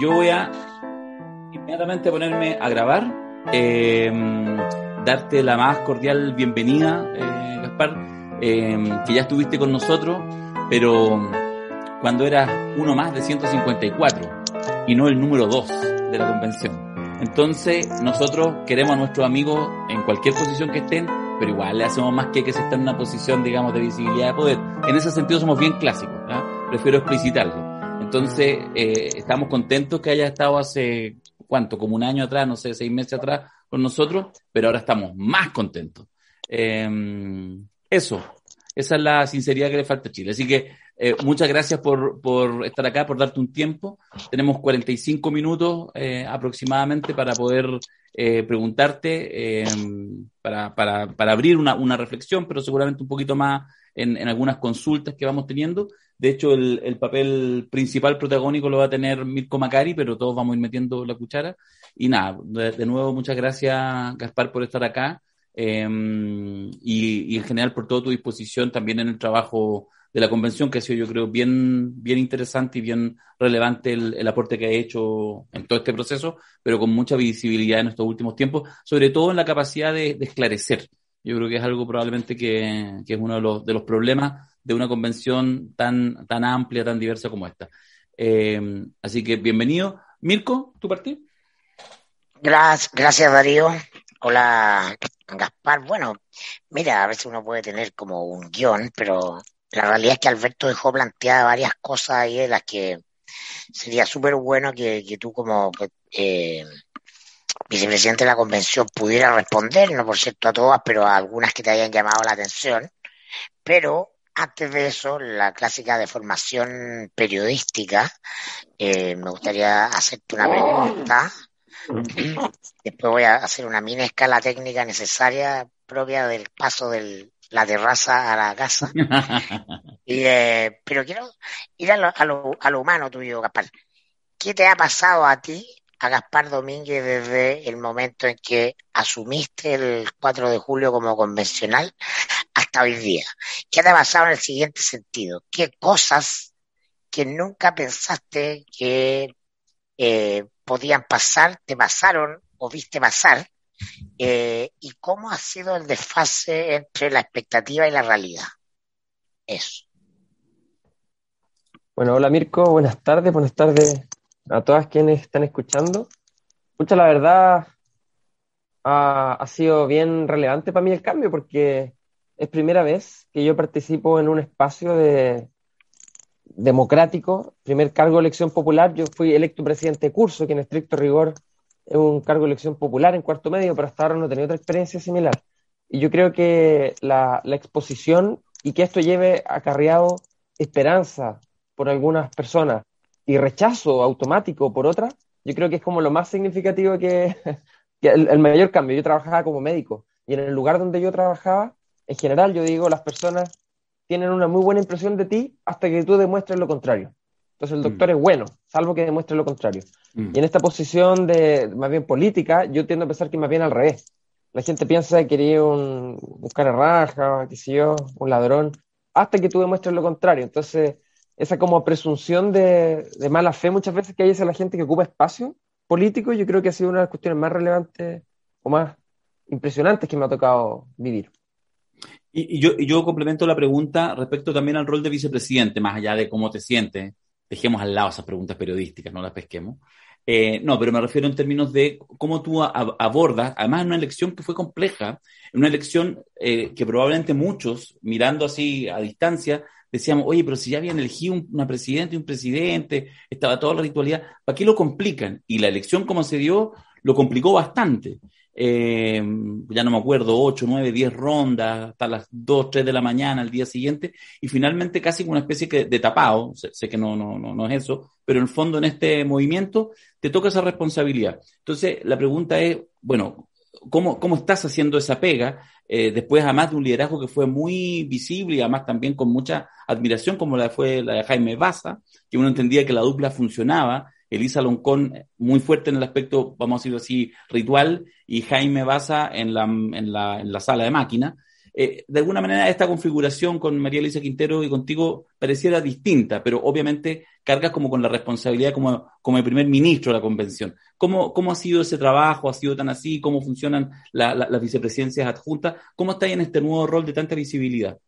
Yo voy a inmediatamente ponerme a grabar, eh, darte la más cordial bienvenida, eh, Gaspar, eh, que ya estuviste con nosotros, pero cuando eras uno más de 154 y no el número 2 de la convención. Entonces, nosotros queremos a nuestros amigos en cualquier posición que estén, pero igual le hacemos más que que se estén en una posición, digamos, de visibilidad de poder. En ese sentido somos bien clásicos, ¿no? prefiero explicitarlo. Entonces, eh, estamos contentos que haya estado hace, ¿cuánto? Como un año atrás, no sé, seis meses atrás con nosotros, pero ahora estamos más contentos. Eh, eso, esa es la sinceridad que le falta a Chile. Así que eh, muchas gracias por, por, estar acá, por darte un tiempo. Tenemos 45 minutos eh, aproximadamente para poder eh, preguntarte, eh, para, para, para, abrir una, una, reflexión, pero seguramente un poquito más en, en algunas consultas que vamos teniendo. De hecho, el, el, papel principal protagónico lo va a tener Mirko Macari, pero todos vamos a ir metiendo la cuchara. Y nada, de, nuevo, muchas gracias, Gaspar, por estar acá. Y, y, en general por toda tu disposición también en el trabajo de la convención, que ha sido yo creo bien, bien interesante y bien relevante el, el, aporte que ha hecho en todo este proceso, pero con mucha visibilidad en estos últimos tiempos, sobre todo en la capacidad de, de esclarecer. Yo creo que es algo probablemente que, que, es uno de los, de los problemas de una convención tan, tan amplia, tan diversa como esta. Eh, así que bienvenido. Mirko, ¿tu partido? Gracias, gracias Darío. Hola, Gaspar. Bueno, mira, a veces uno puede tener como un guion, pero la realidad es que Alberto dejó planteadas varias cosas ahí de las que sería súper bueno que, que, tú como eh, vicepresidente de la convención pudiera responder, no por cierto a todas, pero a algunas que te hayan llamado la atención. Pero antes de eso, la clásica de formación periodística, eh, me gustaría hacerte una pregunta Después voy a hacer una mini escala técnica necesaria propia del paso de la terraza a la casa. y, eh, pero quiero ir a lo, a, lo, a lo humano tuyo, Gaspar. ¿Qué te ha pasado a ti, a Gaspar Domínguez, desde el momento en que asumiste el 4 de julio como convencional hasta hoy día? ¿Qué te ha pasado en el siguiente sentido? ¿Qué cosas que nunca pensaste que eh, podían pasar, te pasaron o viste pasar, eh, y cómo ha sido el desfase entre la expectativa y la realidad. Eso. Bueno, hola Mirko, buenas tardes, buenas tardes a todas quienes están escuchando. Escucha, la verdad ha, ha sido bien relevante para mí el cambio porque es primera vez que yo participo en un espacio de, democrático, primer cargo de elección popular. Yo fui electo presidente de curso, que en estricto rigor es un cargo de elección popular en cuarto medio, pero hasta ahora no he tenido otra experiencia similar. Y yo creo que la, exposición y que esto lleve acarreado esperanza por algunas personas y rechazo automático por otras, yo creo que es como lo más significativo que, que el, el mayor cambio. Yo trabajaba como médico y en el lugar donde yo trabajaba, en general, yo digo, las personas tienen una muy buena impresión de ti hasta que tú demuestres lo contrario. Entonces el doctor mm. es bueno, salvo que demuestre lo contrario. Mm. Y en esta posición de más bien política, yo tiendo a pensar que más bien al revés. La gente piensa que quería un, un raja, qué sé yo, un ladrón, hasta que tú demuestres lo contrario. Entonces, esa como presunción de, de mala fe muchas veces que hay hacia la gente que ocupa espacio político, yo creo que ha sido una de las cuestiones más relevantes o más impresionantes que me ha tocado vivir. Y, yo, complemento la pregunta respecto también al rol de vicepresidente, más allá de cómo te sientes. Dejemos al lado esas preguntas periodísticas, no las pesquemos. Eh, no, pero me refiero en términos de cómo tú abordas, además en una elección que fue compleja, una elección eh, que probablemente muchos, mirando así a distancia, decíamos, oye, pero si ya habían elegido un, una presidenta y un presidente, estaba toda la ritualidad, ¿para qué lo complican? Y la elección como se dio, lo complicó bastante eh, ya no me acuerdo, 8, 9, 10 rondas, hasta las 2, 3 de la mañana al día siguiente, y finalmente casi una especie de tapado, sé, sé que no, no, no, no, es eso, pero en el fondo en este movimiento te toca esa responsabilidad. Entonces, la pregunta es, bueno, ¿cómo, cómo estás haciendo esa pega? Eh, después, además de un liderazgo que fue muy visible y además también con mucha admiración, como la fue la de Jaime Baza, que uno entendía que la dupla funcionaba, Elisa Loncón muy fuerte en el aspecto, vamos a decirlo así, ritual, y Jaime Baza en la, en la, en la sala de máquina. eh, de alguna manera esta configuración con María Elisa Quintero y contigo pareciera distinta, pero obviamente cargas como con la responsabilidad como, como el primer ministro de la convención. ¿Cómo, ¿Cómo ha sido ese trabajo? ¿Ha sido tan así? ¿Cómo funcionan las vicepresidencias adjuntas? ¿Cómo está en este nuevo rol de tanta visibilidad?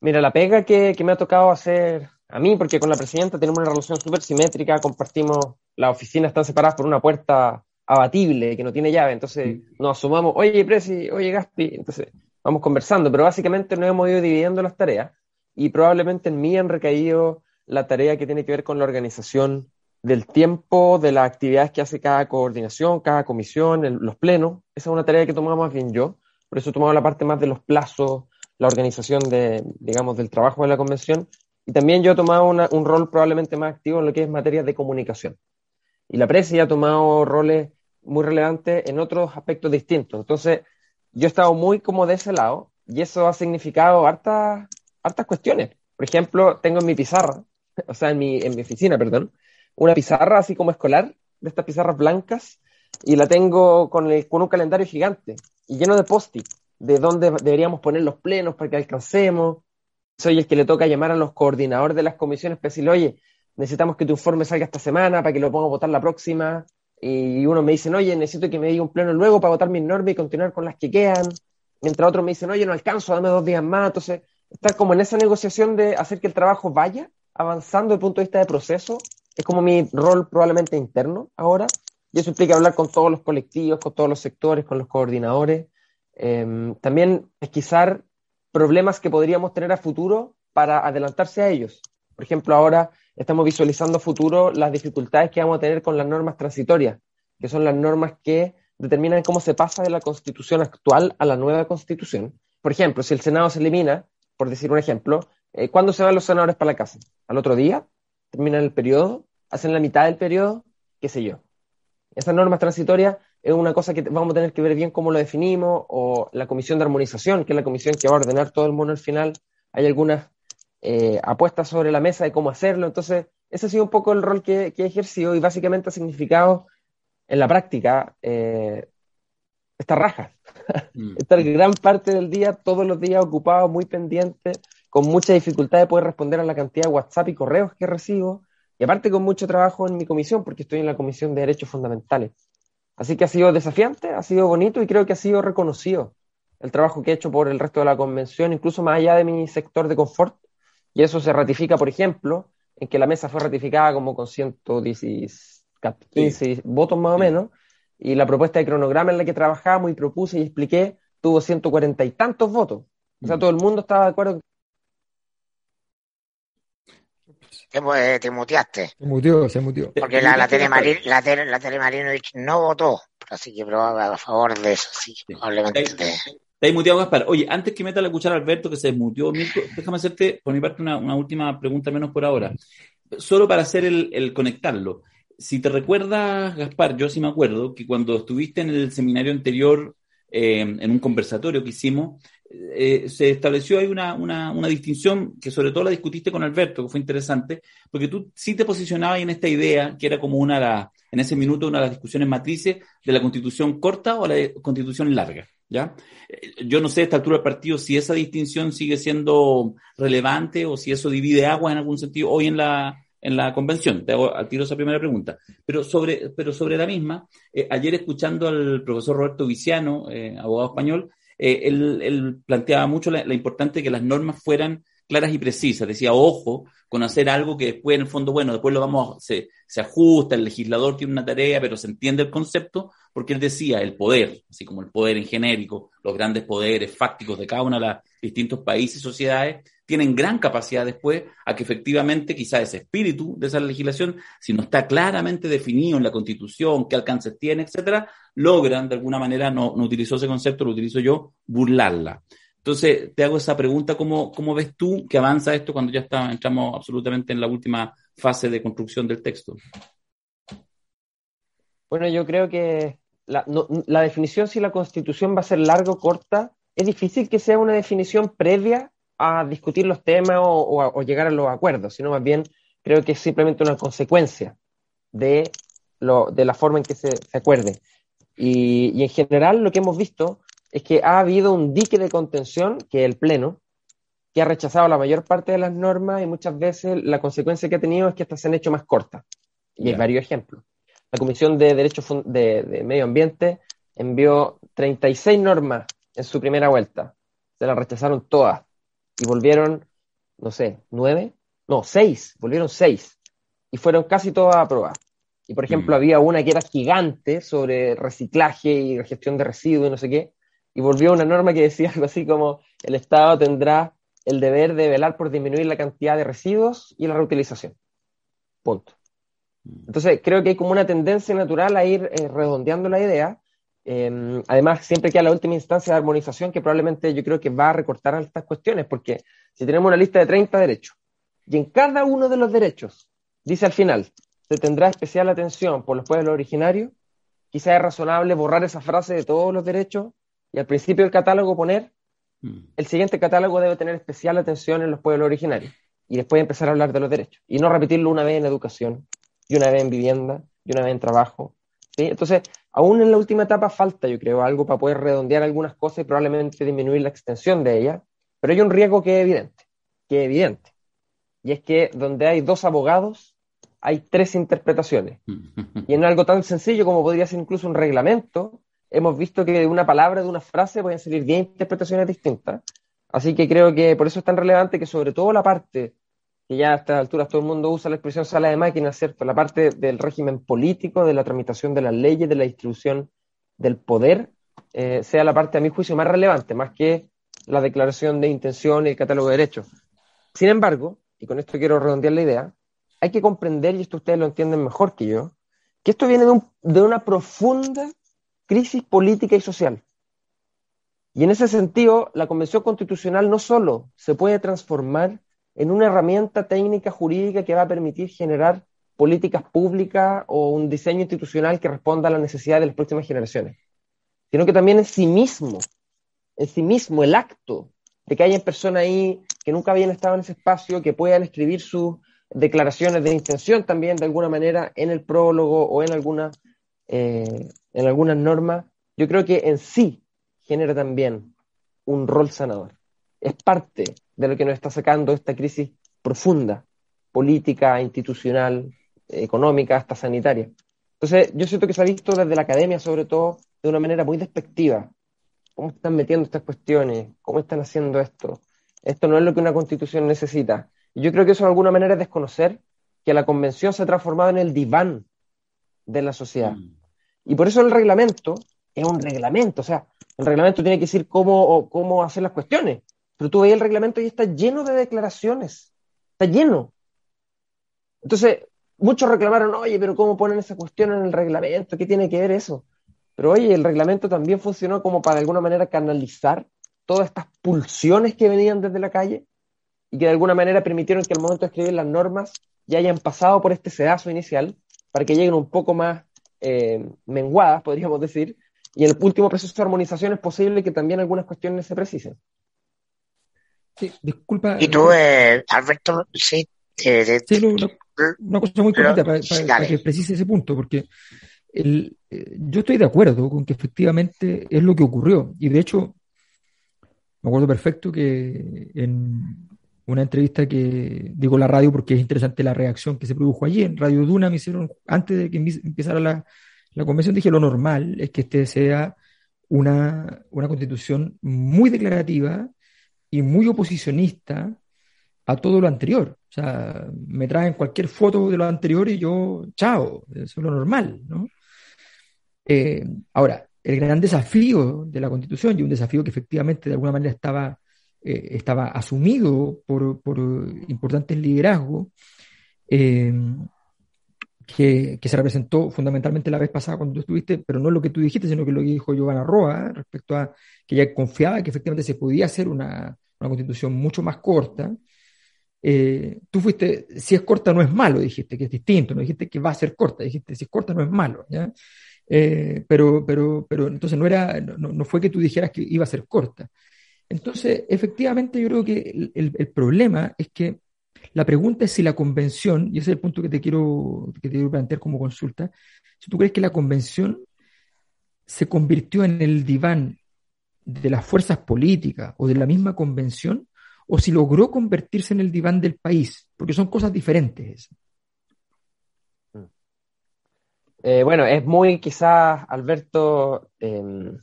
Mira, la pega que, que me ha tocado hacer a mí, porque con la presidenta tenemos una relación súper simétrica, compartimos, las oficinas están separadas por una puerta abatible que no tiene llave, entonces mm. nos asumamos, oye Presi, oye Gaspi, entonces vamos conversando, pero básicamente nos hemos ido dividiendo las tareas y probablemente en mí han recaído la tarea que tiene que ver con la organización del tiempo, de las actividades que hace cada coordinación, cada comisión, los plenos. Esa es una tarea que tomaba más bien yo, por eso he tomado la parte más de los plazos, la organización de, digamos, del trabajo de la convención y también yo he tomado un rol probablemente más activo en lo que es materia de comunicación. Y la prensa ha tomado roles muy relevantes en otros aspectos distintos. Entonces, yo he estado muy como de ese lado y eso ha significado hartas, hartas cuestiones. Por ejemplo, tengo en mi pizarra, o sea, en mi, en mi oficina, perdón, una pizarra así como escolar, de estas pizarras blancas, y la tengo con, el, con un calendario gigante y lleno de post-it, de dónde deberíamos poner los plenos para que alcancemos, soy el que le toca llamar a los coordinadores de las comisiones para decirle, oye, necesitamos que tu informe salga esta semana para que lo ponga a votar la próxima. Y uno me dicen, oye, necesito que me diga un pleno luego para votar mi norma y continuar con las que quedan. Mientras otros me dicen, oye, no alcanzo, dame dos días más. Entonces, estar como en esa negociación de hacer que el trabajo vaya avanzando desde el punto de vista de proceso, es como mi rol probablemente interno ahora. Y eso implica hablar con todos los colectivos, con todos los sectores, con los coordinadores. Em, también pesquisar problemas que podríamos tener a futuro para adelantarse a ellos. Por ejemplo, ahora estamos visualizando a futuro las dificultades que vamos a tener con las normas transitorias, que son las normas que determinan cómo se pasa de la constitución actual a la nueva constitución. Por ejemplo, si el Senado se elimina, por decir un ejemplo, eh, ¿cuándo se van los senadores para la casa? ¿Al otro día? ¿Terminan el periodo? ¿Hacen la mitad del periodo? ¿Qué sé yo? Esas normas transitorias es una cosa que vamos a tener que ver bien cómo lo definimos, o la comisión de armonización, que es la comisión que va a ordenar todo el mundo al final. Hay algunas eh, apuestas sobre la mesa de cómo hacerlo. Entonces, ese ha sido un poco el rol que, he ejercido y básicamente ha significado en la práctica eh, esta raja. Mm. Estar gran parte del día, todos los días ocupado, muy pendiente, con mucha dificultad de poder responder a la cantidad de WhatsApp y correos que recibo. Y aparte con mucho trabajo en mi comisión, porque estoy en la Comisión de Derechos Fundamentales. Así que ha sido desafiante, ha sido bonito y creo que ha sido reconocido el trabajo que he hecho por el resto de la convención, incluso más allá de mi sector de confort. Y eso se ratifica, por ejemplo, en que la mesa fue ratificada como con 115 votos más o menos, y la propuesta de cronograma en la que trabajamos y propuse y expliqué tuvo 140 y tantos votos. O sea, mm. todo el mundo estaba de acuerdo te, te muteaste. Se muteó, se muteó. Porque la, la, Telemarín, la, tele, la no votó, así que probaba a favor de eso, sí, probablemente. Te hay muteado, Gaspar. Oye, antes que meta la cuchara Alberto, que se desmuteó, déjame hacerte, por mi parte, una, una, última pregunta menos por ahora. Solo para hacer el, el conectarlo. Si te recuerdas, Gaspar, yo sí me acuerdo que cuando estuviste en el seminario anterior, eh, en un conversatorio que hicimos, eh, se estableció ahí una, una, una, distinción que sobre todo la discutiste con Alberto, que fue interesante, porque tú sí te posicionabas en esta idea, que era como una, la, en ese minuto, una de las discusiones matrices de la constitución corta o la constitución larga. ¿ya? Eh, yo no sé a esta altura del partido si esa distinción sigue siendo relevante o si eso divide agua en algún sentido hoy en la, en la convención. Te hago al tiro esa primera pregunta. Pero sobre, pero sobre la misma, eh, ayer escuchando al profesor Roberto Viciano, abogado español, eh, él, planteaba mucho la, importancia de que las normas fueran claras y precisas. Decía, ojo, con hacer algo que después, en el fondo, bueno, después lo vamos, se, se ajusta, el legislador tiene una tarea, pero se entiende el concepto, porque él decía, el poder, así como el poder en genérico, los grandes poderes fácticos de cada uno de los distintos países y sociedades, tienen gran capacidad después a que efectivamente quizá ese espíritu de esa legislación, si no está claramente definido en la Constitución, qué alcances tiene, etcétera, logran de alguna manera, no, no utilizo ese concepto, lo utilizo yo, burlarla. Entonces, te hago esa pregunta, ¿cómo, cómo ves tú que avanza esto cuando ya está, entramos absolutamente en la última fase de construcción del texto? Bueno, yo creo que la, la definición si la Constitución va a ser larga o corta, es difícil que sea una definición previa a discutir los temas o, llegar a los acuerdos, sino más bien creo que es simplemente una consecuencia de, lo, de la forma en que se, acuerde. Y, en general lo que hemos visto es que ha habido un dique de contención, que el Pleno, que ha rechazado la mayor parte de las normas y muchas veces la consecuencia que ha tenido es que estas se han hecho más cortas. Y hay varios ejemplos. La Comisión de Derechos de, de Medio Ambiente envió 36 normas en su primera vuelta. Se las rechazaron todas. Y volvieron, no sé, nueve, no, seis, volvieron seis. Y fueron casi todas aprobadas. Y por ejemplo, mm. había una que era gigante sobre reciclaje y gestión de residuos y no sé qué. Y volvió una norma que decía algo así como el Estado tendrá el deber de velar por disminuir la cantidad de residuos y la reutilización. Punto. Mm. Entonces, creo que hay como una tendencia natural a ir eh, redondeando la idea Em, además, siempre queda la última instancia de armonización que probablemente yo creo que va a recortar estas cuestiones, porque si tenemos una lista de 30 derechos y en cada uno de los derechos dice al final, se tendrá especial atención por los pueblos originarios, quizá es razonable borrar esa frase de todos los derechos y al principio del catálogo poner, mm. el siguiente catálogo debe tener especial atención en los pueblos originarios y después empezar a hablar de los derechos y no repetirlo una vez en educación y una vez en vivienda y una vez en trabajo. Entonces, Aún en la última etapa falta, yo creo, algo para poder redondear algunas cosas y probablemente disminuir la extensión de ellas, pero hay un riesgo que es evidente, que es evidente, y es que donde hay dos abogados, hay tres interpretaciones. Y en algo tan sencillo como podría ser incluso un reglamento, hemos visto que de una palabra, de una frase, pueden salir 10 interpretaciones distintas. Así que creo que por eso es tan relevante que sobre todo la parte que ya a estas alturas todo el mundo usa la expresión sala de máquinas, ¿cierto? La parte del régimen político, de la tramitación de las leyes, de la distribución del poder, eh, sea la parte, a mi juicio, más relevante, más que la declaración de intención y el catálogo de derechos. Sin embargo, y con esto quiero redondear la idea, hay que comprender, y esto ustedes lo entienden mejor que yo, que esto viene de, de una profunda crisis política y social. Y en ese sentido, la Convención Constitucional no solo se puede transformar en una herramienta técnica jurídica que va a permitir generar políticas públicas o un diseño institucional que responda a las necesidades de las próximas generaciones, sino que también en sí mismo, en sí mismo el acto de que haya personas ahí que nunca habían estado en ese espacio, que puedan escribir sus declaraciones de intención también de alguna manera en el prólogo o en alguna eh, en algunas normas, yo creo que en sí genera también un rol sanador. Es parte de lo que nos está sacando esta crisis profunda, política, institucional, económica, hasta sanitaria. Entonces, yo siento que se ha visto desde la academia, sobre todo, de una manera muy despectiva. ¿Cómo están metiendo estas cuestiones? ¿Cómo están haciendo esto? Esto no es lo que una constitución necesita. Y yo creo que eso de alguna manera es desconocer que la convención se ha transformado en el diván de la sociedad. Mm. Y por eso el reglamento es un reglamento. O sea, el reglamento tiene que decir cómo, cómo hacer las cuestiones. Pero tú veis el reglamento y está lleno de declaraciones. Está lleno. Entonces, muchos reclamaron, oye, pero ¿cómo ponen esa cuestión en el reglamento? ¿Qué tiene que ver eso? Pero oye, el reglamento también funcionó como para de alguna manera canalizar todas estas pulsiones que venían desde la calle y que de alguna manera permitieron que al momento de escribir las normas ya hayan pasado por este sedazo inicial para que lleguen un poco más eh, menguadas, podríamos decir, y en el último proceso de armonización es posible que también algunas cuestiones se precisen. Sí, disculpa. Y tú, eh, Alberto, sí. Eh, sí una cosa muy cortita para, que precise ese punto, porque el, eh, yo estoy de acuerdo con que efectivamente es lo que ocurrió. Y de hecho, me acuerdo perfecto que en una entrevista que digo la radio porque es interesante la reacción que se produjo allí en Radio Duna me hicieron antes de que empezara la, la convención dije lo normal es que este sea una, una constitución muy declarativa y muy oposicionista a todo lo anterior. O sea, me traen cualquier foto de lo anterior y yo, chao, eso es lo normal, ¿no? Eh, ahora, el gran desafío de la Constitución, y un desafío que efectivamente de alguna manera estaba, eh, estaba asumido por, por importantes liderazgos, eh, que, que, se representó fundamentalmente la vez pasada cuando tú estuviste, pero no lo que tú dijiste, sino que lo que dijo Giovanna Roa respecto a que ella confiaba que efectivamente se podía hacer una, una constitución mucho más corta. Eh, tú fuiste, si es corta no es malo, dijiste que es distinto, no dijiste que va a ser corta, dijiste si es corta no es malo, ¿ya? Eh, pero, pero, pero entonces no, era, no, no, fue que tú dijeras que iba a ser corta. Entonces, efectivamente, yo creo que el, el, problema es que la pregunta es si la convención, y ese es el punto que te quiero, que te quiero plantear como consulta, si tú crees que la convención se convirtió en el diván de las fuerzas políticas o de la misma convención, o si logró convertirse en el diván del país, porque son cosas diferentes. Eh, bueno, es muy quizás, Alberto, em,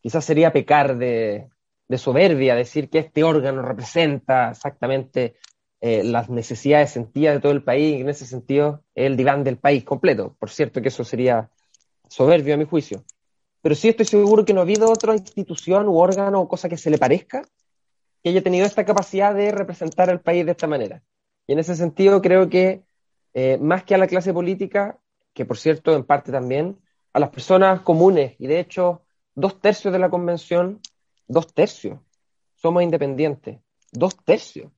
quizás sería pecar de, soberbia decir que este órgano representa exactamente eh, las necesidades sentidas de todo el país, y en ese sentido el diván del país completo. Por cierto que eso sería soberbio a mi juicio. Pero sí estoy seguro que no ha habido otra institución u órgano o cosa que se le parezca que haya tenido esta capacidad de representar al país de esta manera. Y en ese sentido creo que eh, más que a la clase política, que por cierto en parte también, a las personas comunes, y de hecho dos tercios de la convención, dos tercios, somos independientes, dos tercios.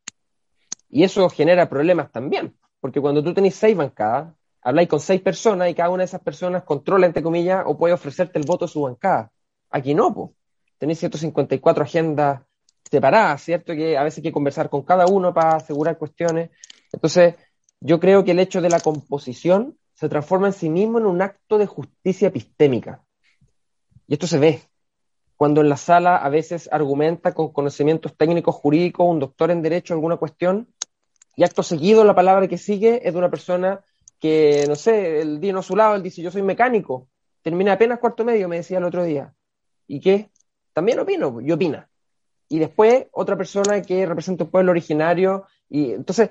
Y eso genera problemas también, porque cuando tú tenés seis bancadas, habláis con seis personas y cada una de esas personas controla, entre comillas, o puede ofrecerte el voto de su bancada. Aquí no, pues. Tenéis 154 agendas separadas, ¿cierto? Que a veces hay que conversar con cada uno para asegurar cuestiones. Entonces, yo creo que el hecho de la composición se transforma en sí mismo en un acto de justicia epistémica. Y esto se ve cuando en la sala a veces argumenta con conocimientos técnicos jurídicos un doctor en derecho alguna cuestión y acto seguido la palabra que sigue es de una persona que, no sé, el día no a su lado, él dice, yo soy mecánico, termina apenas cuarto medio, me decía el otro día. ¿Y qué? También opino, yo opina y después otra persona que representa un pueblo originario. Y entonces,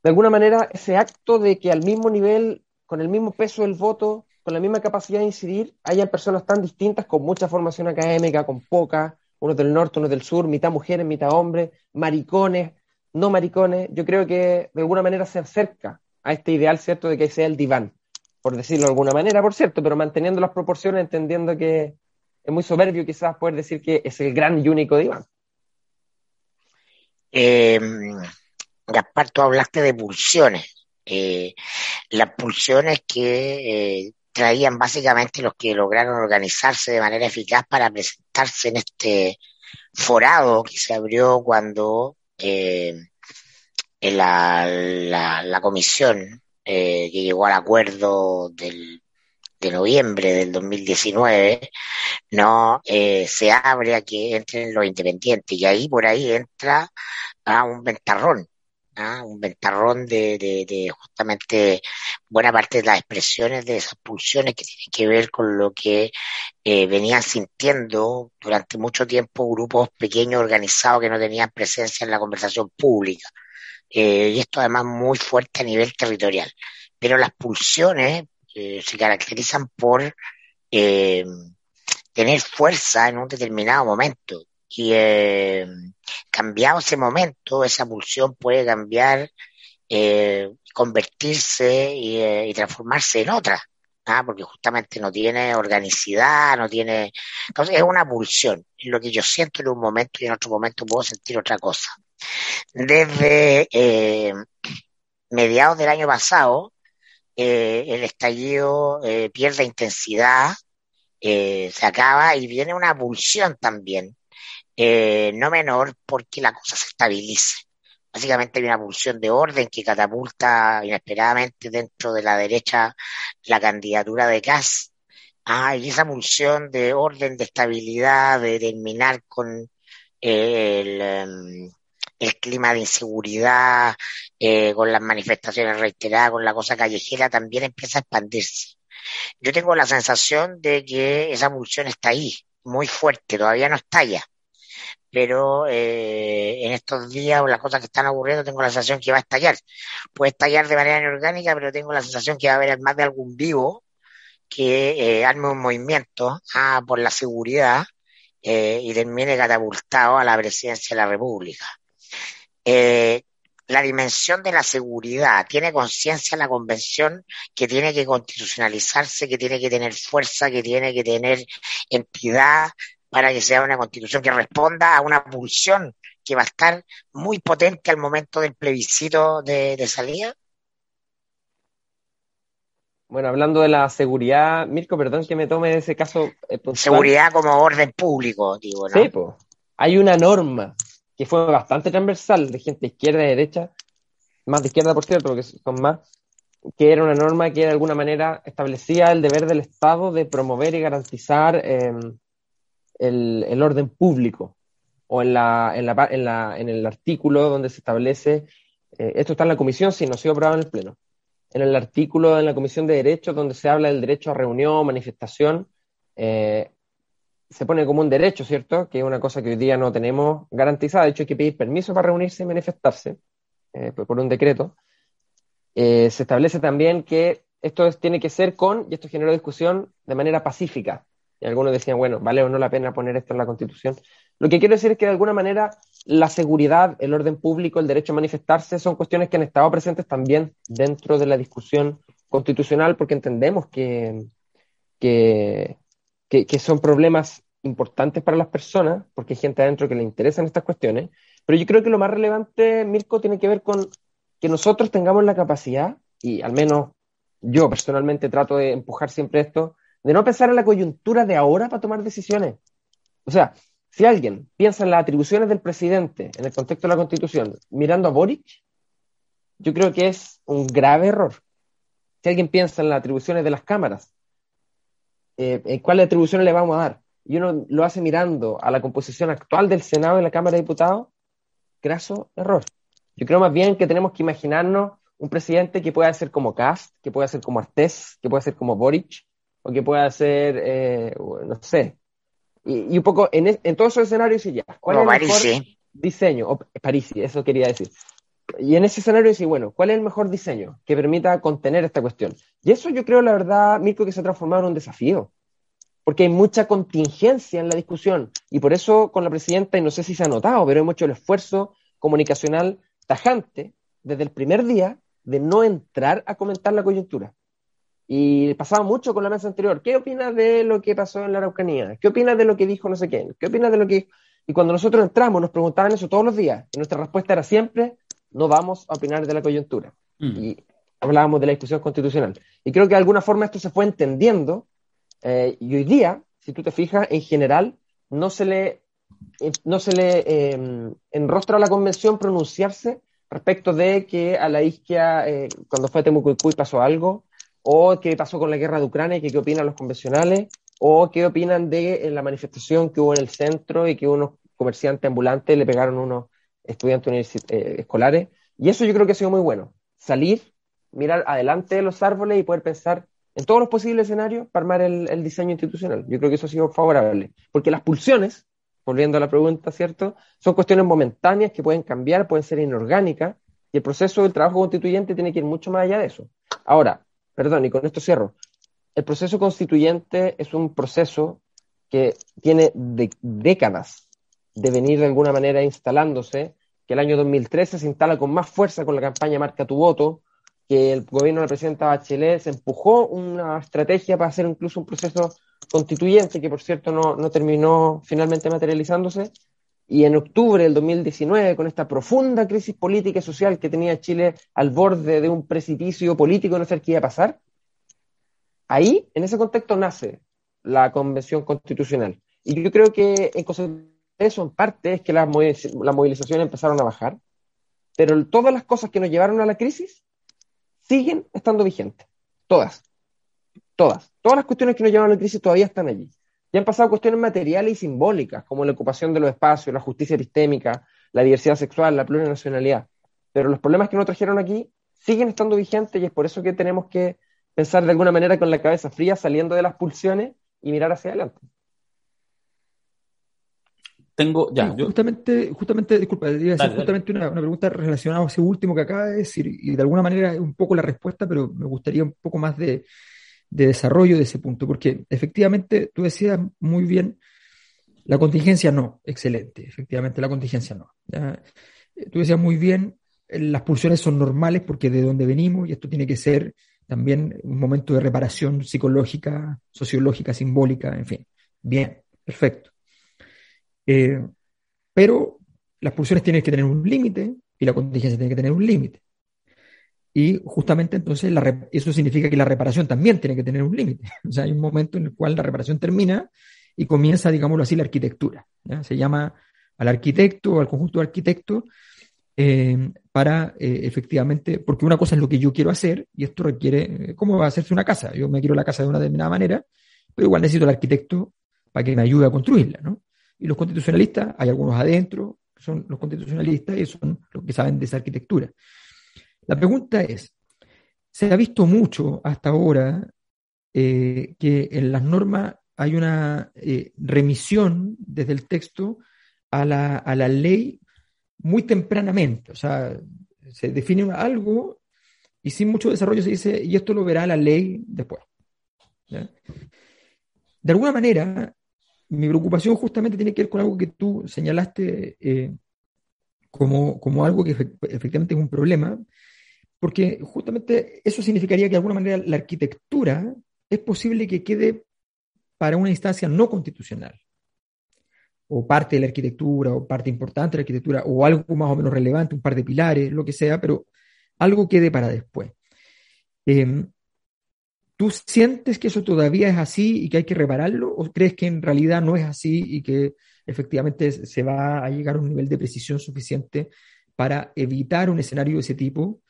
de alguna manera, ese acto de que al mismo nivel, con el mismo peso del voto, con la misma capacidad de incidir, hayan personas tan distintas, con mucha formación académica, con poca, unos del norte, unos del sur, mitad mujeres, mitad hombres, maricones, no maricones, yo creo que de alguna manera se acerca a este ideal, ¿cierto?, de que sea el diván, por decirlo de alguna manera, por cierto, pero manteniendo las proporciones, entendiendo que es muy soberbio quizás poder decir que es el gran y único diván. Eh, Gaspar, tú hablaste de pulsiones. Eh, las pulsiones que eh, traían básicamente los que lograron organizarse de manera eficaz para presentarse en este forado que se abrió cuando eh, la, la, la, comisión que llegó al acuerdo del, de noviembre del 2019, no se abre a que entren los independientes y ahí por ahí entra a un ventarrón, ¿ah? un ventarrón de, de, justamente buena parte de las expresiones de esas pulsiones que tienen que ver con lo que eh, venían sintiendo durante mucho tiempo grupos pequeños organizados que no tenían presencia en la conversación pública. Eh, y esto además muy fuerte a nivel territorial. Pero las pulsiones eh, se caracterizan por tener fuerza en un determinado momento y eh, cambiado ese momento, esa pulsión puede cambiar, eh, convertirse eh, y, transformarse en otra, ¿ah? porque justamente no tiene organicidad, no tiene... Es una pulsión, lo que yo siento en un momento y en otro momento puedo sentir otra cosa. Desde eh, mediados del año pasado, eh, el estallido eh, pierde intensidad, se acaba y viene una pulsión también no menor porque la cosa se estabilice. Básicamente hay una pulsión de orden que catapulta inesperadamente dentro de la derecha la candidatura de Kass. Ah, y esa pulsión de orden, de estabilidad, de terminar con el, em, el, clima de inseguridad, eh, con las manifestaciones reiteradas, con la cosa callejera, también empieza a expandirse. Yo tengo la sensación de que esa pulsión está ahí, muy fuerte, todavía no estalla pero eh, en estos días o las cosas que están ocurriendo tengo la sensación que va a estallar. Puede estallar de manera inorgánica, pero tengo la sensación que va a haber más de algún vivo que eh, arme un movimiento ah, por la seguridad eh, y termine catapultado a la presidencia de la República. Eh, la dimensión de la seguridad, tiene conciencia la convención que tiene que constitucionalizarse, que tiene que tener fuerza, que tiene que tener entidad, para que sea una constitución que responda a una pulsión que va a estar muy potente al momento del plebiscito de, salida? Bueno, hablando de la seguridad, Mirko, perdón que me tome ese caso. Eh, seguridad como orden público, digo, ¿no? Sí. Hay una norma que fue bastante transversal de gente izquierda y derecha, más de izquierda, por cierto, porque son más, que era una norma que de alguna manera establecía el deber del Estado de promover y garantizar eh, el, orden público o en, la, en, la, en, la, en, el artículo donde se establece, eh, esto está en la comisión, sí, no ha sido aprobado en el Pleno, en el artículo en la Comisión de Derechos donde se habla del derecho a reunión, manifestación, eh, se pone como un derecho, ¿cierto? Que es una cosa que hoy día no tenemos garantizada. De hecho, hay que pedir permiso para reunirse y manifestarse eh, por un decreto. se establece también que esto tiene que ser con, y esto generó discusión, de manera pacífica. Y algunos decían, bueno, vale o no la pena poner esto en la Constitución. Lo que quiero decir es que de alguna manera la seguridad, el orden público, el derecho a manifestarse son cuestiones que han estado presentes también dentro de la discusión constitucional porque entendemos que, que, que, son problemas importantes para las personas, porque hay gente adentro que le interesan estas cuestiones. Pero yo creo que lo más relevante, Mirko, tiene que ver con que nosotros tengamos la capacidad, y al menos yo personalmente trato de empujar siempre esto, de no pensar en la coyuntura de ahora para tomar decisiones. O sea, si alguien piensa en las atribuciones del presidente en el contexto de la Constitución mirando a Boric, yo creo que es un grave error. Si alguien piensa en las atribuciones de las cámaras, eh, en cuáles atribuciones le vamos a dar, y uno lo hace mirando a la composición actual del Senado y la Cámara de Diputados, graso error. Yo creo más bien que tenemos que imaginarnos un presidente que pueda ser como Cast, que pueda ser como Artés, que pueda ser como Boric, o que pueda ser, eh, no sé. Y, un poco en, en todos esos escenarios y ya. ¿Cuál es el mejor diseño? O, Parisi, eso quería decir. Y en ese escenario sí, bueno, ¿cuál es el mejor diseño que permita contener esta cuestión? Y eso yo creo, la verdad, Mirko, que se ha transformado en un desafío. Porque hay mucha contingencia en la discusión. Y por eso con la presidenta, y no sé si se ha notado, pero hemos hecho el esfuerzo comunicacional tajante desde el primer día de no entrar a comentar la coyuntura. Y pasaba mucho con la mesa anterior. ¿Qué opinas de lo que pasó en la Araucanía? ¿Qué opinas de lo que dijo no sé quién? ¿Qué opinas de lo que... Y cuando nosotros entramos nos preguntaban eso todos los días. Y nuestra respuesta era siempre, no vamos a opinar de la coyuntura. Mm. Y hablábamos de la discusión constitucional. Y creo que de alguna forma esto se fue entendiendo. Eh, y hoy día, si tú te fijas, en general, no se le, no se le eh, enrostra a la convención pronunciarse respecto de que a la isquia, eh, cuando fue a Temucuicuy pasó algo, o qué pasó con la guerra de Ucrania, que qué opinan los convencionales, o qué opinan de la manifestación que hubo en el centro y que unos comerciantes ambulantes le pegaron unos estudiantes eh, escolares. Y eso yo creo que ha sido muy bueno. Salir, mirar adelante de los árboles y poder pensar en todos los posibles escenarios para armar el, diseño institucional. Yo creo que eso ha sido favorable. Porque las pulsiones volviendo a la pregunta, ¿cierto? Son cuestiones momentáneas que pueden cambiar, pueden ser inorgánicas, y el proceso del trabajo constituyente tiene que ir mucho más allá de eso. Ahora, perdón, y con esto cierro, el proceso constituyente es un proceso que tiene décadas de venir de alguna manera instalándose, que el año 2013 se instala con más fuerza con la campaña Marca tu voto, que el gobierno de la presidenta Bachelet se empujó una estrategia para hacer incluso un proceso constituyente, que por cierto no, no terminó finalmente materializándose, y en octubre del 2019, con esta profunda crisis política y social que tenía Chile al borde de un precipicio político, no sé qué iba a pasar, ahí, en ese contexto, nace la Convención Constitucional. Y yo creo que en eso, en parte, es que las, las movilizaciones empezaron a bajar, pero todas las cosas que nos llevaron a la crisis siguen estando vigentes. Todas. Todas. Todas las cuestiones que nos llevan a la crisis todavía están allí. Ya han pasado cuestiones materiales y simbólicas, como la ocupación de los espacios, la justicia epistémica, la diversidad sexual, la plurinacionalidad. Pero los problemas que nos trajeron aquí siguen estando vigentes y es por eso que tenemos que pensar de alguna manera con la cabeza fría, saliendo de las pulsiones y mirar hacia adelante. Tengo, ya, Justamente, justamente, disculpa, iba a justamente una, pregunta relacionada a ese último que acaba de decir, y de alguna manera es un poco la respuesta, pero me gustaría un poco más de, desarrollo de ese punto, porque efectivamente tú decías muy bien, la contingencia no, excelente, efectivamente la contingencia no. Tú decías muy bien, las pulsiones son normales porque de donde venimos, y esto tiene que ser también un momento de reparación psicológica, sociológica, simbólica, en fin. Bien, perfecto. Eh, pero las pulsiones tienen que tener un límite y la contingencia tiene que tener un límite. Y justamente entonces eso significa que la reparación también tiene que tener un límite. O sea, hay un momento en el cual la reparación termina y comienza, digámoslo así, la arquitectura. Se llama al arquitecto o al conjunto de arquitectos eh, para eh, efectivamente, porque una cosa es lo que yo quiero hacer y esto requiere, ¿cómo va a hacerse una casa? Yo me quiero la casa de una determinada manera, pero igual necesito el arquitecto para que me ayude a construirla, ¿no? Y los constitucionalistas, hay algunos adentro, son los constitucionalistas y son los que saben de esa arquitectura. La pregunta es, se ha visto mucho hasta ahora eh, que en las normas hay una eh, remisión desde el texto a la, a la, ley muy tempranamente. O sea, se define algo y sin mucho desarrollo se dice, y esto lo verá la ley después. De alguna manera, mi preocupación justamente tiene que ver con algo que tú señalaste eh, como, como, algo que efectivamente es un problema, porque justamente eso significaría que de alguna manera la arquitectura es posible que quede para una instancia no constitucional, o parte de la arquitectura, o parte importante de la arquitectura, o algo más o menos relevante, un par de pilares, lo que sea, pero algo quede para después. Em, ¿Tú sientes que eso todavía es así y que hay que repararlo? ¿O crees que en realidad no es así y que efectivamente se va a llegar a un nivel de precisión suficiente para evitar un escenario de ese tipo,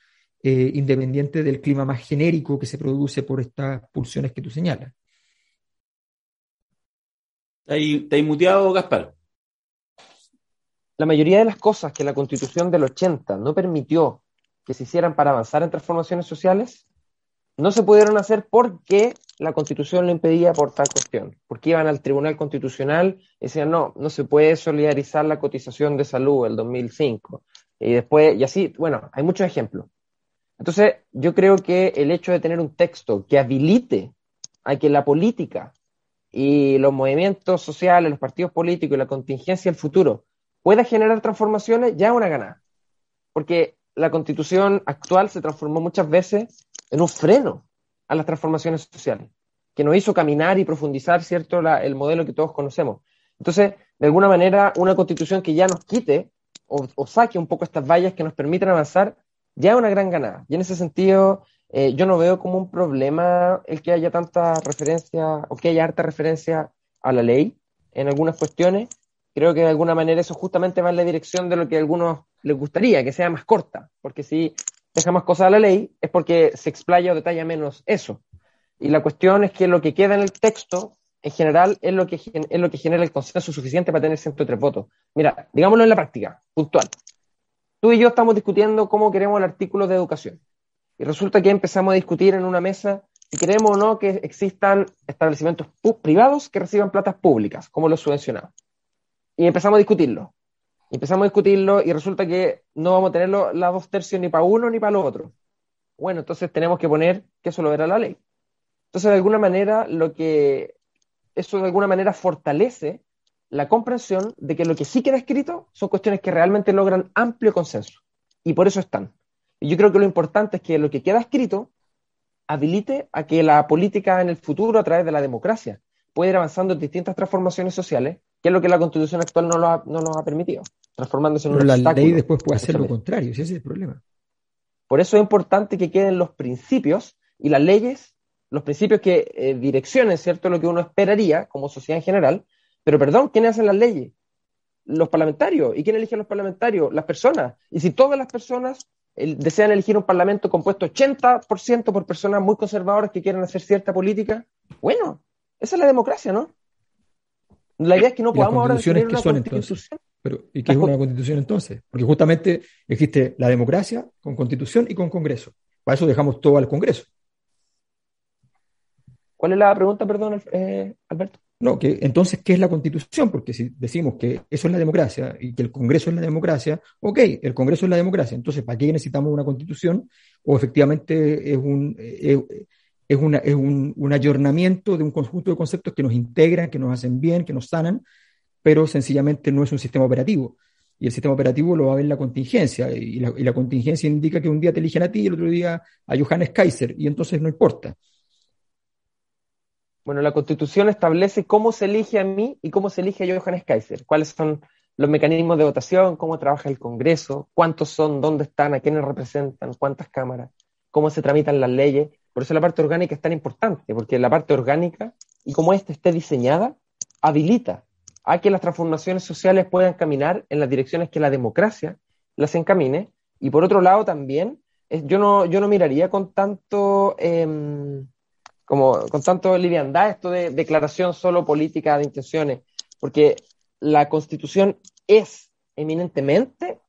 eh, independiente del clima más genérico que se produce por estas pulsiones que tú señalas? ¿Te has muteado, Gaspar? La mayoría de las cosas que la constitución del 80 no permitió que se hicieran para avanzar en transformaciones sociales, no se pudieron hacer porque la constitución lo impedía por tal cuestión, porque iban al Tribunal Constitucional y decían, no, no se puede solidarizar la cotización de salud del 2005. Y después, y así, bueno, hay muchos ejemplos. Entonces, yo creo que el hecho de tener un texto que habilite a que la política y los movimientos sociales, los partidos políticos y la contingencia del futuro pueda generar transformaciones, ya es una ganada. Porque la constitución actual se transformó muchas veces en un freno a las transformaciones sociales, que nos hizo caminar y profundizar, ¿cierto?, el modelo que todos conocemos. Entonces, de alguna manera, una constitución que ya nos quite o, saque un poco estas vallas que nos permitan avanzar, ya es una gran ganada. Y en ese sentido, eh, yo no veo como un problema el que haya tanta referencia o que haya harta referencia a la ley en algunas cuestiones. Creo que de alguna manera eso justamente va en la dirección de lo que a algunos les gustaría, que sea más corta, porque si deja más cosas a la ley, es porque se explaya o detalla menos eso. Y la cuestión es que lo que queda en el texto, en general, es lo que, es lo que genera el consenso suficiente para tener 103 votos. Mira, digámoslo en la práctica, puntual. Tú y yo estamos discutiendo cómo queremos el artículo de educación. Y resulta que empezamos a discutir en una mesa si queremos o no que existan establecimientos privados que reciban platas públicas, como los subvencionados. Y empezamos a discutirlo empezamos a discutirlo y resulta que no vamos a tener las dos tercios ni para uno ni para lo otro. Bueno, entonces tenemos que poner que eso lo verá la ley. Entonces, de alguna manera, lo que eso de alguna manera fortalece la comprensión de que lo que sí queda escrito son cuestiones que realmente logran amplio consenso. Y por eso están. Y yo creo que lo importante es que lo que queda escrito habilite a que la política en el futuro, a través de la democracia, pueda ir avanzando en distintas transformaciones sociales que es lo que la constitución actual no, lo ha, no nos ha permitido, transformándose en un Pero la ley después puede hacer lo contrario, ese es el problema. Por eso es importante que queden los principios y las leyes, los principios que eh, direccionen, ¿cierto?, lo que uno esperaría como sociedad en general. Pero perdón, ¿quiénes hacen las leyes? Los parlamentarios. ¿Y quién elige a los parlamentarios? Las personas. Y si todas las personas desean elegir un parlamento compuesto 80% por personas muy conservadoras que quieren hacer cierta política, bueno, esa es la democracia, ¿no? La idea es que no podamos ahora definir una son, constitución. Pero, ¿Y qué es una constitución entonces? Porque justamente existe la democracia con constitución y con congreso. Para eso dejamos todo al congreso. ¿Cuál es la pregunta, perdón, eh, Alberto? No, que entonces, ¿qué es la constitución? Porque si decimos que eso es la democracia y que el Congreso es la democracia, ok, el Congreso es la democracia, entonces, ¿para qué necesitamos una constitución? O efectivamente es un, es, una, es un, un, ayornamiento de un conjunto de conceptos que nos integran, que nos hacen bien, que nos sanan, pero sencillamente no es un sistema operativo. Y el sistema operativo lo va a ver la contingencia, y la, y la contingencia indica que un día te eligen a ti y el otro día a Johannes Kaiser, y entonces no importa. Bueno, la Constitución establece cómo se elige a mí y cómo se elige a Johannes Kaiser, cuáles son los mecanismos de votación, cómo trabaja el Congreso, cuántos son, dónde están, a quiénes representan, cuántas cámaras, cómo se tramitan las leyes. Por eso la parte orgánica es tan importante, porque la parte orgánica, y como ésta esté diseñada, habilita a que las transformaciones sociales puedan caminar en las direcciones que la democracia las encamine. Y por otro lado también, yo no, yo no miraría con tanto, em, como con tanto liviandad esto de declaración solo política de intenciones, porque la constitución es eminentemente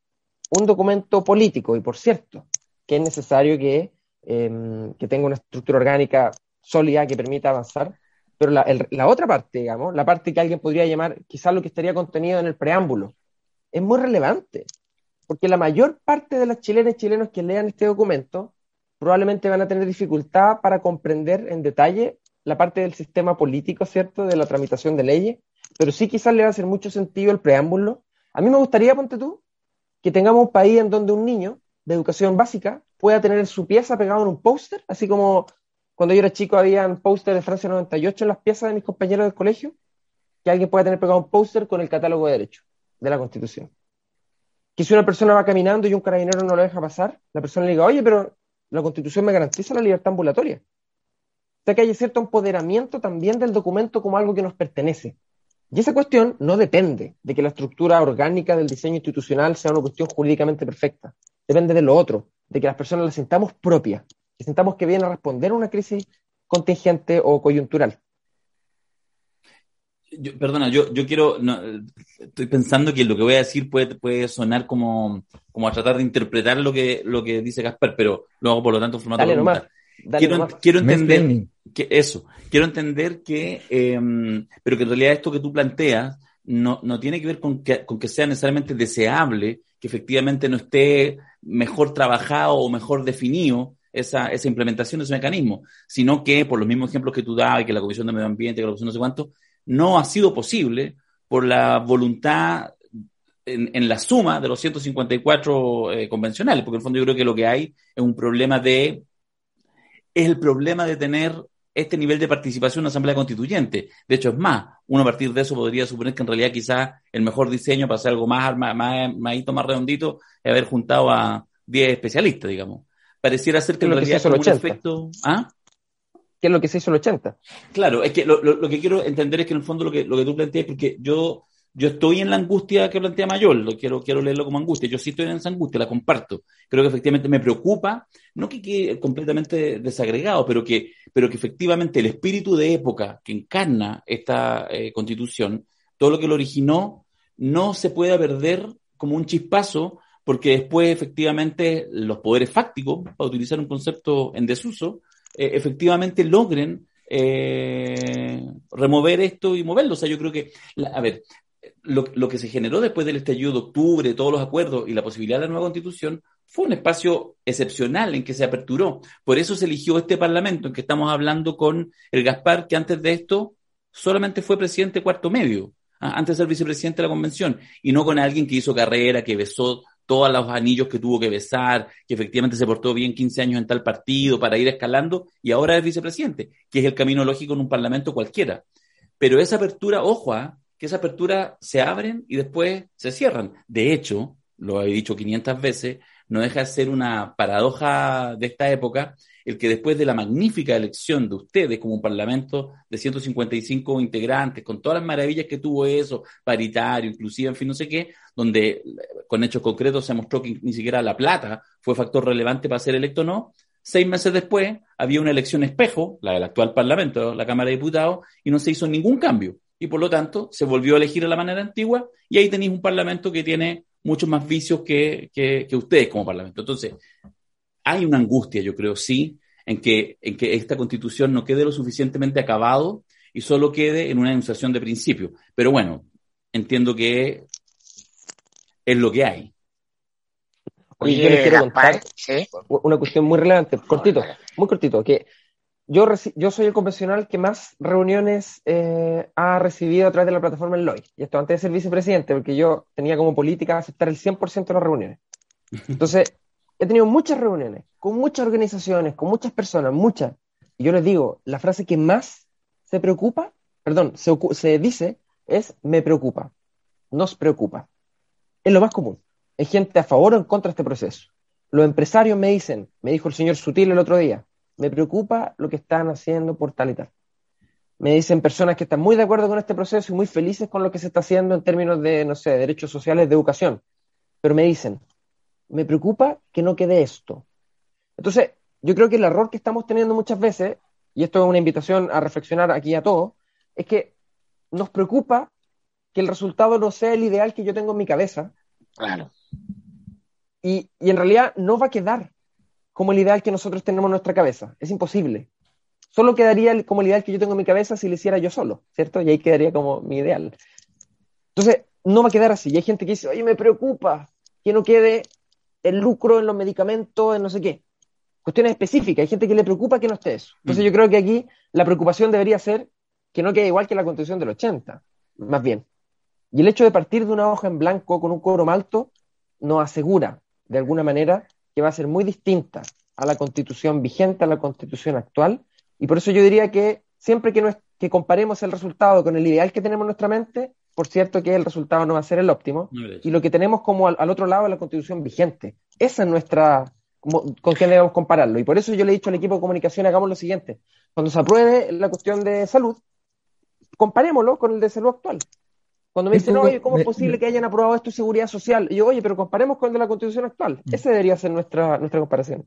un documento político y por cierto, que es necesario que, em, que tenga una estructura orgánica sólida que permita avanzar, pero la, la, otra parte, digamos, la parte que alguien podría llamar quizás lo que estaría contenido en el preámbulo, es muy relevante, porque la mayor parte de las chilenas y chilenos que lean este documento probablemente van a tener dificultad para comprender en detalle la parte del sistema político, ¿cierto?, de la tramitación de leyes, pero sí quizás le va a hacer mucho sentido el preámbulo. A mí me gustaría, ponte tú, que tengamos un país en donde un niño de educación básica pueda tener su pieza pegado en un póster, así como cuando yo era chico habían póster de Francia 98 en las piezas de mis compañeros del colegio, que alguien pueda tener pegado un póster con el catálogo de derechos de la Constitución. Que si una persona va caminando y un carabinero no lo deja pasar, la persona le diga, oye, pero la Constitución me garantiza la libertad ambulatoria. O sea que hay cierto empoderamiento también del documento como algo que nos pertenece. Y esa cuestión no depende de que la estructura orgánica del diseño institucional sea una cuestión jurídicamente perfecta. Depende de lo otro, de que las personas la sintamos propia, que sintamos que viene a responder a una crisis contingente o coyuntural. perdona, yo, yo quiero, estoy pensando que lo que voy a decir puede, puede sonar como, como a tratar de interpretar lo que, lo que dice Gaspar, pero lo hago por lo tanto en formato de quiero, quiero entender que eso, quiero entender que, em, pero que en realidad esto que tú planteas no, no tiene que ver con que, con que sea necesariamente deseable que efectivamente no esté mejor trabajado o mejor definido esa, esa implementación de ese mecanismo, sino que por los mismos ejemplos que tú dabas, que la Comisión de Medio Ambiente, que la Comisión no sé cuánto, no ha sido posible por la voluntad en, en la suma de los 154 eh, convencionales, porque en el fondo yo creo que lo que hay es un problema de es el problema de tener este nivel de participación en una asamblea constituyente. De hecho, es más, uno a partir de eso podría suponer que en realidad quizás el mejor diseño para hacer algo más, más, más, más redondito es haber juntado a 10 especialistas, digamos. Pareciera ser que en realidad es un efecto... ¿Ah? ¿Qué es lo que se hizo en el 80? Claro, es que lo, lo, que quiero entender es que en el fondo lo que, lo que tú planteas, porque yo yo estoy en la angustia que plantea Mayor, lo quiero, quiero leerlo como angustia, yo sí estoy en esa angustia, la comparto. Creo que efectivamente me preocupa, no que quede completamente desagregado, pero que, pero que efectivamente el espíritu de época que encarna esta eh, constitución, todo lo que lo originó, no se pueda perder como un chispazo, porque después efectivamente los poderes fácticos, para utilizar un concepto en desuso, eh, efectivamente logren eh, remover esto y moverlo. O sea, yo creo que, a ver, lo, que se generó después del estallido de octubre, todos los acuerdos y la posibilidad de la nueva constitución, fue un espacio excepcional en que se aperturó. Por eso se eligió este Parlamento, en que estamos hablando con el Gaspar, que antes de esto solamente fue presidente cuarto medio, antes de ser vicepresidente de la convención, y no con alguien que hizo carrera, que besó todos los anillos que tuvo que besar, que efectivamente se portó bien 15 años en tal partido para ir escalando, y ahora es vicepresidente, que es el camino lógico en un Parlamento cualquiera. Pero esa apertura, ojo, ¿ah? Que esa apertura se abren y después se cierran. De hecho, lo he dicho 500 veces, no deja de ser una paradoja de esta época el que después de la magnífica elección de ustedes como un parlamento de 155 integrantes, con todas las maravillas que tuvo eso, paritario, inclusive, en fin, no sé qué, donde con hechos concretos se mostró que ni siquiera la plata fue factor relevante para ser electo o no, seis meses después había una elección espejo, la del actual parlamento, la Cámara de Diputados, y no se hizo ningún cambio y por lo tanto se volvió a elegir a la manera antigua y ahí tenéis un parlamento que tiene muchos más vicios que, que, ustedes como parlamento. Entonces, hay una angustia, yo creo, sí, en que, en que esta constitución no quede lo suficientemente acabado y solo quede en una enunciación de principio. Pero bueno, entiendo que es lo que hay. Oye, yo les quiero contar una cuestión muy relevante, cortito, muy cortito, que yo, soy el convencional que más reuniones eh, ha recibido a través de la plataforma en. Y esto antes de ser vicepresidente, porque yo tenía como política aceptar el 100% de las reuniones. Entonces, he tenido muchas reuniones, con muchas organizaciones, con muchas personas, muchas. Y yo les digo, la frase que más se preocupa, perdón, se, se dice es me preocupa, nos preocupa. Es lo más común. Hay gente a favor o en contra de este proceso. Los empresarios me dicen, me dijo el señor Sutil el otro día, me preocupa lo que están haciendo por tal y tal. Me dicen personas que están muy de acuerdo con este proceso y muy felices con lo que se está haciendo en términos de, no sé, derechos sociales, de educación. Pero me dicen, me preocupa que no quede esto. Entonces, yo creo que el error que estamos teniendo muchas veces, y esto es una invitación a reflexionar aquí a todos, es que nos preocupa que el resultado no sea el ideal que yo tengo en mi cabeza. Claro. Y, y en realidad no va a quedar como el ideal que nosotros tenemos en nuestra cabeza. Es imposible. Solo quedaría como el ideal que yo tengo en mi cabeza si lo hiciera yo solo, ¿cierto? Y ahí quedaría como mi ideal. Entonces, no va a quedar así. Y hay gente que dice, oye, me preocupa que no quede el lucro en los medicamentos, en no sé qué. Cuestiones específicas. Hay gente que le preocupa que no esté eso. Entonces, mm. yo creo que aquí la preocupación debería ser que no quede igual que la constitución del 80, más bien. Y el hecho de partir de una hoja en blanco con un quórum alto nos asegura, de alguna manera, que va a ser muy distinta a la constitución vigente, a la constitución actual, y por eso yo diría que siempre que, que comparemos el resultado con el ideal que tenemos en nuestra mente, por cierto que el resultado no va a ser el óptimo, y lo que tenemos como al, otro lado es la constitución vigente. Esa es nuestra, con quién debemos compararlo. Y por eso yo le he dicho al equipo de comunicación, hagamos lo siguiente. Cuando se apruebe la cuestión de salud, comparémoslo con el de salud actual. Cuando me dicen, oye, ¿cómo es posible que hayan aprobado esto seguridad social? Y yo, oye, pero comparemos con el de la constitución actual. Mm. Esa debería ser nuestra, nuestra comparación.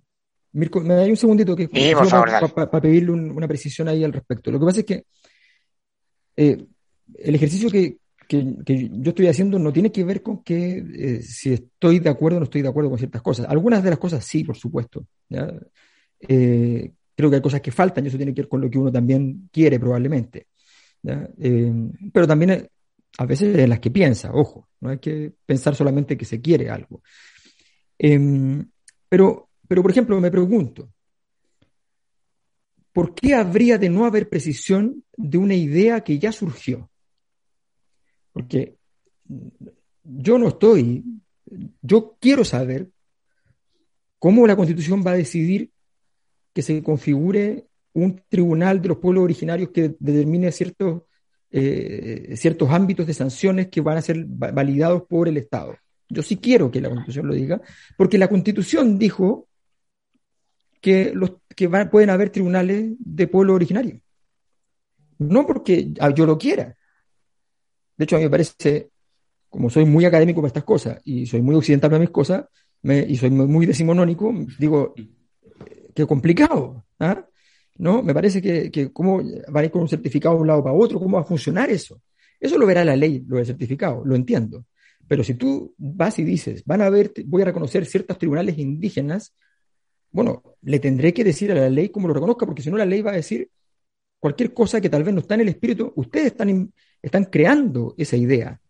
Mirko, me da un segundito que para pedirle una precisión ahí al respecto. Lo que pasa es que eh, el ejercicio que, yo estoy haciendo no tiene que ver con que eh, si estoy de acuerdo o no estoy de acuerdo con ciertas cosas. Algunas de las cosas sí, por supuesto. Eh, creo que hay cosas que faltan y eso tiene que ver con lo que uno también quiere probablemente. pero también a veces en las que piensa, ojo, no hay que pensar solamente que se quiere algo. Em, pero pero, por ejemplo, me pregunto, ¿por qué habría de no haber precisión de una idea que ya surgió? Porque yo no estoy, yo quiero saber cómo la Constitución va a decidir que se configure un tribunal de los pueblos originarios que determine ciertos, eh, ciertos ámbitos de sanciones que van a ser validados por el Estado. Yo sí quiero que la Constitución lo diga, porque la Constitución dijo que, los, que pueden haber tribunales de pueblo originario. No porque yo lo quiera. De hecho, a mí me parece, como soy muy académico para estas cosas y soy muy occidental para mis cosas, y soy muy decimonónico, digo, qué complicado. ¿ah? ¿No? Me parece que, que cómo van a ir con un certificado de un lado para otro, cómo va a funcionar eso. Eso lo verá la ley, lo del certificado, lo entiendo. Pero si tú vas y dices, van a ver, voy a reconocer ciertos tribunales indígenas bueno, le tendré que decir a la ley cómo lo reconozca, porque si no la ley va a decir cualquier cosa que tal vez no está en el espíritu, ustedes están, están creando esa idea.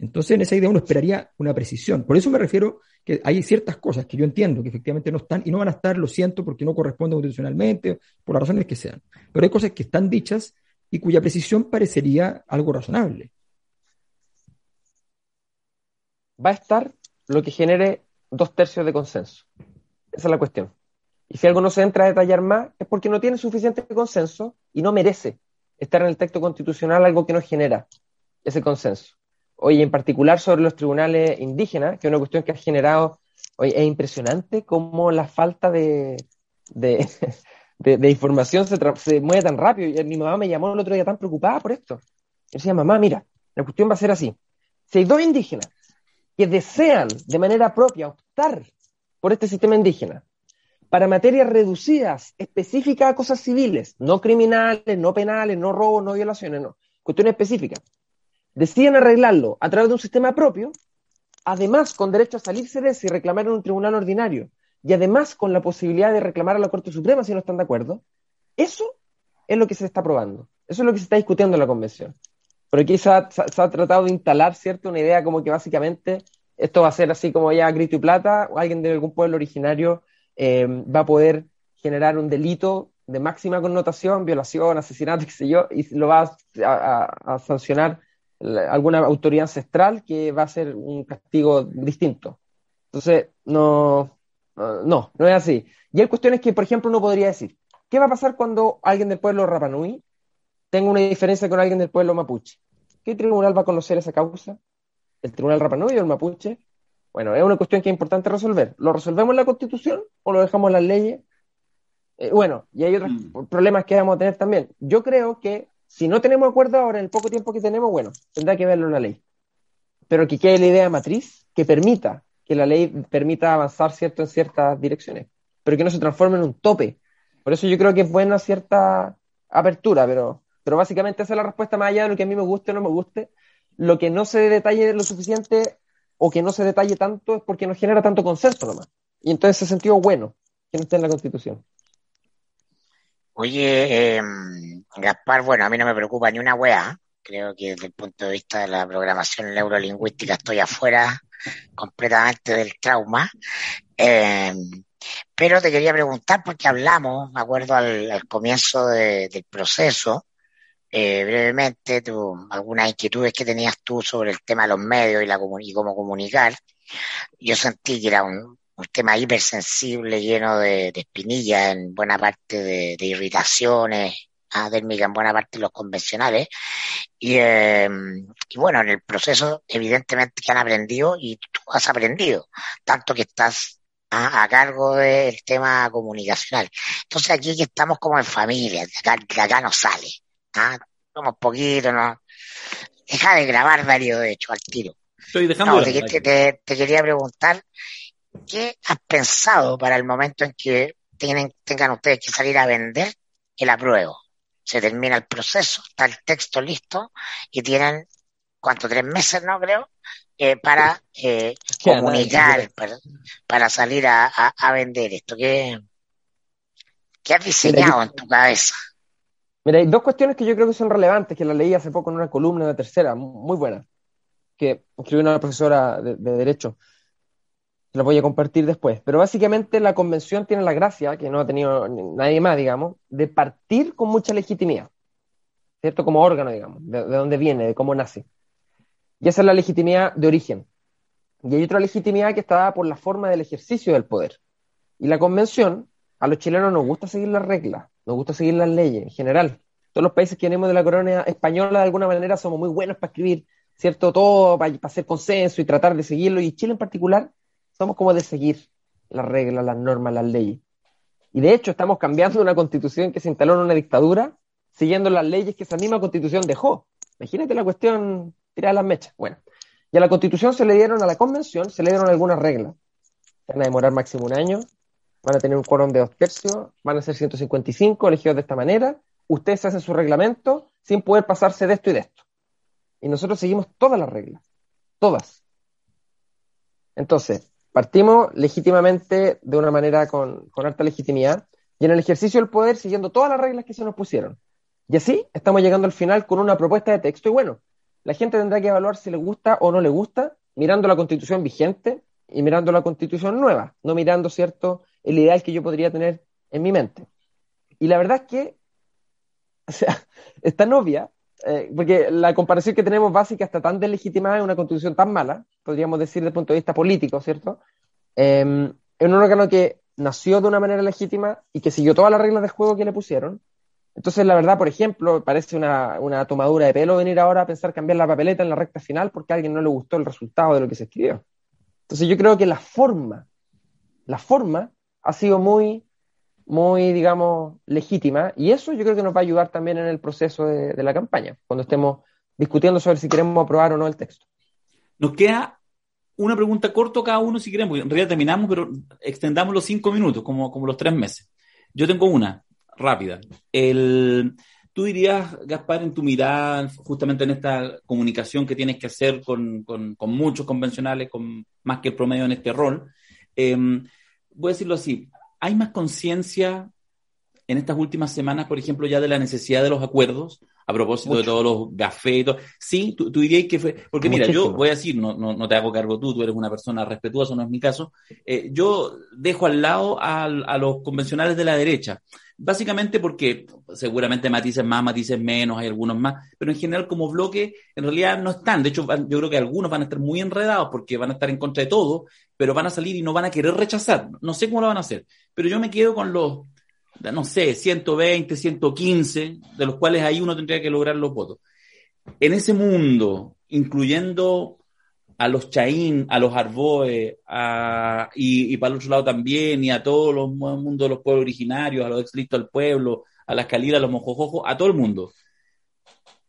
Entonces en esa idea uno esperaría una precisión. Por eso me refiero que hay ciertas cosas que yo entiendo que efectivamente no están y no van a estar, lo siento, porque no corresponden constitucionalmente, por las razones que sean. Pero hay cosas que están dichas y cuya precisión parecería algo razonable. Va a estar lo que genere dos tercios de consenso. Esa es la cuestión. Y si algo no se entra a detallar más, es porque no tiene suficiente consenso y no merece estar en el texto constitucional algo que no genera ese consenso. Oye, en particular sobre los tribunales indígenas, que es una cuestión que ha generado, oye, es impresionante cómo la falta de, de, información se, se, mueve tan rápido. Y mi mamá me llamó el otro día tan preocupada por esto. Y decía, mamá, mira, la cuestión va a ser así. Si hay dos indígenas que desean de manera propia optar por este sistema indígena para materias reducidas, específicas a cosas civiles, no criminales, no penales, no robos, no violaciones, no, cuestiones específicas, deciden arreglarlo a través de un sistema propio, además con derecho a salirse de ese y reclamar en un tribunal ordinario, y además con la posibilidad de reclamar a la Corte Suprema si no están de acuerdo, eso es lo que se está probando, eso es lo que se está discutiendo en la Convención. Pero aquí se ha, se ha tratado de instalar, ¿cierto?, una idea como que básicamente esto va a ser así como ya grito y plata, o alguien de algún pueblo originario eh, va a poder generar un delito de máxima connotación, violación, asesinato, qué sé yo, y lo va a, sancionar alguna autoridad ancestral que va a ser un castigo distinto. Entonces, no, no, no es así. Y hay cuestiones que, por ejemplo, uno podría decir, ¿qué va a pasar cuando alguien del pueblo Rapanui tenga una diferencia con alguien del pueblo mapuche? ¿Qué tribunal va a conocer esa causa? el Tribunal Rapa Nui o el Mapuche? Bueno, es una cuestión que es importante resolver. ¿Lo resolvemos en la Constitución o lo dejamos en las leyes? Eh, bueno, y hay otros mm. problemas que vamos a tener también. Yo creo que si no tenemos acuerdo ahora en el poco tiempo que tenemos, bueno, tendrá que verlo en la ley. Pero que quede la idea matriz que permita que la ley permita avanzar cierto en ciertas direcciones, pero que no se transforme en un tope. Por eso yo creo que es buena cierta apertura, pero, pero básicamente esa es la respuesta más allá de lo que a mí me guste o no me guste. Lo que no se detalle lo suficiente o que no se detalle tanto es porque no genera tanto consenso nomás. Y entonces ese sentido bueno que no esté en la Constitución. Oye, eh, Gaspar, bueno, a mí no me preocupa ni una wea. Creo que desde el punto de vista de la programación neurolingüística estoy afuera completamente del trauma. Eh, pero te quería preguntar, porque hablamos, me acuerdo al, comienzo del proceso, eh, brevemente, tu, algunas inquietudes que tenías tú sobre el tema de los medios y, la, y cómo comunicar. Yo sentí que era un, tema hipersensible, lleno de, espinillas en buena parte de, irritaciones adérmicas en buena parte de los convencionales. Y, eh, y bueno, en el proceso, evidentemente que han aprendido y tú has aprendido, tanto que estás a, cargo del tema comunicacional. Entonces aquí que estamos como en familia, de acá, de acá no sale. ¿ah? Somos poquitos, ¿no? Deja de grabar, Darío, de hecho, al tiro. Estoy dejando. te, quería preguntar, ¿qué has pensado para el momento en que tienen, tengan ustedes que salir a vender el apruebo? Se termina el proceso, está el texto listo y tienen, ¿cuánto? Tres meses, ¿no? Creo, eh, para eh, comunicar, para, salir a, vender esto? ¿Qué, qué has diseñado en tu cabeza? Mira, hay dos cuestiones que yo creo que son relevantes, que la leí hace poco en una columna de tercera, muy buena, que escribió una profesora de, Derecho. La voy a compartir después. Pero básicamente la convención tiene la gracia, que no ha tenido nadie más, digamos, de partir con mucha legitimidad, ¿cierto? Como órgano, digamos, de dónde viene, de cómo nace. Y esa es la legitimidad de origen. Y hay otra legitimidad que está dada por la forma del ejercicio del poder. Y la convención, a los chilenos nos gusta seguir las reglas, nos gusta seguir las leyes en general. Todos los países que venimos de la corona española, de alguna manera, somos muy buenos para escribir, ¿cierto? Todo para, hacer consenso y tratar de seguirlo. Y Chile en particular, somos como de seguir las reglas, las normas, las leyes. Y de hecho, estamos cambiando una constitución que se instaló en una dictadura, siguiendo las leyes que esa misma constitución dejó. Imagínate la cuestión tirar las mechas. Bueno, y a la constitución se le dieron, a la convención, se le dieron algunas reglas. Van a demorar máximo un año, van a tener un quórum de dos tercios, van a ser 155 elegidos de esta manera. Ustedes hacen su reglamento sin poder pasarse de esto y de esto. Y nosotros seguimos todas las reglas, todas. Entonces, partimos legítimamente de una manera con, alta legitimidad y en el ejercicio del poder siguiendo todas las reglas que se nos pusieron. Y así estamos llegando al final con una propuesta de texto y bueno, la gente tendrá que evaluar si le gusta o no le gusta, mirando la constitución vigente y mirando la constitución nueva, no mirando, ¿cierto?, el ideal que yo podría tener en mi mente. Y la verdad es que, o sea, eh, porque la comparación que tenemos básica está tan deslegitimada en una constitución tan mala, podríamos decir desde el punto de vista político, ¿cierto? en un órgano que nació de una manera legítima y que siguió todas las reglas del juego que le pusieron, entonces, la verdad, por ejemplo, parece una, tomadura de pelo venir ahora a pensar cambiar la papeleta en la recta final porque a alguien no le gustó el resultado de lo que se escribió. Entonces, yo creo que la forma, la forma ha sido muy, muy, digamos, legítima y eso yo creo que nos va a ayudar también en el proceso de, la campaña, cuando estemos discutiendo sobre si queremos aprobar o no el texto. Nos queda una pregunta corta cada uno si queremos, en realidad terminamos, pero extendamos los cinco minutos, como, como los tres meses. Yo tengo una rápida. El, tú dirías, Gaspar, en tu mirada, justamente en esta comunicación que tienes que hacer con, muchos convencionales, con más que el promedio en este rol, em, voy a decirlo así, ¿hay más conciencia en estas últimas semanas, por ejemplo, ya de la necesidad de los acuerdos? A propósito de todos los gafés Sí, tú, dirías que fue. Porque mira, yo voy a decir, no, no, no, te hago cargo tú, tú eres una persona respetuosa, no es mi caso. Eh, yo dejo al lado a los convencionales de la derecha. Básicamente porque seguramente matices más, matices menos, hay algunos más, pero en general como bloque en realidad no están. De hecho, yo creo que algunos van a estar muy enredados porque van a estar en contra de todo, pero van a salir y no van a querer rechazar. No sé cómo lo van a hacer, pero yo me quedo con los, no sé, 120, 115, de los cuales ahí uno tendría que lograr los votos. En ese mundo, incluyendo a los Chaín, a los Arboe, y, para el otro lado también, y a todo el mundo de los pueblos originarios, a los ex del pueblo, a las Calidas, a los Mojojojos, a todo el mundo.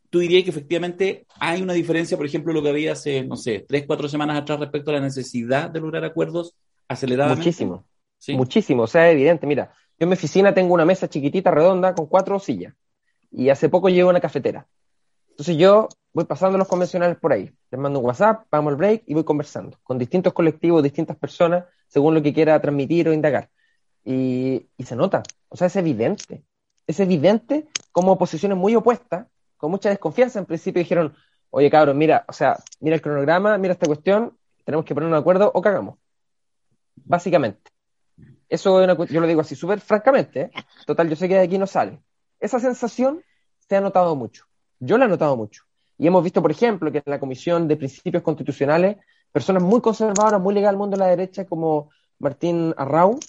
Tú dirías que efectivamente hay una diferencia, por ejemplo, lo que había hace, no sé, tres, cuatro semanas atrás respecto a la necesidad de lograr acuerdos acelerados. Muchísimo, muchísimo, o sea, es evidente. Mira, Yo en mi oficina tengo una mesa chiquitita, redonda, con cuatro sillas. Y hace poco llego a una cafetera. Entonces yo voy pasando los convencionales por ahí. Les mando un WhatsApp, vamos al break y voy conversando con distintos colectivos, distintas personas, según lo que quiera transmitir o indagar. Y, y se nota, o sea, es evidente. Es evidente como posiciones muy opuestas, con mucha desconfianza, en principio dijeron, oye cabrón, mira, o sea, mira el cronograma, mira esta cuestión, tenemos que ponernos de acuerdo o cagamos. Básicamente. Eso yo lo digo así, súper francamente. ¿eh? Total, yo sé que de aquí no sale. Esa sensación se ha notado mucho. Yo la he notado mucho. Y hemos visto, por ejemplo, que en la Comisión de Principios Constitucionales, personas muy conservadoras, muy legal al mundo de la derecha, como Martín Arrau,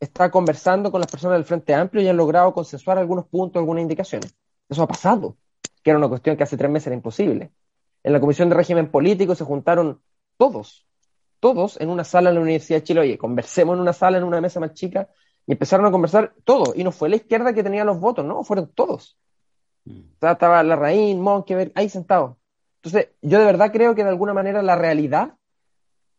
está conversando con las personas del Frente Amplio y han logrado consensuar algunos puntos, algunas indicaciones. Eso ha pasado, que era una cuestión que hace tres meses era imposible. En la Comisión de Régimen Político se juntaron todos, todos en una sala en la Universidad de Chile, oye, conversemos en una sala, en una mesa más chica, y empezaron a conversar todos, y no fue la izquierda que tenía los votos, no, fueron todos. Mm. estaba Larraín, Monkever, ahí sentados. Entonces, yo de verdad creo que de alguna manera la realidad,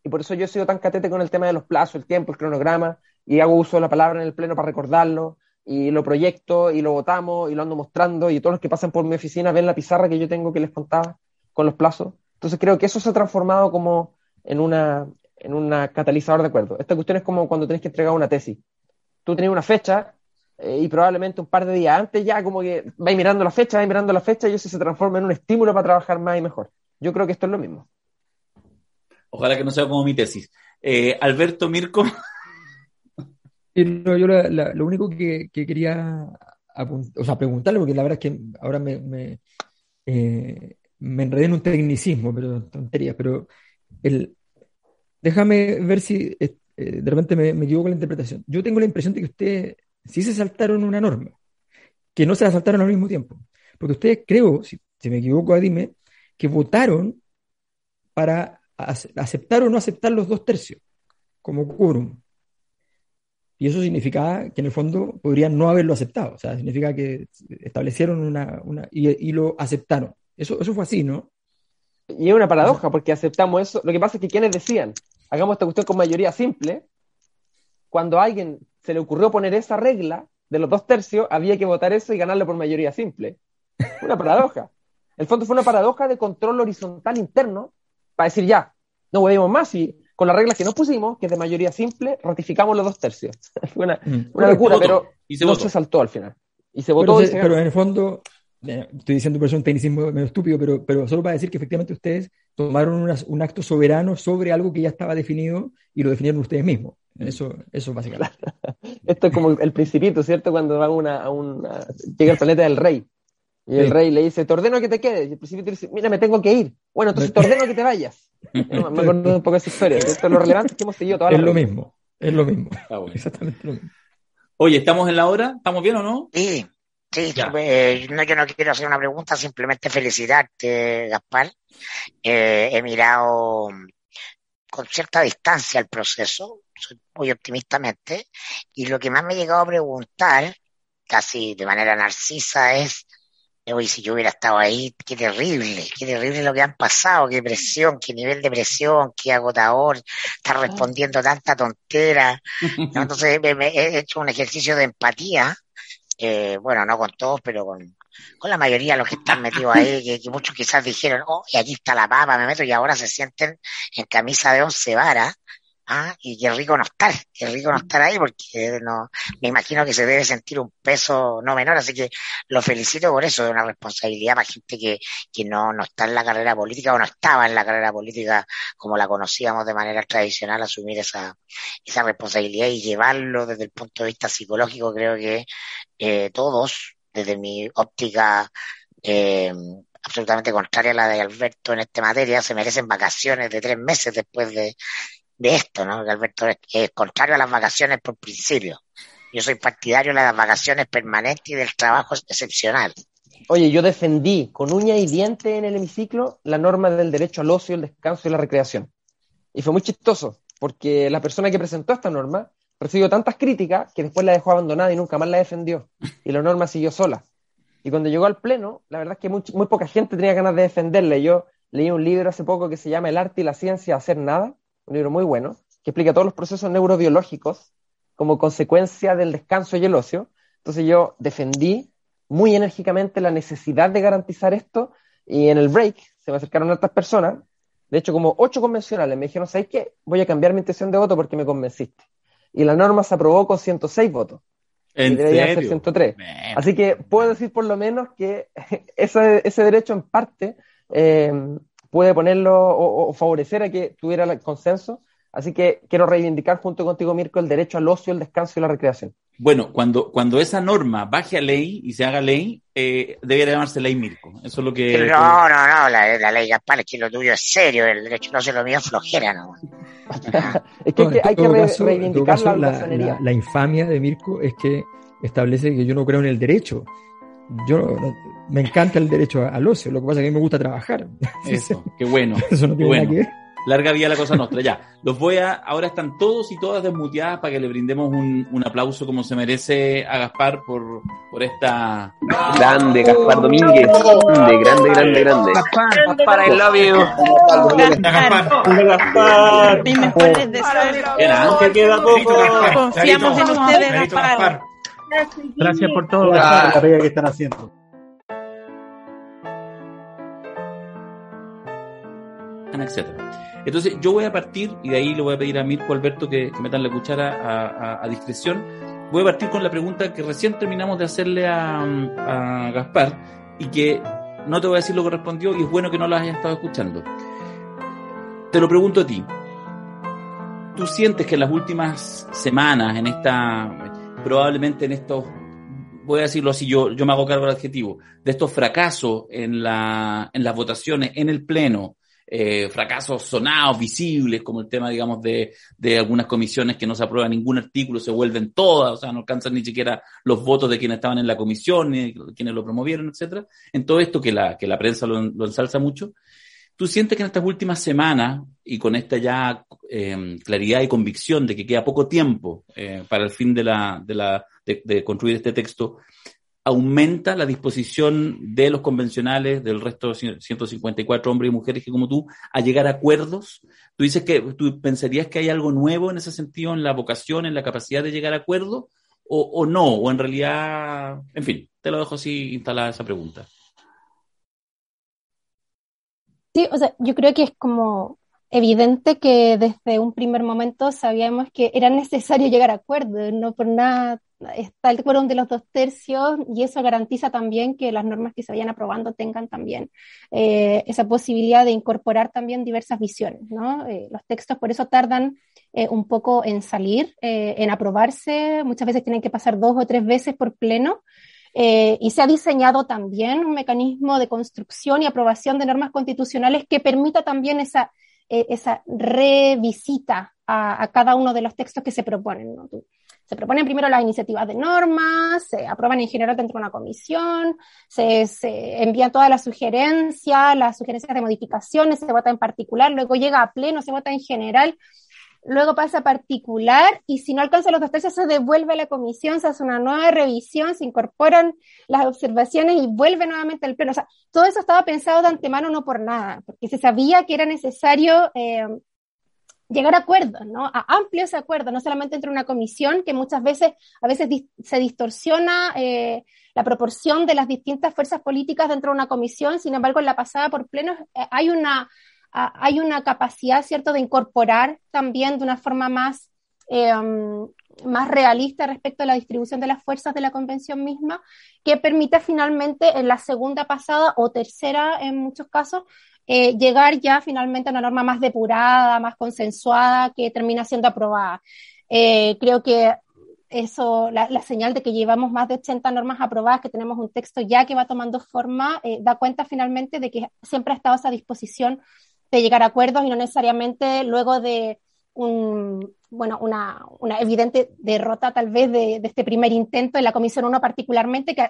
y por eso yo he sido tan catete con el tema de los plazos, el tiempo, el cronograma, y hago uso de la palabra en el pleno para recordarlo, y lo proyecto, y lo votamos, y lo ando mostrando, y todos los que pasan por mi oficina ven la pizarra que yo tengo que les contaba con los plazos. Entonces creo que eso se ha transformado como en una, en una catalizador de acuerdo. Esta cuestión es como cuando tienes que entregar una tesis. Tú tienes una fecha eh, y probablemente un par de días antes ya como que vais mirando la fecha, vais mirando la fecha y eso se transforma en un estímulo para trabajar más y mejor. Yo creo que esto es lo mismo. Ojalá que no sea como mi tesis. Eh, Alberto Mirko. Yo lo único que, quería o sea, preguntarle, porque la verdad es que ahora me, eh, me enredé en un tecnicismo, pero tontería, pero el, déjame ver si eh, eh, de repente me, equivoco en la interpretación. Yo tengo la impresión de que ustedes sí se saltaron una norma, que no se la saltaron al mismo tiempo. Porque ustedes creo, si, me equivoco, dime, que votaron para aceptar o no aceptar los dos tercios como quórum. Y eso significa que en el fondo podrían no haberlo aceptado. O sea, significa que establecieron una, una y, lo aceptaron. Eso, eso fue así, ¿no? Y es una paradoja, porque aceptamos eso. Lo que pasa es que quienes decían, hagamos esta cuestión con mayoría simple, cuando a alguien se le ocurrió poner esa regla de los dos tercios, había que votar eso y ganarlo por mayoría simple. Una paradoja. El fondo fue una paradoja de control horizontal interno para decir ya, no podemos más y con las reglas que nos pusimos, que es de mayoría simple, ratificamos los dos tercios. fue una, mm. locura, pero no se saltó al final. Y se votó. pero en el fondo, estoy diciendo por eso un tecnicismo medio estúpido, pero, pero solo para decir que efectivamente ustedes tomaron un acto soberano sobre algo que ya estaba definido y lo definieron ustedes mismos. Eso, eso básicamente. Esto es como el principito, ¿cierto? Cuando va una, a una, llega al planeta del rey. Y el rey le dice, te ordeno que te quedes. Y el principito dice, mira, me tengo que ir. Bueno, entonces te ordeno que te vayas. me acuerdo un poco de esa historia. Esto es lo relevante que hemos seguido toda la Es lo mismo, es lo mismo. Exactamente lo mismo. Oye, ¿estamos en la hora? ¿Estamos bien o no? Sí. Sí, eh, no, yo no quiero hacer una pregunta, simplemente felicitarte, Gaspar. Eh, he mirado con cierta distancia el proceso, soy muy optimistamente, y lo que más me he llegado a preguntar, casi de manera narcisa, es, oye, si yo hubiera estado ahí, qué terrible, qué terrible lo que han pasado, qué presión, qué nivel de presión, qué agotador, estar respondiendo tanta tontera. Entonces he hecho un ejercicio de empatía eh, bueno, no con todos, pero con, con la mayoría de los que están metidos ahí, que, muchos quizás dijeron, oh, y aquí está la papa, me meto, y ahora se sienten en camisa de once varas, ¿ah? y qué rico no estar, qué rico no estar ahí, porque no, me imagino que se debe sentir un peso no menor, así que lo felicito por eso, es una responsabilidad para gente que, que no, no está en la carrera política o no estaba en la carrera política como la conocíamos de manera tradicional, asumir esa, esa responsabilidad y llevarlo desde el punto de vista psicológico, creo que eh, todos, desde mi óptica eh, absolutamente contraria a la de Alberto en esta materia, se merecen vacaciones de tres meses después de, de esto, ¿no? Alberto es, contrario a las vacaciones por principio. Yo soy partidario de las vacaciones permanentes y del trabajo excepcional. Oye, yo defendí con uña y diente en el hemiciclo la norma del derecho al ocio, el descanso y la recreación. Y fue muy chistoso, porque la persona que presentó esta norma recibió tantas críticas que después la dejó abandonada y nunca más la defendió. Y la norma siguió sola. Y cuando llegó al Pleno, la verdad es que muy, poca gente tenía ganas de defenderla. Yo leí un libro hace poco que se llama El arte y la ciencia hacer nada, un libro muy bueno, que explica todos los procesos neurobiológicos como consecuencia del descanso y el ocio. Entonces yo defendí muy enérgicamente la necesidad de garantizar esto y en el break se me acercaron otras personas, de hecho como ocho convencionales, me dijeron, ¿sabes qué? Voy a cambiar mi intención de voto porque me convenciste. Y la norma se aprobó con 106 votos. ¿En debería ser 103. Así que puedo decir por lo menos que ese, ese derecho en parte eh, puede ponerlo o, favorecer a que tuviera el consenso. Así que quiero reivindicar junto contigo, Mirko, el derecho al ocio, el descanso y la recreación. Bueno, cuando, cuando esa norma baje a ley y se haga ley, eh, debería llamarse ley Mirko. Eso es lo que. No, no, no, la, ley Gaspar, es que lo tuyo es serio, el derecho no se lo mío flojera, ¿no? es que hay que, reivindicar la, la, infamia de Mirko es que establece que yo no creo en el derecho. Yo me encanta el derecho al ocio, lo que pasa es que a mí me gusta trabajar. Eso, qué bueno. Eso no tiene nada que ver. Larga vida la cosa nuestra. Ya, los voy a. Ahora están todos y todas desmuteadas para que le brindemos un, un aplauso como se merece a Gaspar por, por esta. Grande, Gaspar Domínguez. Grande, grande, grande, grande. Gaspar, Gaspar, I love you. Gaspar. Gaspar. Mis mejores deseos. queda poco. Confiamos en ustedes, Gaspar. Gracias por todo, la pega que están haciendo. etcétera. Entonces yo voy a partir, y de ahí le voy a pedir a Mirko Alberto que, que metan la cuchara a, discreción, voy a partir con la pregunta que recién terminamos de hacerle a, a, Gaspar y que no te voy a decir lo que respondió y es bueno que no lo hayas estado escuchando. Te lo pregunto a ti. ¿Tú sientes que en las últimas semanas, en esta, probablemente en estos, voy a decirlo así, yo, yo me hago cargo del adjetivo, de estos fracasos en, la, en las votaciones, en el Pleno, eh, fracasos sonados, visibles, como el tema, digamos, de, de algunas comisiones que no se aprueba ningún artículo, se vuelven todas, o sea, no alcanzan ni siquiera los votos de quienes estaban en la comisión, ni quienes lo promovieron, etcétera. En todo esto que la, que la prensa lo, lo ensalza mucho, ¿Tú sientes que en estas últimas semanas, y con esta ya eh, claridad y convicción de que queda poco tiempo eh, para el fin de, la, de, la, de, construir este texto, aumenta la disposición de los convencionales, del resto de 154 hombres y mujeres que como tú, a llegar a acuerdos. Tú dices que tú pensarías que hay algo nuevo en ese sentido, en la vocación, en la capacidad de llegar a acuerdos, o, o no, o en realidad, en fin, te lo dejo así instalada esa pregunta. Sí, o sea, yo creo que es como evidente que desde un primer momento sabíamos que era necesario llegar a acuerdos, no por nada está el quórum de los dos tercios y eso garantiza también que las normas que se vayan aprobando tengan también eh, esa posibilidad de incorporar también diversas visiones. ¿no? Eh, los textos por eso tardan eh, un poco en salir, en aprobarse, muchas veces tienen que pasar dos o tres veces por pleno. Y se ha diseñado también un mecanismo de construcción y aprobación de normas constitucionales que permita también esa, esa revisita a, a, cada uno de los textos que se proponen. ¿no? Se proponen primero las iniciativas de normas, se aprueban en general dentro de una comisión, se, envían todas las sugerencias, las sugerencias de modificaciones, se vota en particular, luego llega a pleno, se vota en general, luego pasa a particular y si no alcanza los dos tercios se devuelve a la comisión, se hace una nueva revisión, se incorporan las observaciones y vuelve nuevamente al pleno. O sea, todo eso estaba pensado de antemano no por nada, porque se sabía que era necesario eh, llegar a acuerdos, ¿no? A amplios acuerdos, no solamente entre una comisión, que muchas veces, a veces se distorsiona eh, la proporción de las distintas fuerzas políticas dentro de una comisión, sin embargo, en la pasada por pleno eh, hay una, hay una capacidad, ¿cierto?, de incorporar también de una forma más, eh, más realista respecto a la distribución de las fuerzas de la convención misma, que permite finalmente en la segunda pasada o tercera en muchos casos eh, llegar ya finalmente a una norma más depurada, más consensuada, que termina siendo aprobada. Eh, creo que eso, la, señal de que llevamos más de 80 normas aprobadas, que tenemos un texto ya que va tomando forma, eh, da cuenta finalmente de que siempre ha estado esa disposición de llegar a acuerdos y no necesariamente luego de un, bueno, una, una evidente derrota tal vez de, este primer intento en la Comisión 1 particularmente, que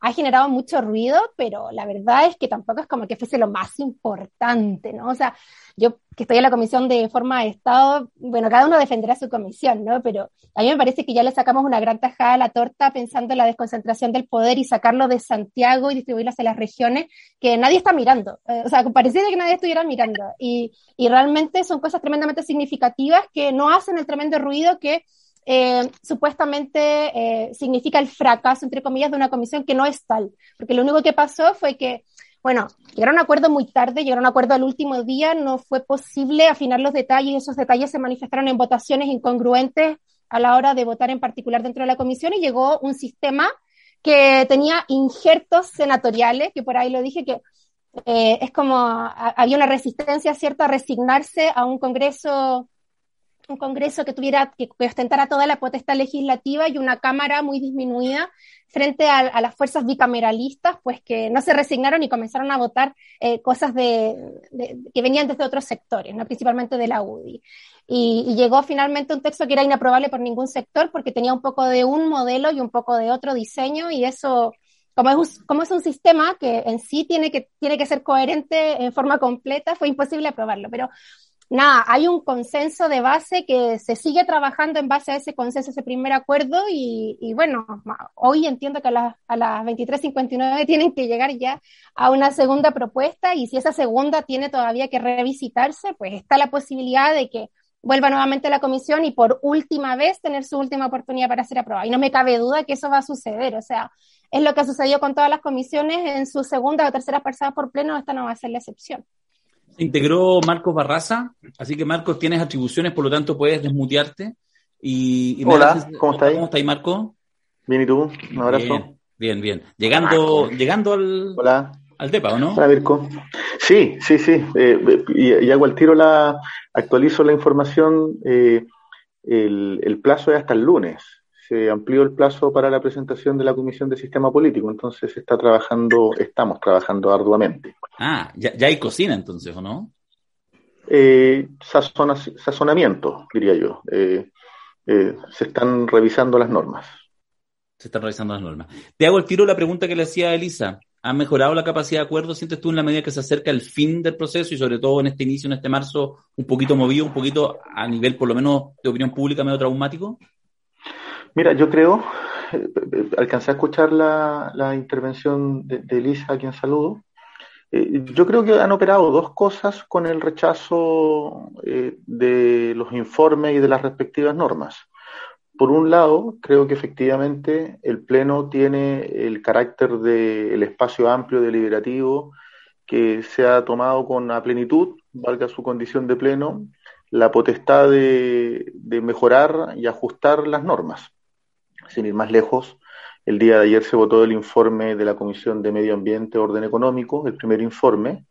ha generado mucho ruido, pero la verdad es que tampoco es como que fuese lo más importante, ¿no? O sea, yo que estoy en la comisión de forma de Estado, bueno, cada uno defenderá su comisión, ¿no? Pero a mí me parece que ya le sacamos una gran tajada a la torta pensando en la desconcentración del poder y sacarlo de Santiago y distribuirlo hacia las regiones que nadie está mirando. Eh, o sea, pareciera que nadie estuviera mirando. Y, y realmente son cosas tremendamente significativas que no hacen el tremendo ruido que eh, supuestamente eh, significa el fracaso, entre comillas, de una comisión que no es tal, porque lo único que pasó fue que, bueno, llegaron a un acuerdo muy tarde, llegaron a un acuerdo al último día, no fue posible afinar los detalles y esos detalles se manifestaron en votaciones incongruentes a la hora de votar en particular dentro de la comisión y llegó un sistema que tenía injertos senatoriales, que por ahí lo dije, que eh, es como había una resistencia cierta a resignarse a un Congreso un Congreso que tuviera, que, ostentara toda la potestad legislativa y una Cámara muy disminuida frente a, las fuerzas bicameralistas, pues que no se resignaron y comenzaron a votar eh, cosas de, que venían desde otros sectores, ¿no? principalmente de la UDI. Y, llegó finalmente un texto que era inaprobable por ningún sector porque tenía un poco de un modelo y un poco de otro diseño y eso como es, como es un sistema que en sí tiene que, tiene que ser coherente en forma completa, fue imposible aprobarlo. Pero nada, hay un consenso de base que se sigue trabajando en base a ese consenso, ese primer acuerdo, y, bueno, hoy entiendo que a, las a las 23.59 tienen que llegar ya a una segunda propuesta, y si esa segunda tiene todavía que revisitarse, pues está la posibilidad de que vuelva nuevamente a la comisión y por última vez tener su última oportunidad para ser aprobada. Y no me cabe duda que eso va a suceder, o sea, es lo que ha sucedido con todas las comisiones en su segunda o tercera pasada por pleno, esta no va a ser la excepción integró Marcos Barraza, así que Marcos tienes atribuciones, por lo tanto puedes desmutearte. Y, Hola, ¿cómo estáis? ¿Cómo estáis, Marco? Bien, ¿y tú? Un abrazo. Bien, bien. Llegando, llegando al, Hola. al DEPA, ¿o no? Hola, Mirko. Sí, sí, sí. Eh, y, hago al tiro la, actualizo la información. Eh, el, el plazo es hasta el lunes se amplió el plazo para la presentación de la Comisión de Sistema Político, entonces se está trabajando, estamos trabajando arduamente. Ah, ya, hay cocina entonces, ¿o no? Eh, sazonamiento, diría yo. Eh, eh, se están revisando las normas. Se están revisando las normas. Te hago el tiro la pregunta que le hacía a Elisa. ¿Ha mejorado la capacidad de acuerdo, sientes tú, en la medida que se acerca el fin del proceso y sobre todo en este inicio, en este marzo, un poquito movido, un poquito a nivel, por lo menos, de opinión pública, medio traumático? Mira, yo creo, eh, alcancé a escuchar la, intervención de, Elisa, a quien saludo. Eh, yo creo que han operado dos cosas con el rechazo eh, de los informes y de las respectivas normas. Por un lado, creo que efectivamente el Pleno tiene el carácter del espacio amplio deliberativo que se ha tomado con a plenitud, valga su condición de Pleno, la potestad de mejorar y ajustar las normas. Sin ir más lejos, el día de ayer se votó el informe de la Comisión de Medio Ambiente, Orden Económico, el primer informe,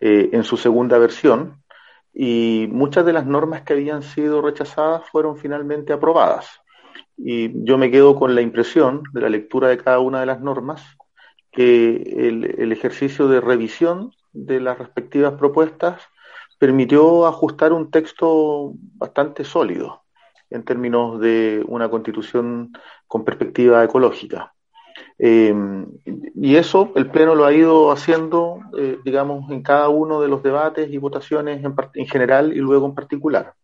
eh, en su segunda versión, y muchas de las normas que habían sido rechazadas fueron finalmente aprobadas. Y yo me quedo con la impresión de la lectura de cada una de las normas que el ejercicio de revisión de las respectivas propuestas permitió ajustar un texto bastante sólido en términos de una constitución con perspectiva ecológica. Eh, y eso el Pleno lo ha ido haciendo, eh, digamos, en cada uno de los debates y votaciones en, en, general y luego en particular.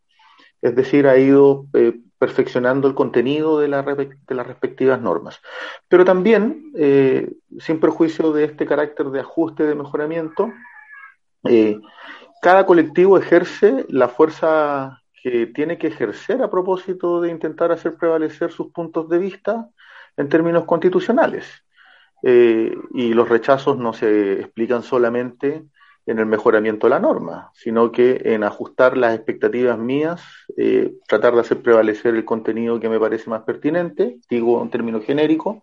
Es decir, ha ido eh, perfeccionando el contenido de, de, las respectivas normas. Pero también, sin perjuicio de este carácter de ajuste, de mejoramiento, cada colectivo ejerce la fuerza que tiene que ejercer a propósito de intentar hacer prevalecer sus puntos de vista en términos constitucionales. Eh, y los rechazos no se explican solamente en el mejoramiento de la norma, sino que en ajustar las expectativas mías, eh, tratar de hacer prevalecer el contenido que me parece más pertinente, digo en términos genéricos,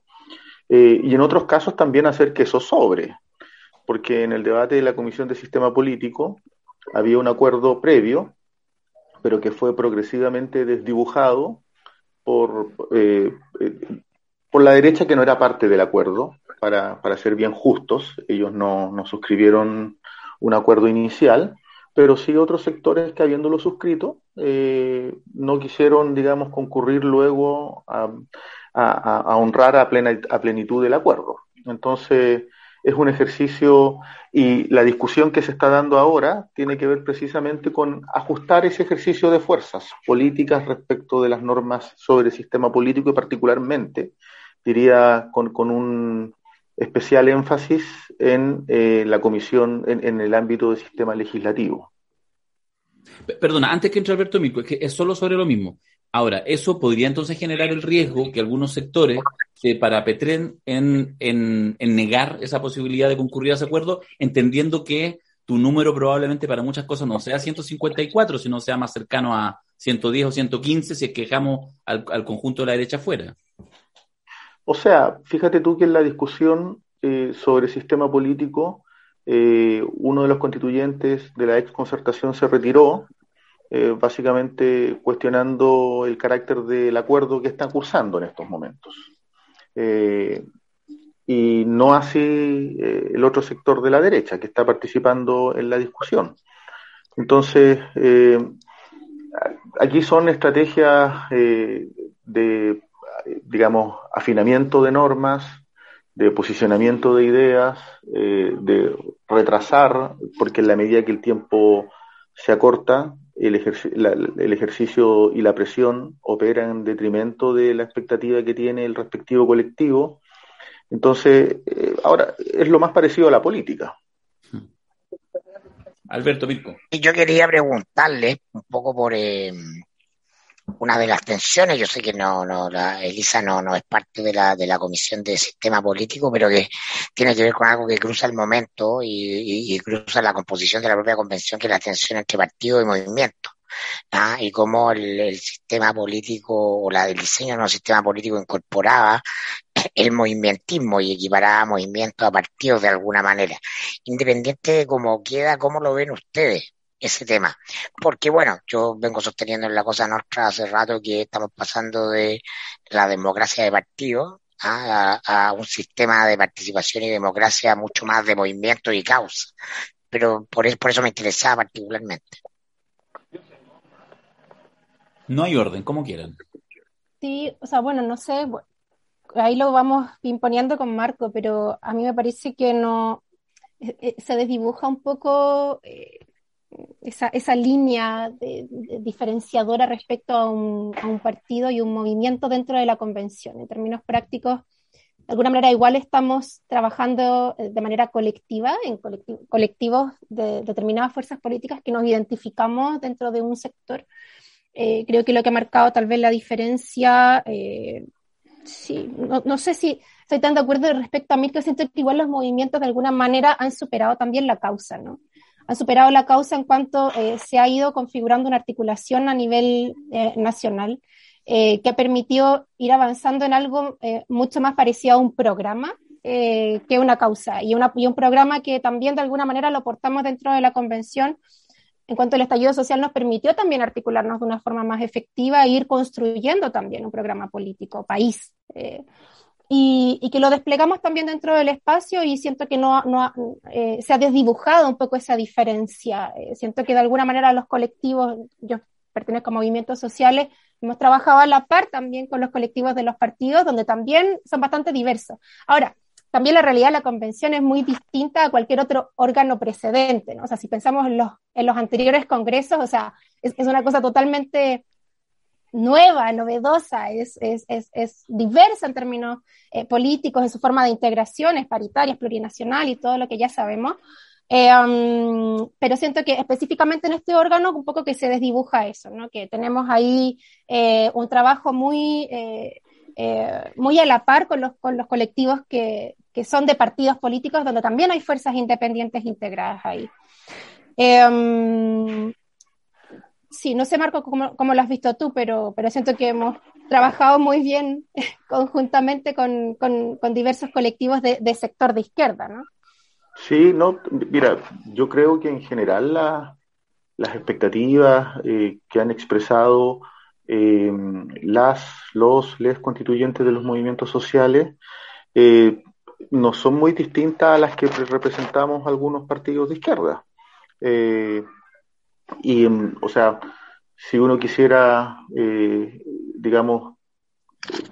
eh, y en otros casos también hacer que eso sobre, porque en el debate de la Comisión de Sistema Político había un acuerdo previo pero que fue progresivamente desdibujado por, eh, eh, por la derecha que no era parte del acuerdo, para, para ser bien justos, ellos no, no, suscribieron un acuerdo inicial, pero sí otros sectores que habiéndolo suscrito eh, no quisieron, digamos, concurrir luego a, honrar a, plena, a plenitud el acuerdo. Entonces, es un ejercicio y la discusión que se está dando ahora tiene que ver precisamente con ajustar ese ejercicio de fuerzas políticas respecto de las normas sobre el sistema político y particularmente, diría, con, un especial énfasis en eh, la comisión, en, el ámbito del sistema legislativo. Perdona, antes que entre Alberto Mico, es que es solo sobre lo mismo. Ahora, eso podría entonces generar el riesgo que algunos sectores se parapetren en, en, en negar esa posibilidad de concurrir a ese acuerdo, entendiendo que tu número probablemente para muchas cosas no sea 154, sino sea más cercano a 110 o 115 si es que dejamos al, conjunto de la derecha fuera. O sea, fíjate tú que en la discusión eh, sobre el sistema político, eh, uno de los constituyentes de la ex concertación se retiró eh, básicamente cuestionando el carácter del acuerdo que está cursando en estos momentos. Eh, y no así eh, el otro sector de la derecha que está participando en la discusión. Entonces, aquí son estrategias de, digamos, afinamiento de normas, de posicionamiento de ideas, de retrasar, porque en la medida que el tiempo se acorta, el, el, ejercicio y la presión operan en detrimento de la expectativa que tiene el respectivo colectivo. Entonces, eh, ahora es lo más parecido a la política. Alberto Mirko. Y yo quería preguntarle un poco por eh, una de las tensiones, yo sé que no, no, la, Elisa no, no es parte de la, de la comisión de sistema político, pero que tiene que ver con algo que cruza el momento y, cruza la composición de la propia convención, que es la tensión entre partido y movimiento. ¿ah? y cómo el, sistema político o la, el diseño de un sistema político incorporaba el movimentismo y equiparaba movimientos a partidos de alguna manera. Independiente de cómo queda, ¿cómo lo ven ustedes? Ese tema. Porque bueno, yo vengo sosteniendo en la cosa nuestra hace rato que estamos pasando de la democracia de partido a, un sistema de participación y democracia mucho más de movimiento y causa. Pero por, por eso me interesaba particularmente. No hay orden, como quieran. Sí, o sea, bueno, no sé, ahí lo vamos imponiendo con Marco, pero a mí me parece que no eh, eh, se desdibuja un poco eh, esa, esa línea diferenciadora respecto a un, a un, partido y un movimiento dentro de la convención. En términos prácticos, de alguna manera igual estamos trabajando eh, de manera colectiva, en colectivos de determinadas fuerzas políticas que nos identificamos dentro de un sector. Eh, creo que lo que ha marcado tal vez la diferencia, eh, sí, no, no, sé si estoy tan de acuerdo respecto a mí, que siento que igual los movimientos de alguna manera han superado también la causa, ¿no? Han superado la causa en cuanto eh, se ha ido configurando una articulación a nivel eh, nacional eh, que ha permitido ir avanzando en algo mucho más parecido a un programa que una causa. Y, y un programa que también de alguna manera lo portamos dentro de la convención en cuanto el estallido social nos permitió también articularnos de una forma más efectiva e ir construyendo también un programa político, país y, que lo desplegamos también dentro del espacio y siento que no, no eh, se ha desdibujado un poco esa diferencia. Eh, siento que de alguna manera los colectivos, yo pertenezco a movimientos sociales, hemos trabajado a la par también con los colectivos de los partidos, donde también son bastante diversos. Ahora, también la realidad de la convención es muy distinta a cualquier otro órgano precedente, ¿no? O sea, si pensamos en los, en los anteriores congresos, o sea, es una cosa totalmente nueva, novedosa, es, es, es, es diversa en términos eh, políticos, en su forma de integración, es paritaria, es plurinacional y todo lo que ya sabemos. Eh, um, pero siento que específicamente en este órgano un poco que se desdibuja eso, ¿no? que tenemos ahí eh, un trabajo muy, muy a la par con los, con los colectivos que, que son de partidos políticos, donde también hay fuerzas independientes integradas ahí. Um, sí, no sé, Marco, cómo, lo has visto tú, pero, pero siento que hemos trabajado muy bien conjuntamente con, diversos colectivos de, sector de izquierda, ¿no? Sí, no, mira, yo creo que en general las expectativas eh, que han expresado eh, las, los, les constituyentes de los movimientos sociales eh, no son muy distintas a las que representamos algunos partidos de izquierda. Y, mm, o sea, si uno quisiera, eh, digamos,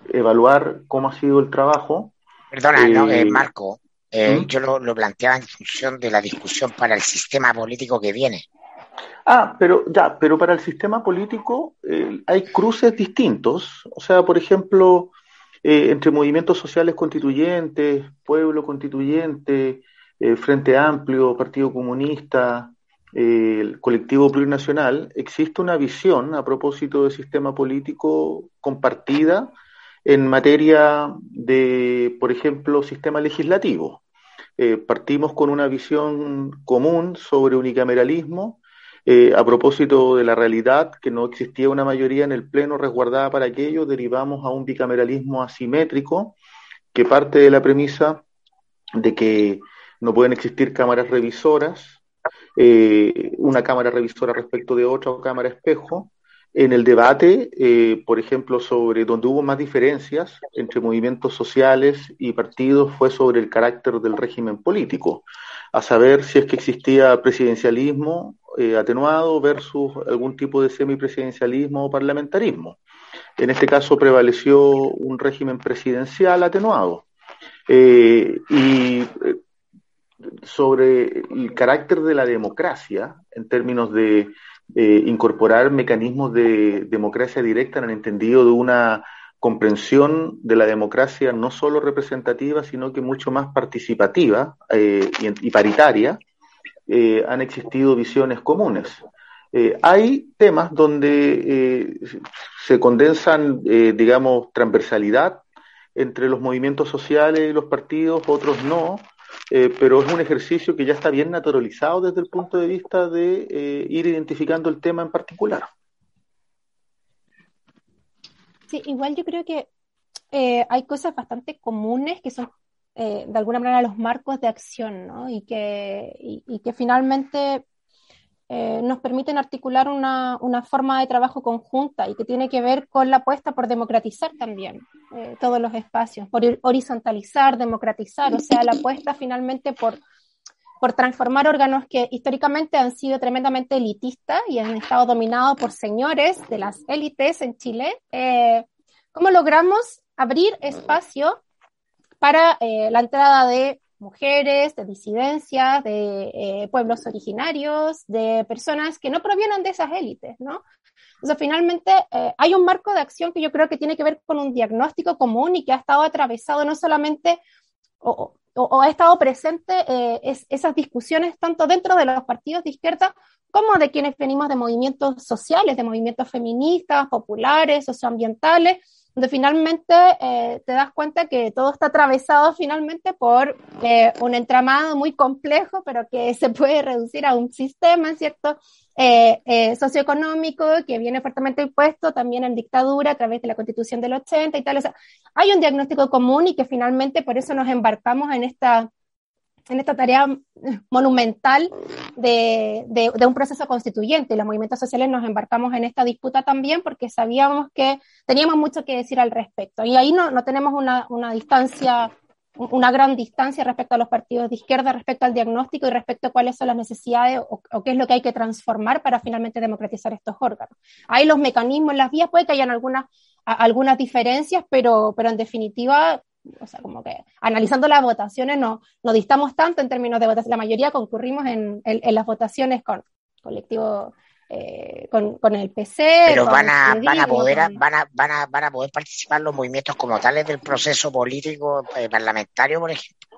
evaluar cómo ha sido el trabajo. Perdona, no, eh, eh, Marco, ¿Mm? yo lo, lo, planteaba en función de la discusión para el sistema político que viene. Ah, pero ya, pero para el sistema político hay cruces distintos. O sea, por ejemplo, entre movimientos sociales constituyentes, pueblo constituyente, Frente Amplio, Partido Comunista, el colectivo plurinacional, existe una visión a propósito del sistema político compartida en materia de, por ejemplo, sistema legislativo. Eh, partimos con una visión común sobre unicameralismo eh, a propósito de la realidad que no existía una mayoría en el Pleno resguardada para aquello, derivamos a un bicameralismo asimétrico que parte de la premisa de que no pueden existir cámaras revisoras, eh, una cámara revisora respecto de otra o cámara espejo. En el debate, eh, por ejemplo, sobre donde hubo más diferencias entre movimientos sociales y partidos fue sobre el carácter del régimen político, a saber si es que existía presidencialismo eh, atenuado versus algún tipo de semipresidencialismo o parlamentarismo. En este caso prevaleció un régimen presidencial atenuado. y sobre el carácter de la democracia en términos de incorporar mecanismos de democracia directa en el entendido de una comprensión de la democracia no solo representativa, sino que mucho más participativa eh, y, paritaria, eh, han existido visiones comunes. Eh, hay temas donde se condensan, digamos, transversalidad entre los movimientos sociales y los partidos, otros no, eh, pero es un ejercicio que ya está bien naturalizado desde el punto de vista de eh, ir identificando el tema en particular. Sí, igual yo creo que eh, hay cosas bastante comunes que son de alguna manera los marcos de acción, ¿no? Y que, y que finalmente eh, nos permiten articular una, una, forma de trabajo conjunta y que tiene que ver con la apuesta por democratizar también eh, todos los espacios, por horizontalizar, democratizar, o sea, la apuesta finalmente por, por transformar órganos que históricamente han sido tremendamente elitistas y han estado dominados por señores de las élites en Chile. Eh, ¿Cómo logramos abrir espacio para la entrada de mujeres, de disidencias, de eh, pueblos originarios, de personas que no provienen de esas élites, ¿no? Entonces, finalmente, eh, hay un marco de acción que yo creo que tiene que ver con un diagnóstico común y que ha estado atravesado no solamente o, ha estado presente eh, esas discusiones tanto dentro de los partidos de izquierda como de quienes venimos de movimientos sociales, de movimientos feministas, populares, socioambientales, donde finalmente eh, te das cuenta que todo está atravesado finalmente por eh, un entramado muy complejo, pero que se puede reducir a un sistema, ¿cierto? Eh, socioeconómico que viene fuertemente impuesto también en dictadura a través de la constitución del 80 y tal. Hay un diagnóstico común y que finalmente por eso nos embarcamos en esta en esta tarea monumental de, de, un proceso constituyente. Los movimientos sociales nos embarcamos en esta disputa también porque sabíamos que teníamos mucho que decir al respecto. Y ahí no, no tenemos una, una distancia, una gran distancia respecto a los partidos de izquierda, respecto al diagnóstico y respecto a cuáles son las necesidades o, qué es lo que hay que transformar para finalmente democratizar estos órganos. Ahí los mecanismos, las vías, puede que hayan algunas, algunas diferencias, pero, pero en definitiva o sea, como que analizando las votaciones no, no distamos tanto en términos de votación. La mayoría concurrimos en, en, las votaciones con colectivo, eh, con, con, el PC. Pero van a, van a poder, van a, van a, van a poder participar los movimientos como tales del proceso político eh, parlamentario, por ejemplo.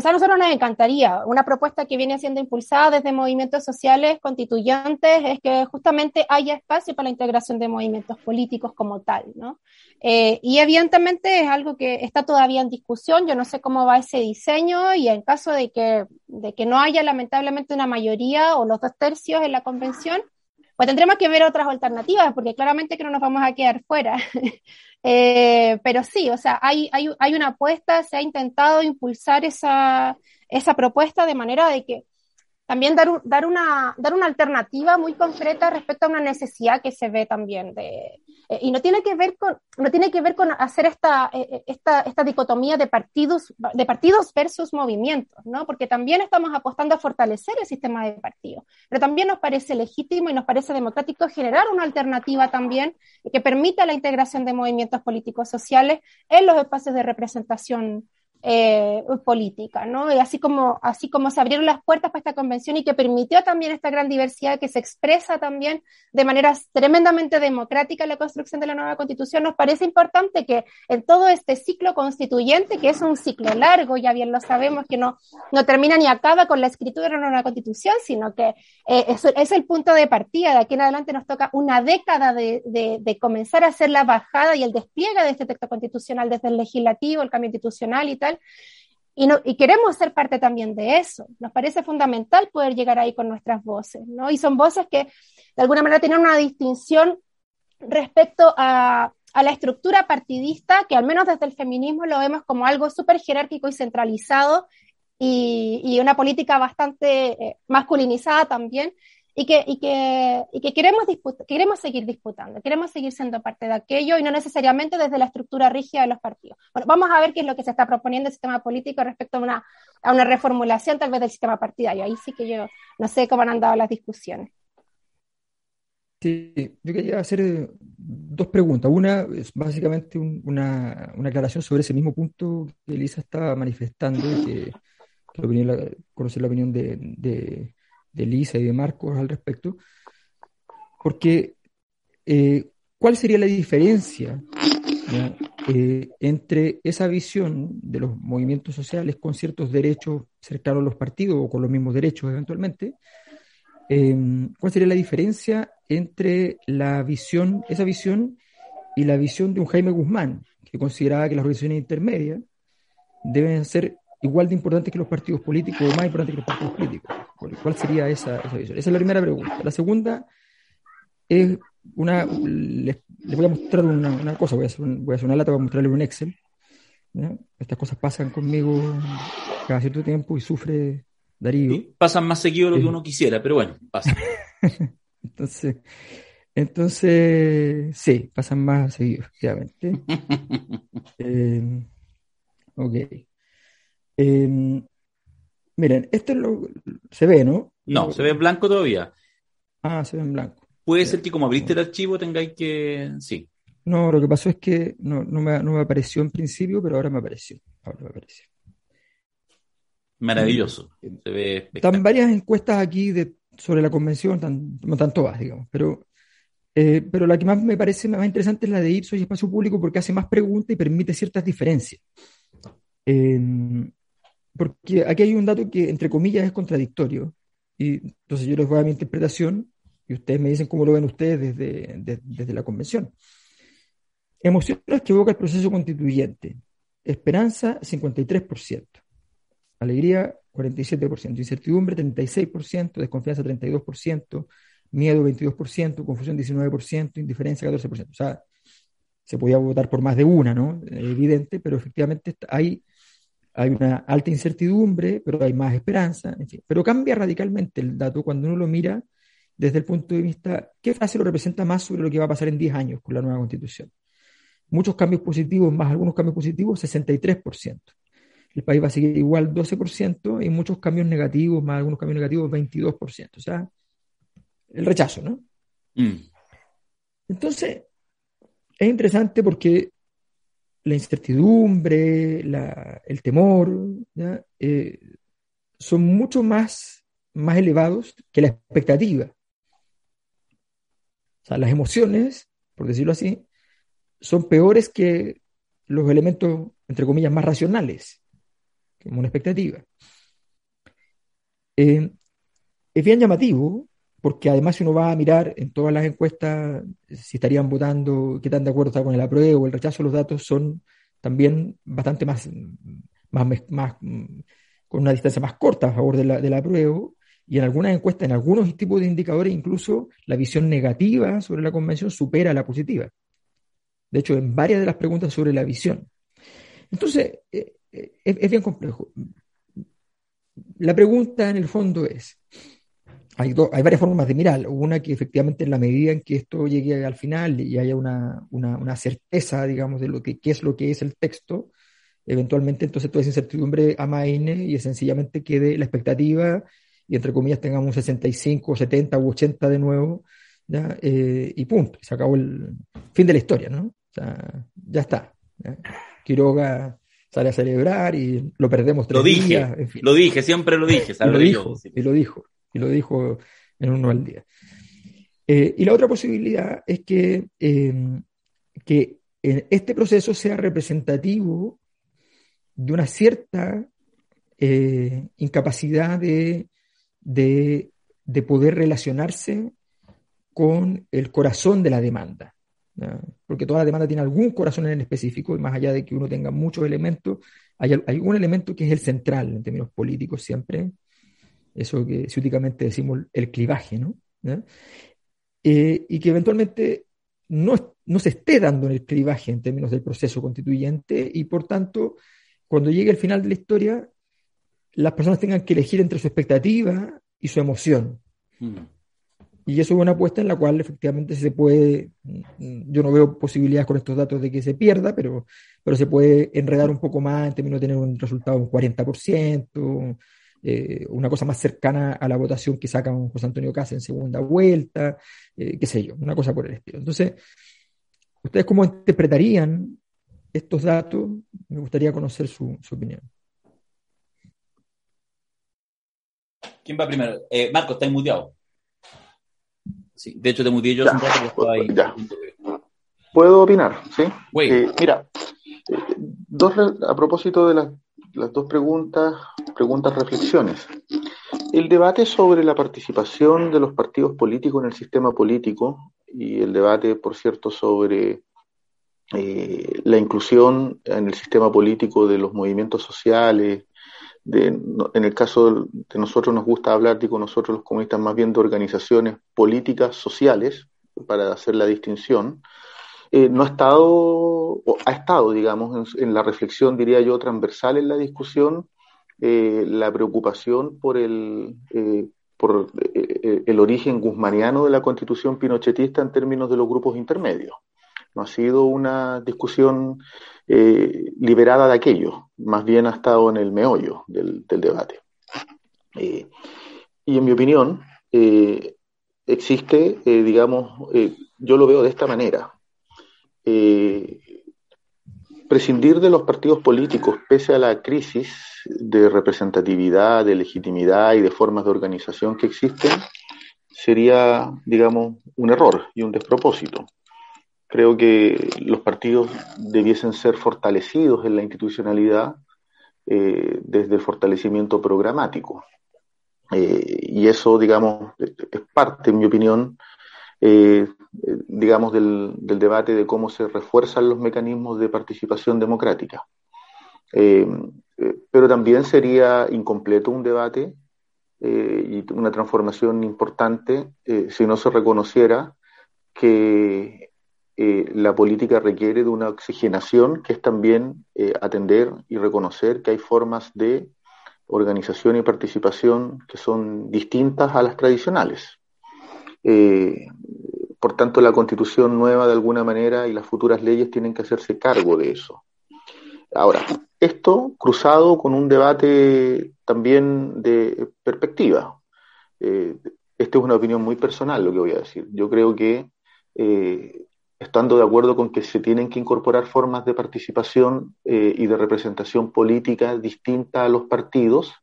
O sea, nosotros nos encantaría. Una propuesta que viene siendo impulsada desde movimientos sociales constituyentes es que justamente haya espacio para la integración de movimientos políticos como tal, ¿no? Eh, y evidentemente es algo que está todavía en discusión. Yo no sé cómo va ese diseño y en caso de que, de que no haya lamentablemente una mayoría o los dos tercios en la convención, pues tendremos que ver otras alternativas, porque claramente que no nos vamos a quedar fuera. eh, pero sí, o sea, hay, hay, hay, una apuesta, se ha intentado impulsar esa, esa propuesta de manera de que también dar, dar, una, dar una alternativa muy concreta respecto a una necesidad que se ve también de, eh, y no tiene que ver con, no tiene que ver con hacer esta, eh, eh, esta, esta dicotomía de partidos, de partidos versus movimientos, ¿no? Porque también estamos apostando a fortalecer el sistema de partidos. Pero también nos parece legítimo y nos parece democrático generar una alternativa también que permita la integración de movimientos políticos sociales en los espacios de representación eh, política, ¿no? Y así como, así como se abrieron las puertas para esta convención y que permitió también esta gran diversidad que se expresa también de manera tremendamente democrática en la construcción de la nueva constitución, nos parece importante que en todo este ciclo constituyente, que es un ciclo largo, ya bien lo sabemos, que no, no termina ni acaba con la escritura de la nueva constitución, sino que eh, es, el punto de partida. De aquí en adelante nos toca una década de comenzar a hacer la bajada y el despliegue de este texto constitucional desde el legislativo, el cambio institucional y tal y, queremos ser parte también de eso. Nos parece fundamental poder llegar ahí con nuestras voces, ¿no? Y son voces que de alguna manera tienen una distinción respecto a, la estructura partidista, que al menos desde el feminismo lo vemos como algo súper jerárquico y centralizado y, y, una política bastante eh, masculinizada también, y que, y que, y que queremos, queremos seguir disputando, queremos seguir siendo parte de aquello y no necesariamente desde la estructura rígida de los partidos. Bueno, vamos a ver qué es lo que se está proponiendo el sistema político respecto a una, a una reformulación tal vez del sistema partidario. Ahí sí que yo no sé cómo han andado las discusiones. Sí, yo quería hacer eh, dos preguntas. Una es básicamente una, una, aclaración sobre ese mismo punto que Elisa estaba manifestando, que, que conocer la opinión de de Lisa y de Marcos al respecto, porque eh, ¿cuál sería la diferencia eh, entre esa visión de los movimientos sociales con ciertos derechos cercanos a los partidos o con los mismos derechos eventualmente? Em, ¿Cuál sería la diferencia entre la visión, esa visión y la visión de un Jaime Guzmán, que consideraba que las organizaciones intermedias deben ser igual de importantes que los partidos políticos o más importantes que los partidos políticos? ¿Cuál sería esa, esa visión? Esa es la primera pregunta. La segunda es una. Les, voy a mostrar una, una cosa, voy a, hacer voy a hacer una lata, voy a mostrarle un Excel. Estas cosas pasan conmigo cada cierto tiempo y sufre Darío. pasan más seguido de lo que uno quisiera, pero bueno, pasa. entonces, entonces, sí, pasan más seguido, efectivamente. eh, ok. Eh, Miren, esto lo, se ve, ¿no? No, se ve en blanco todavía. Ah, se ve en blanco. Puede ser que como abriste el archivo tengáis que... Sí. No, lo que pasó es que no, no, me, no me apareció en principio, pero ahora me apareció. Ahora me apareció. Maravilloso. Se ve Están varias encuestas aquí de, sobre la convención, tan, no están todas, digamos, pero, eh, pero la que más me parece más interesante es la de Ipsos y Espacio Público porque hace más preguntas y permite ciertas diferencias. Eh, porque aquí hay un dato que, entre comillas, es contradictorio. Y entonces yo les voy a mi interpretación y ustedes me dicen cómo lo ven ustedes desde, desde la convención. Emociones que evoca el proceso constituyente. Esperanza, 53%. Alegría, 47%. Incertidumbre, 36%. Desconfianza, 32%. Miedo, 22%. Confusión, 19%. Indiferencia, 14%. O sea, se podía votar por más de una, ¿no? Evidente, pero efectivamente hay hay una alta incertidumbre, pero hay más esperanza, en fin. Pero cambia radicalmente el dato cuando uno lo mira desde el punto de vista, ¿qué frase lo representa más sobre lo que va a pasar en 10 años con la nueva constitución? Muchos cambios positivos, más algunos cambios positivos, 63%. El país va a seguir igual 12% y muchos cambios negativos, más algunos cambios negativos, 22%. O sea, el rechazo, ¿no? Mm. Entonces, es interesante porque la incertidumbre, el temor, eh, son mucho más, más elevados que la expectativa. O sea, las emociones, por decirlo así, son peores que los elementos, entre comillas, más racionales, como una expectativa. Eh, es bien llamativo porque además si uno va a mirar en todas las encuestas si estarían votando, qué tan de acuerdo está con el apruebo o el rechazo, los datos son también bastante más, más, más, con una distancia más corta a favor de la, del apruebo, y en algunas encuestas, en algunos tipos de indicadores, incluso la visión negativa sobre la convención supera la positiva. De hecho, en varias de las preguntas sobre la visión. Entonces, eh, eh, es bien complejo. La pregunta en el fondo es, hay, hay, varias formas de mirar. Una que efectivamente en la medida en que esto llegue al final y haya una, una, una certeza, digamos, de lo que qué es lo que es el texto, eventualmente entonces toda esa incertidumbre amaine y sencillamente quede la expectativa y entre comillas tengamos un 65, 70 u 80 de nuevo, ¿ya? Eh, y punto, se acabó el fin de la historia, ¿no? O sea, ya está. Quiroga sale a celebrar y lo perdemos tres lo dije, días. Lo dije, siempre lo dije. Lo dijo, y lo dijo, y lo dijo en uno al día. Eh, y la otra posibilidad es que, eh, que este proceso sea representativo de una cierta eh, incapacidad de, de, de, poder relacionarse con el corazón de la demanda. Porque toda la demanda tiene algún corazón en el específico, y más allá de que uno tenga muchos elementos, hay, algún elemento que es el central en términos políticos siempre, eso que ciúticamente decimos el clivaje, ¿no? Eh, y que eventualmente no, no se esté dando en el clivaje en términos del proceso constituyente y por tanto, cuando llegue el final de la historia, las personas tengan que elegir entre su expectativa y su emoción. Mm. Y eso es una apuesta en la cual efectivamente se puede, yo no veo posibilidades con estos datos de que se pierda, pero, pero se puede enredar un poco más en términos de tener un resultado de un 40%, eh, una cosa más cercana a la votación que saca un José Antonio Casa en segunda vuelta, eh, qué sé yo, una cosa por el estilo. Entonces, ¿ustedes cómo interpretarían estos datos? Me gustaría conocer su, opinión. ¿Quién va primero? Eh, Marco, está muteado. Sí, de hecho te muteé yo ahí. Puedo opinar, ¿sí? Eh, mira, dos, a propósito de las las dos preguntas, preguntas, reflexiones. El debate sobre la participación de los partidos políticos en el sistema político y el debate, por cierto, sobre eh, la inclusión en el sistema político de los movimientos sociales, de, en el caso de nosotros nos gusta hablar, digo nosotros los comunistas, más bien de organizaciones políticas sociales, para hacer la distinción, eh, no ha estado, o ha estado, digamos, en, la reflexión, diría yo, transversal en la discusión, eh, la preocupación por el, eh, por el origen guzmaniano de la constitución pinochetista en términos de los grupos intermedios. No ha sido una discusión liberada de aquello, más bien ha estado en el meollo del, del debate. y en mi opinión, existe, digamos, yo lo veo de esta manera. Eh, prescindir de los partidos políticos, pese a la crisis de representatividad, de legitimidad y de formas de organización que existen, sería, digamos, un error y un despropósito. Creo que los partidos debiesen ser fortalecidos en la institucionalidad eh, desde el fortalecimiento programático. Eh, y eso, digamos, es parte, en mi opinión, eh, digamos, del, debate de cómo se refuerzan los mecanismos de participación democrática. Eh, eh, pero también sería incompleto un debate y una transformación importante si no se reconociera que la política requiere de una oxigenación, que es también atender y reconocer que hay formas de organización y participación que son distintas a las tradicionales. Eh, por tanto, la constitución nueva, de alguna manera, y las futuras leyes tienen que hacerse cargo de eso. Ahora, esto cruzado con un debate también de perspectiva. Eh, esta es una opinión muy personal lo que voy a decir. Yo creo que, eh, estando de acuerdo con que se tienen que incorporar formas de participación eh, y de representación política distintas a los partidos,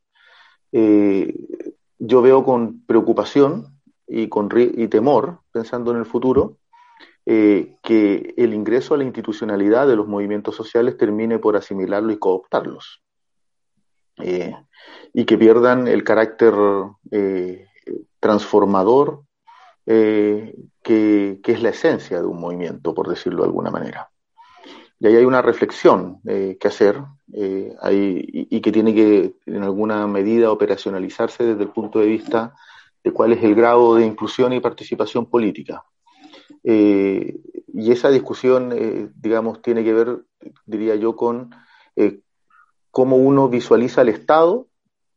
yo veo con preocupación y, con, y temor, pensando en el futuro, eh, que el ingreso a la institucionalidad de los movimientos sociales termine por asimilarlo y cooptarlos. Eh, y que pierdan el carácter eh, transformador que, es la esencia de un movimiento, por decirlo de alguna manera. Y ahí hay una reflexión que hacer y, y, que tiene que, en alguna medida, operacionalizarse desde el punto de vista de cuál es el grado de inclusión y participación política. Eh, y esa discusión, eh, digamos, tiene que ver, diría yo, con eh, cómo uno visualiza el Estado,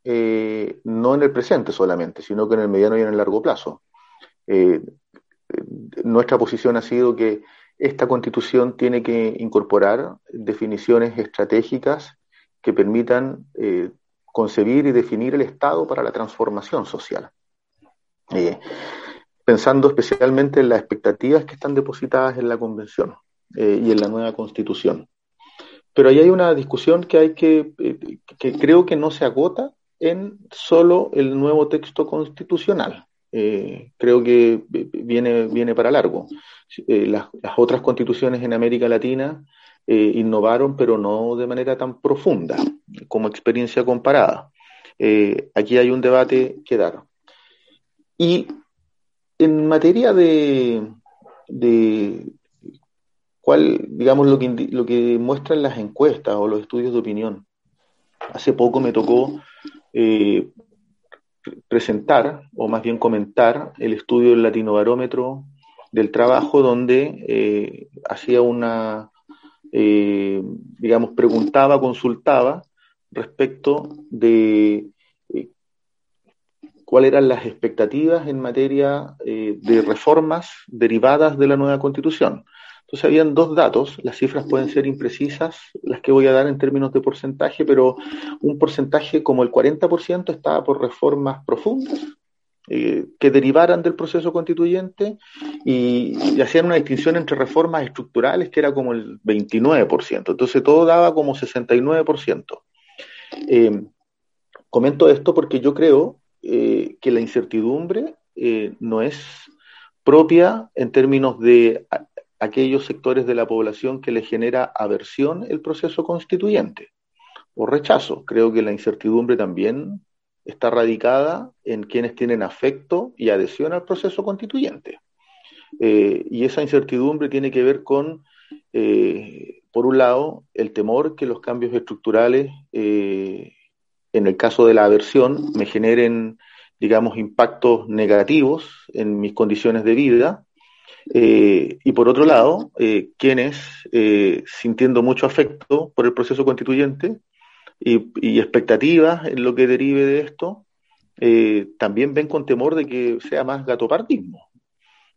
no en el presente solamente, sino que en el mediano y en el largo plazo. nuestra posición ha sido que esta constitución tiene que incorporar definiciones estratégicas que permitan concebir y definir el Estado para la transformación social. Eh, pensando especialmente en las expectativas que están depositadas en la Convención eh, y en la nueva Constitución. pero ahí hay una discusión que hay que, eh, que creo que no se agota en solo el nuevo texto constitucional. Creo que viene, viene para largo. las, otras constituciones en América Latina innovaron, pero no de manera tan profunda como experiencia comparada. aquí hay un debate que dar. Y en materia de, de cuál, digamos, lo que, lo que muestran las encuestas o los estudios de opinión. Hace poco me tocó eh, presentar, o más bien comentar, el estudio del Latinobarómetro del trabajo, donde eh, hacía una, eh, digamos, preguntaba, consultaba respecto de cuáles eran las expectativas en materia de reformas derivadas de la nueva constitución. Entonces habían dos datos, las cifras pueden ser imprecisas, las que voy a dar en términos de porcentaje, pero un porcentaje como el 40% estaba por reformas profundas eh, que derivaran del proceso constituyente y, hacían una distinción entre reformas estructurales que era como el 29%, entonces todo daba como 69%. Eh, comento esto porque yo creo eh, que la incertidumbre no es propia en términos de aquellos sectores de la población que le genera aversión el proceso constituyente o rechazo. Creo que la incertidumbre también está radicada en quienes tienen afecto y adhesión al proceso constituyente. Eh, y esa incertidumbre tiene que ver con, eh, por un lado, el temor que los cambios estructurales, eh, en el caso de la aversión, me generen, digamos, impactos negativos en mis condiciones de vida, eh, y por otro lado, eh, quienes, eh, sintiendo mucho afecto por el proceso constituyente y, expectativas en lo que derive de esto, también ven con temor de que sea más gatopartismo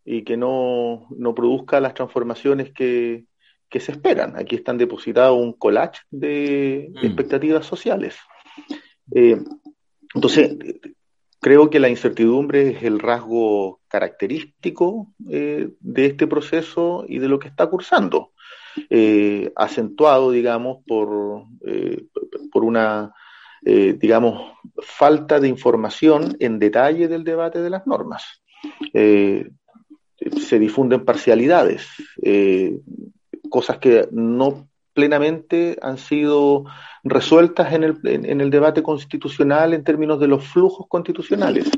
y que no, produzca las transformaciones que, se esperan. Aquí están depositados un collage de mm. expectativas sociales. Entonces, Creo que la incertidumbre es el rasgo característico eh, de este proceso y de lo que está cursando, eh, acentuado, digamos, por, eh, por una, digamos, falta de información en detalle del debate de las normas. se difunden parcialidades, cosas que no plenamente han sido resueltas en el, en, el debate constitucional en términos de los flujos constitucionales.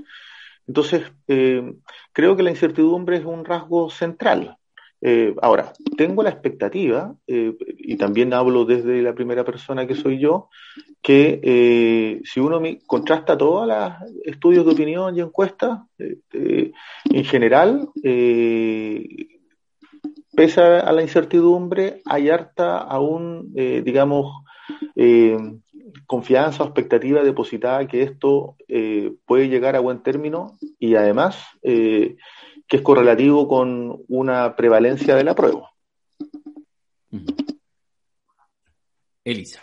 Entonces, eh, creo que la incertidumbre es un rasgo central. Eh, ahora, tengo la expectativa, eh, y también hablo desde la primera persona que soy yo, que si uno contrasta todos los estudios de opinión y encuestas, en general, pese a la incertidumbre, hay harta aún, eh, digamos, eh, confianza o expectativa depositada que esto eh, puede llegar a buen término y además que es correlativo con una prevalencia de la prueba. Elisa.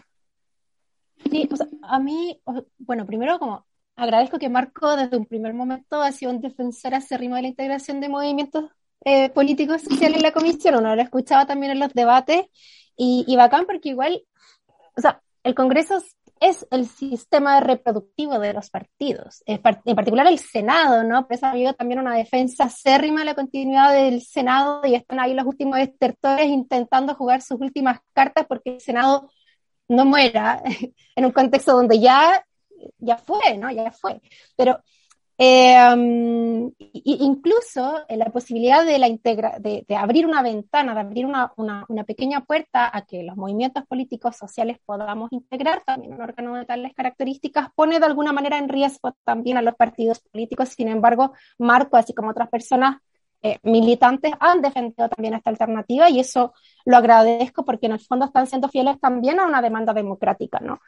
Sí, o sea, a mí, bueno, primero como agradezco que Marco desde un primer momento ha sido un defensor acérrimo de la integración de movimientos eh, políticos sociales en la comisión, uno lo escuchaba también en los debates, y, y bacán porque igual, o sea, el Congreso es el sistema reproductivo de los partidos, en particular el Senado, ¿no? Pues ha habido también una defensa acérrima de la continuidad del Senado y están ahí los últimos estertores intentando jugar sus últimas cartas porque el Senado no muera en un contexto donde ya, ya fue, ¿no? Ya fue. Pero eh, incluso la posibilidad de, la integra de, abrir una ventana, de abrir una, una, una, pequeña puerta a que los movimientos políticos sociales podamos integrar también un órgano de tales características, pone de alguna manera en riesgo también a los partidos políticos. Sin embargo, Marco, así como otras personas eh, militantes, han defendido también esta alternativa y eso lo agradezco porque en el fondo están siendo fieles también a una demanda democrática, ¿no?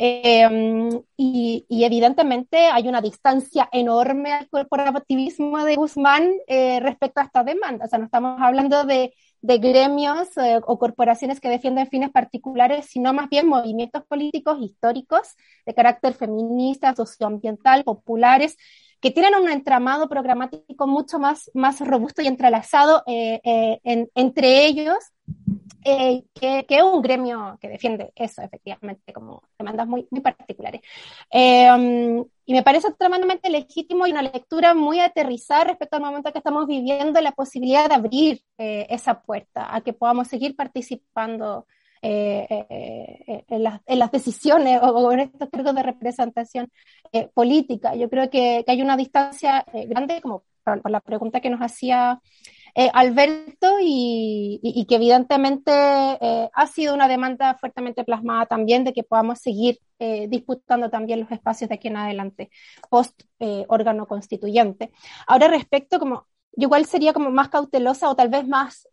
Em, y, evidentemente hay una distancia enorme al corporativismo de Guzmán eh, respecto a esta demanda. O sea, no estamos hablando de, de gremios eh, o corporaciones que defienden fines particulares, sino más bien movimientos políticos históricos de carácter feminista, socioambiental, populares, que tienen un entramado programático mucho más, más robusto y entrelazado eh, entre ellos eh, que, es un gremio que defiende eso, efectivamente, como demandas muy, muy particulares. Eh, y me parece tremendamente legítimo y una lectura muy aterrizada respecto al momento que estamos viviendo, la posibilidad de abrir eh, esa puerta a que podamos seguir participando en las, en, las, decisiones o, en estos cargos de representación política. Yo creo que, que hay una distancia grande, como por, la pregunta que nos hacía eh, Alberto y, que evidentemente eh, ha sido una demanda fuertemente plasmada también de que podamos seguir eh, disputando también los espacios de aquí en adelante, post órgano constituyente. Ahora respecto como, yo igual sería como más cautelosa o tal vez más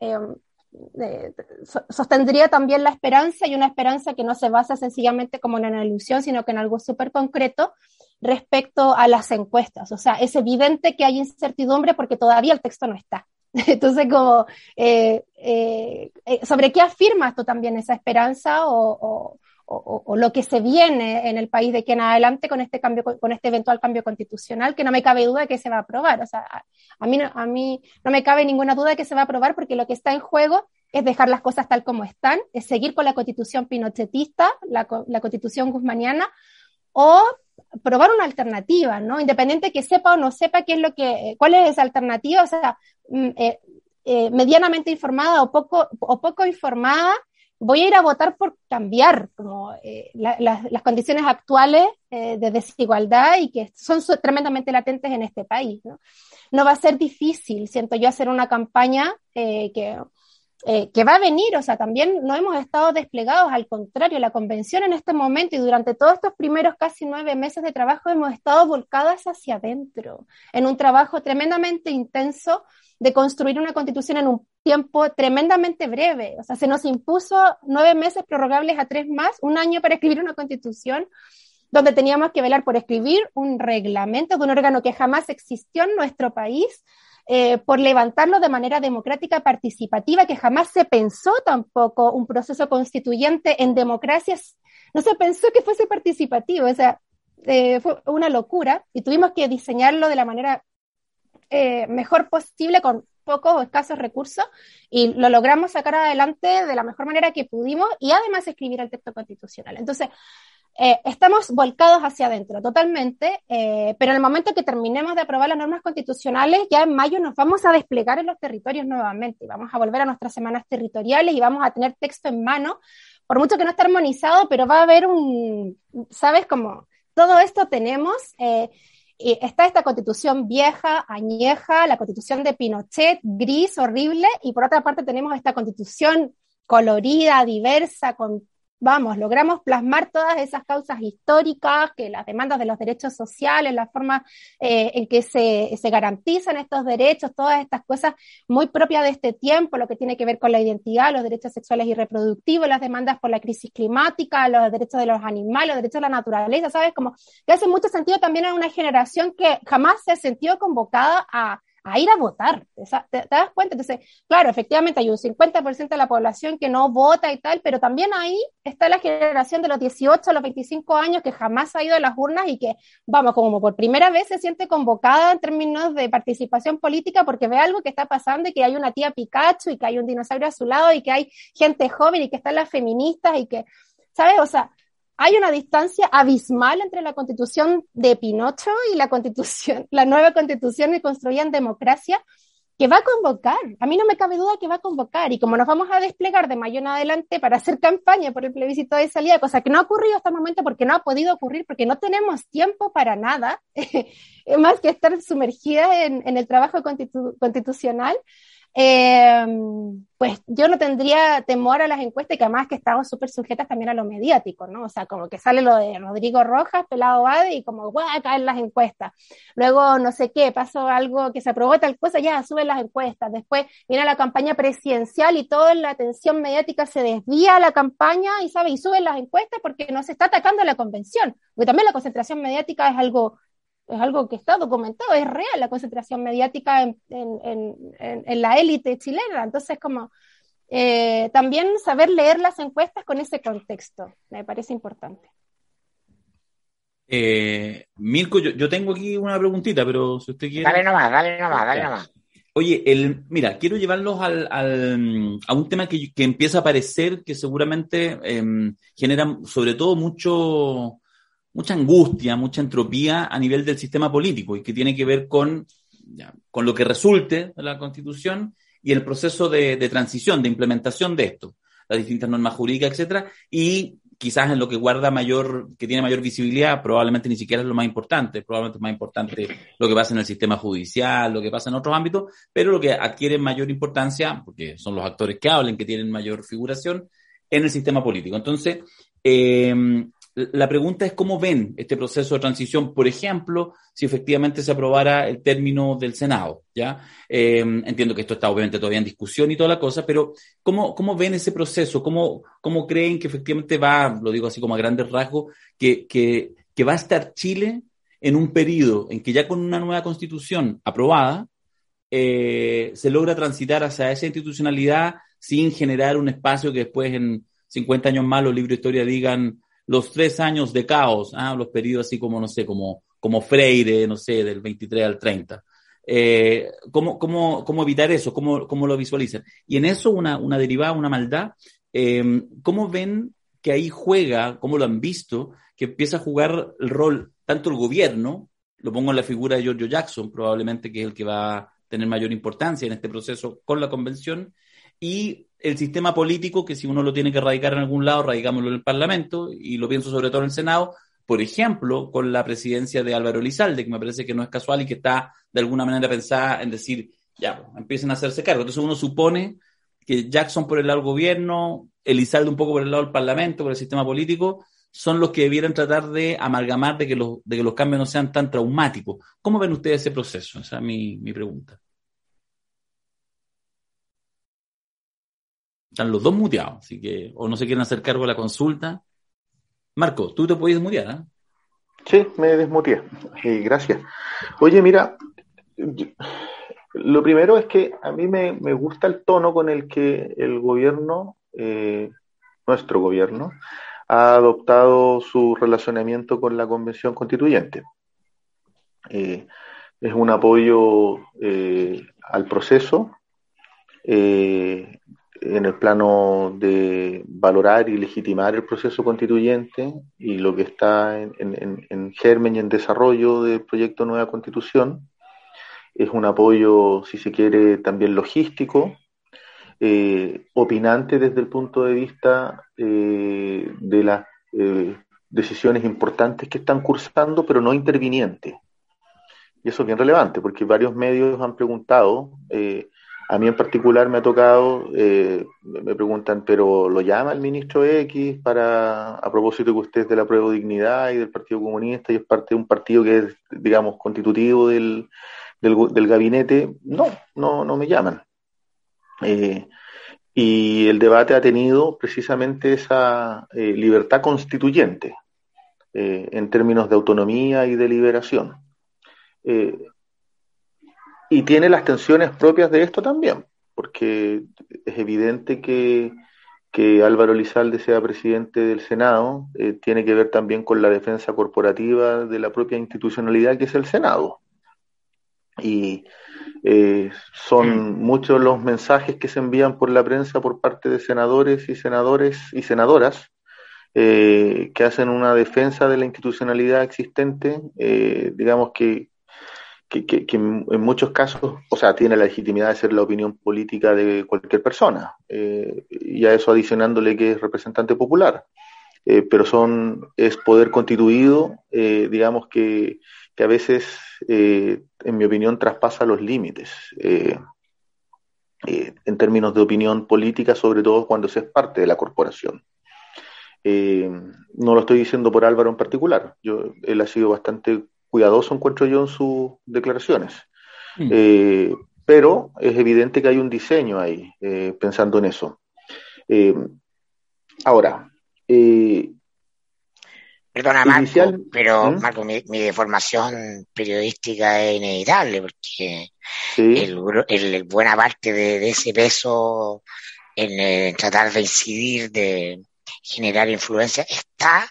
sostendría también la esperanza y una esperanza que no se basa sencillamente como en una ilusión, sino que en algo súper concreto respecto a las encuestas. O sea, es evidente que hay incertidumbre porque todavía el texto no está. Entonces, eh, eh, eh, ¿sobre qué afirma esto también esa esperanza o, lo que se viene en el país de aquí en adelante con este cambio, con este eventual cambio constitucional, que no me cabe duda de que se va a aprobar? O sea, a, mí, no, a mí no me cabe ninguna duda de que se va a aprobar porque lo que está en juego es dejar las cosas tal como están, es seguir con la constitución pinochetista, la, la constitución guzmaniana, o probar una alternativa, ¿no? Independiente que sepa o no sepa qué es lo que, cuál es esa alternativa, o sea, mm, eh, eh, medianamente informada o poco, o poco informada, voy a ir a votar por cambiar como eh, las condiciones actuales de desigualdad y que son tremendamente latentes en este país, ¿no? No va a ser difícil, siento yo, hacer una campaña que eh, que va a venir, o sea, también no hemos estado desplegados, al contrario, la convención en este momento y durante todos estos primeros casi nueve meses de trabajo hemos estado volcadas hacia adentro, en un trabajo tremendamente intenso de construir una constitución en un tiempo tremendamente breve, o sea, se nos impuso nueve meses prorrogables a tres más, un año para escribir una constitución donde teníamos que velar por escribir un reglamento de un órgano que jamás existió en nuestro país, eh, por levantarlo de manera democrática participativa, que jamás se pensó tampoco un proceso constituyente en democracias, no se pensó que fuese participativo, o sea, eh, fue una locura y tuvimos que diseñarlo de la manera eh, mejor posible con pocos o escasos recursos y lo logramos sacar adelante de la mejor manera que pudimos y además escribir el texto constitucional. Entonces, eh, estamos volcados hacia adentro totalmente, eh, pero en el momento que terminemos de aprobar las normas constitucionales, ya en mayo nos vamos a desplegar en los territorios nuevamente y vamos a volver a nuestras semanas territoriales y vamos a tener texto en mano, por mucho que no esté armonizado, pero va a haber un, ¿sabes? Como todo esto tenemos. Eh, está esta constitución vieja, añeja, la constitución de Pinochet, gris, horrible, y por otra parte tenemos esta constitución colorida, diversa, con vamos, logramos plasmar todas esas causas históricas, que las demandas de los derechos sociales, la forma eh, en que se, se, garantizan estos derechos, todas estas cosas muy propias de este tiempo, lo que tiene que ver con la identidad, los derechos sexuales y reproductivos, las demandas por la crisis climática, los derechos de los animales, los derechos de la naturaleza, ¿sabes? Como que hace mucho sentido también a una generación que jamás se ha sentido convocada a a ir a votar. ¿Te, das cuenta? Entonces, claro, efectivamente hay un 50% de la población que no vota y tal, pero también ahí está la generación de los 18 a los 25 años que jamás ha ido a las urnas y que, vamos, como por primera vez se siente convocada en términos de participación política porque ve algo que está pasando y que hay una tía Pikachu y que hay un dinosaurio a su lado y que hay gente joven y que están las feministas y que, ¿sabes? O sea, hay una distancia abismal entre la constitución de Pinocho y la constitución, la nueva constitución que construía en democracia, que va a convocar. A mí no me cabe duda que va a convocar. Y como nos vamos a desplegar de mayo en adelante para hacer campaña por el plebiscito de salida, cosa que no ha ocurrido hasta el momento porque no ha podido ocurrir, porque no tenemos tiempo para nada, más que estar sumergidas en, en el trabajo constitucional, eh, pues yo no tendría temor a las encuestas, que además que estamos súper sujetas también a lo mediático, ¿no? O sea, como que sale lo de Rodrigo Rojas, Pelado Bade, y como, a caer las encuestas. Luego, no sé qué, pasó algo que se aprobó tal cosa, ya suben las encuestas. Después viene la campaña presidencial y toda la atención mediática se desvía a la campaña y, ¿sabe? Y suben las encuestas porque no se está atacando la convención. Porque también la concentración mediática es algo es algo que está documentado, es real la concentración mediática en, en, en, la élite chilena. Entonces, como eh, también saber leer las encuestas con ese contexto, me parece importante. Eh, Mirko, yo, yo, tengo aquí una preguntita, pero si usted quiere. Dale nomás, dale nomás, dale nomás. Oye, el, mira, quiero llevarlos al, al, a un tema que, que, empieza a aparecer que seguramente eh, genera sobre todo mucho, mucha angustia, mucha entropía a nivel del sistema político y que tiene que ver con, con lo que resulte de la Constitución y el proceso de, de, transición, de implementación de esto, las distintas normas jurídicas, etcétera, y quizás en lo que guarda mayor, que tiene mayor visibilidad, probablemente ni siquiera es lo más importante, probablemente es más importante lo que pasa en el sistema judicial, lo que pasa en otros ámbitos, pero lo que adquiere mayor importancia, porque son los actores que hablen, que tienen mayor figuración, en el sistema político. Entonces, eh, la pregunta es cómo ven este proceso de transición, por ejemplo, si efectivamente se aprobara el término del Senado, ¿ya? Eh, entiendo que esto está obviamente todavía en discusión y toda la cosa, pero ¿cómo, cómo ven ese proceso? ¿Cómo, ¿Cómo creen que efectivamente va, lo digo así como a grandes rasgos, que, que, que va a estar Chile en un periodo en que ya con una nueva constitución aprobada, eh, se logra transitar hacia esa institucionalidad sin generar un espacio que después en 50 años más los libros de historia digan los tres años de caos, ¿ah? los periodos así como, no sé, como, como Freire, no sé, del 23 al 30. Eh, ¿cómo, cómo, ¿Cómo evitar eso? ¿Cómo, cómo lo visualizan? Y en eso una, una derivada, una maldad, eh, ¿cómo ven que ahí juega, cómo lo han visto, que empieza a jugar el rol tanto el gobierno, lo pongo en la figura de Giorgio Jackson, probablemente que es el que va a tener mayor importancia en este proceso con la convención, y el sistema político, que si uno lo tiene que radicar en algún lado, radicámoslo en el Parlamento, y lo pienso sobre todo en el Senado, por ejemplo, con la presidencia de Álvaro Elizalde, que me parece que no es casual y que está de alguna manera pensada en decir, ya, empiecen a hacerse cargo. Entonces uno supone que Jackson por el lado del gobierno, Elizalde un poco por el lado del Parlamento, por el sistema político, son los que debieran tratar de amalgamar de que los, de que los cambios no sean tan traumáticos. ¿Cómo ven ustedes ese proceso? Esa es mi, mi pregunta. Están los dos muteados, así que o no se quieren hacer cargo de la consulta. Marco, tú te puedes mutear, ¿eh? Sí, me desmuteé. Gracias. Oye, mira, lo primero es que a mí me, me, gusta el tono con el que el gobierno, eh, nuestro gobierno, ha adoptado su relacionamiento con la Convención Constituyente. Eh, es un apoyo eh, al proceso, en el plano de valorar y legitimar el proceso constituyente y lo que está en, en, en, germen y en desarrollo del proyecto Nueva Constitución. Es un apoyo, si se quiere, también logístico, eh, opinante desde el punto de vista eh, de las eh, decisiones importantes que están cursando, pero no interviniente. Y eso es bien relevante, porque varios medios han preguntado eh, a mí en particular me ha tocado, eh, me preguntan, pero ¿lo llama el ministro X para, a propósito que usted es de la prueba de dignidad y del Partido Comunista y es parte de un partido que es, digamos, constitutivo del, del, gabinete? No, no, no me llaman. Eh, y el debate ha tenido precisamente esa eh, libertad constituyente en términos de autonomía y de liberación. Y tiene las tensiones propias de esto también, porque es evidente que, que Álvaro Lizalde sea presidente del Senado, eh, tiene que ver también con la defensa corporativa de la propia institucionalidad que es el Senado. Y eh, son muchos los mensajes que se envían por la prensa por parte de senadores y senadores y senadoras eh, que hacen una defensa de la institucionalidad existente, eh, digamos que que, en muchos casos, o sea, tiene la legitimidad de ser la opinión política de cualquier persona, eh, y a eso adicionándole que es representante popular, eh, pero son, es poder constituido, eh, digamos que, que, a veces, en mi opinión, traspasa los límites, en términos de opinión política, sobre todo cuando se es parte de la corporación. no lo estoy diciendo por Álvaro en particular, yo, él ha sido bastante cuidadoso, encuentro yo, en sus declaraciones. Mm. Eh, pero es evidente que hay un diseño ahí, eh, pensando en eso. Eh, ahora, Perdona, Marco, inicial... pero ¿Mm? Marco, mi, mi, deformación periodística es inevitable, porque sí. el, el, buena parte de, de ese peso en, en, tratar de incidir, de generar influencia, está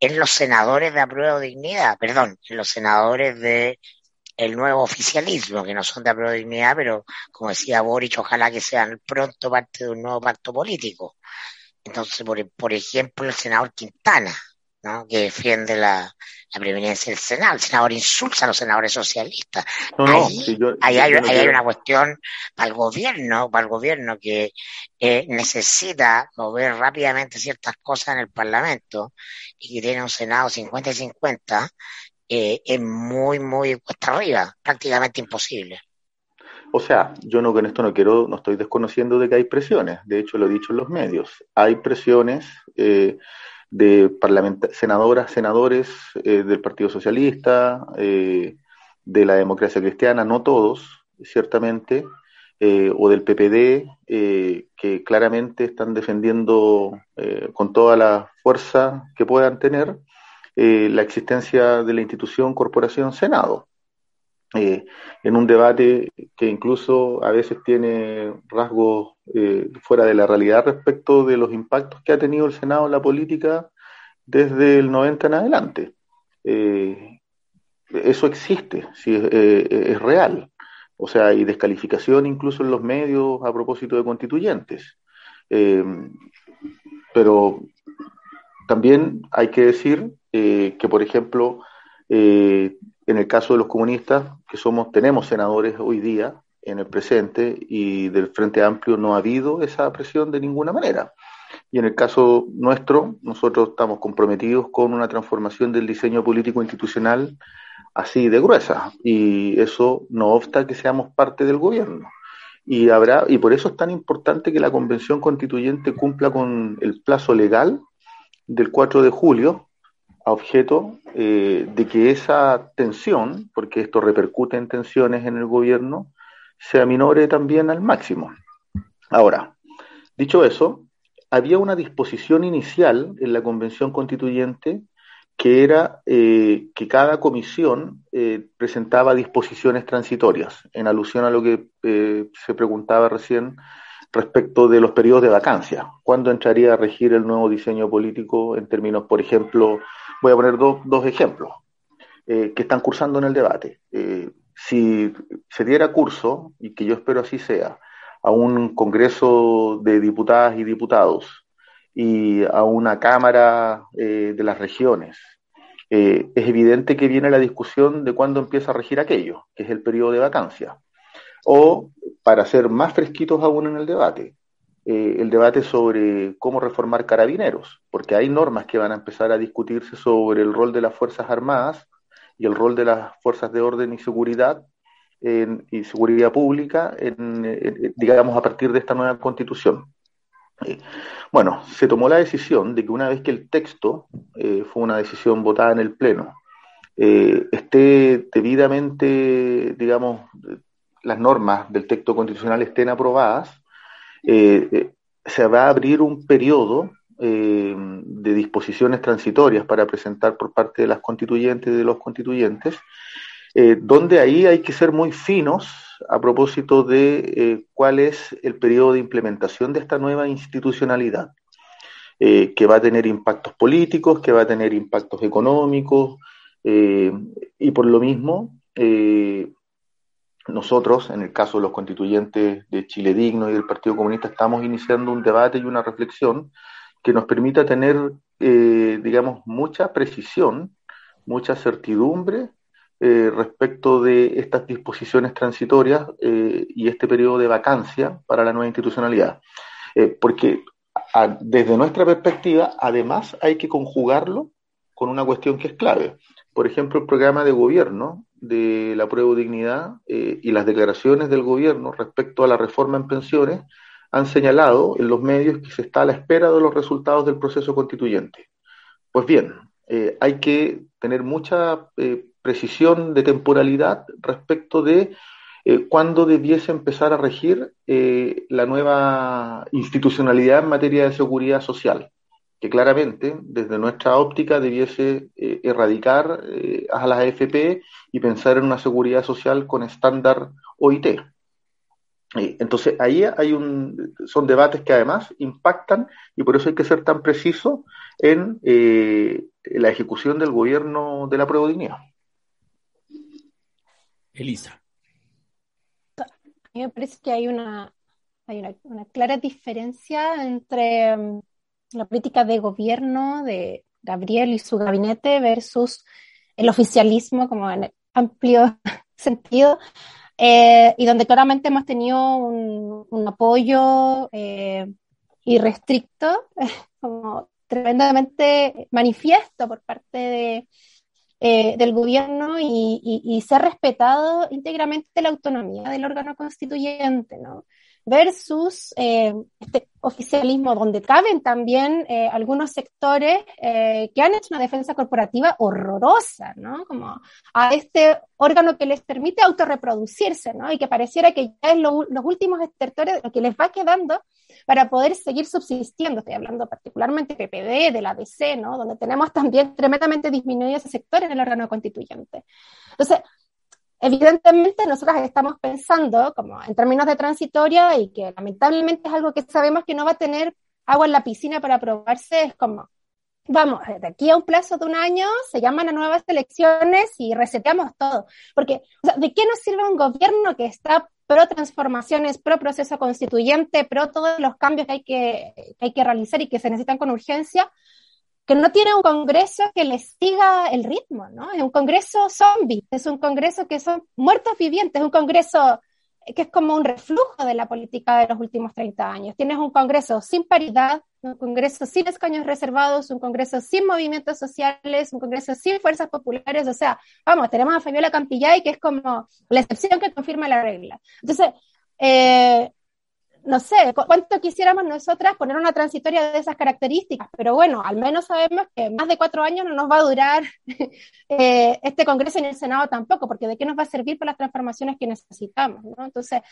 en los senadores de apruebo dignidad, perdón, en los senadores de el nuevo oficialismo, que no son de dignidad, pero como decía Boric, ojalá que sean pronto parte de un nuevo pacto político. Entonces, por, por ejemplo, el senador Quintana, ¿no? que defiende la, la preeminencia del Senado. El senador insulta a los senadores socialistas. ahí, hay, una cuestión para el gobierno, para el gobierno que eh, necesita mover rápidamente ciertas cosas en el Parlamento y que tiene un Senado 50 y 50, eh, es muy, muy cuesta arriba, prácticamente imposible. O sea, yo no con esto no quiero, no estoy desconociendo de que hay presiones. De hecho, lo he dicho en los medios. Hay presiones. Eh, de senadoras, senadores eh, del Partido Socialista, eh, de la democracia cristiana, no todos, ciertamente, eh, o del PPD, que claramente están defendiendo con toda la fuerza que puedan tener la existencia de la institución Corporación Senado. En un debate que incluso a veces tiene rasgos eh, fuera de la realidad respecto de los impactos que ha tenido el Senado en la política desde el 90 en adelante. Eh, eso existe, sí, eh, es real. O sea, hay descalificación incluso en los medios a propósito de constituyentes. pero también hay que decir que, por ejemplo, en el caso de los comunistas, que somos, tenemos senadores hoy día, en el presente y del Frente Amplio no ha habido esa presión de ninguna manera. Y en el caso nuestro, nosotros estamos comprometidos con una transformación del diseño político institucional así de gruesa y eso no obsta que seamos parte del gobierno. Y habrá y por eso es tan importante que la convención constituyente cumpla con el plazo legal del 4 de julio a objeto eh, de que esa tensión, porque esto repercute en tensiones en el gobierno, se aminore también al máximo. Ahora, dicho eso, había una disposición inicial en la Convención Constituyente que era eh, que cada comisión eh, presentaba disposiciones transitorias, en alusión a lo que eh, se preguntaba recién respecto de los periodos de vacancia. ¿Cuándo entraría a regir el nuevo diseño político en términos, por ejemplo, voy a poner dos ejemplos que están cursando en el debate si se diera curso, y que yo espero así sea, a un Congreso de Diputadas y Diputados y a una Cámara eh, de las regiones, eh, es evidente que viene la discusión de cuándo empieza a regir aquello, que es el periodo de vacancia. O, para ser más fresquitos aún en el debate, eh, el debate sobre cómo reformar carabineros, porque hay normas que van a empezar a discutirse sobre el rol de las Fuerzas Armadas y el rol de las fuerzas de orden y seguridad y seguridad pública, en, digamos, a partir de esta nueva constitución. Eh, bueno, se tomó la decisión de que una vez que el texto eh, fue una decisión votada en el Pleno, esté debidamente, digamos, las normas del texto constitucional estén aprobadas, se va a abrir un periodo eh, de disposiciones transitorias para presentar por parte de las constituyentes y de los constituyentes, eh, donde ahí hay que ser muy finos a propósito de eh, cuál es el periodo de implementación de esta nueva institucionalidad, que va a tener impactos políticos, que va a tener impactos económicos, y por lo mismo, nosotros, en el caso de los constituyentes de Chile Digno y del Partido Comunista, estamos iniciando un debate y una reflexión que nos permita tener, eh, digamos, mucha precisión, mucha certidumbre eh, respecto de estas disposiciones transitorias eh, y este periodo de vacancia para la nueva institucionalidad. porque desde nuestra perspectiva, además, hay que conjugarlo con una cuestión que es clave. Por ejemplo, el programa de gobierno de la prueba de dignidad y las declaraciones del gobierno respecto a la reforma en pensiones han señalado en los medios que se está a la espera de los resultados del proceso constituyente. Pues bien, eh, hay que tener mucha eh, precisión de temporalidad respecto de eh, cuándo debiese empezar a regir la nueva institucionalidad en materia de seguridad social, que claramente desde nuestra óptica debiese erradicar a las AFP y pensar en una seguridad social con estándar OIT. Entonces ahí hay un, son debates que además impactan y por eso hay que ser tan preciso en eh, la ejecución del gobierno de la prueba Elisa. A mí me parece que hay una, hay una, clara diferencia entre mm, la política de gobierno de Gabriel y su gabinete versus el oficialismo como en amplio sentido, eh, y donde claramente hemos tenido un, apoyo eh, irrestricto, como tremendamente manifiesto por parte de, eh, del gobierno y, se ha respetado íntegramente la autonomía del órgano constituyente, ¿no? Versus eh, este oficialismo donde caben también eh, algunos sectores eh, que han hecho una defensa corporativa horrorosa, ¿no? Como a este órgano que les permite autorreproducirse, ¿no? Y que pareciera que ya es los últimos estertores lo que les va quedando para poder seguir subsistiendo. Estoy hablando particularmente de PPD, de la DC, ¿no? Donde tenemos también tremendamente disminuido ese sector el órgano constituyente. Entonces, Evidentemente, nosotros estamos pensando como en términos de transitoria y que lamentablemente es algo que sabemos que no va a tener agua en la piscina para aprobarse, es como, vamos, de aquí a un plazo de un año se llaman a nuevas elecciones y reseteamos todo. Porque, ¿de qué nos sirve un gobierno que está pro transformaciones, pro proceso constituyente, pro todos los cambios que hay que, que hay que realizar y que se necesitan con urgencia, que no tiene un congreso que les siga el ritmo, ¿no? Es un congreso zombie, es un congreso que son muertos vivientes, es un congreso que es como un reflujo de la política de los últimos 30 años. Tienes un congreso sin paridad, un congreso sin escaños reservados, un congreso sin movimientos sociales, un congreso sin fuerzas populares, o sea, vamos, tenemos a Fabiola Campillay que es como la excepción que confirma la regla. Entonces, eh, no sé, cuánto quisiéramos nosotras poner una transitoria de esas características, pero bueno, al menos sabemos que más de cuatro años no nos va a durar eh, este Congreso en el Senado tampoco, porque de qué nos va a servir para las transformaciones que necesitamos, ¿no? Entonces,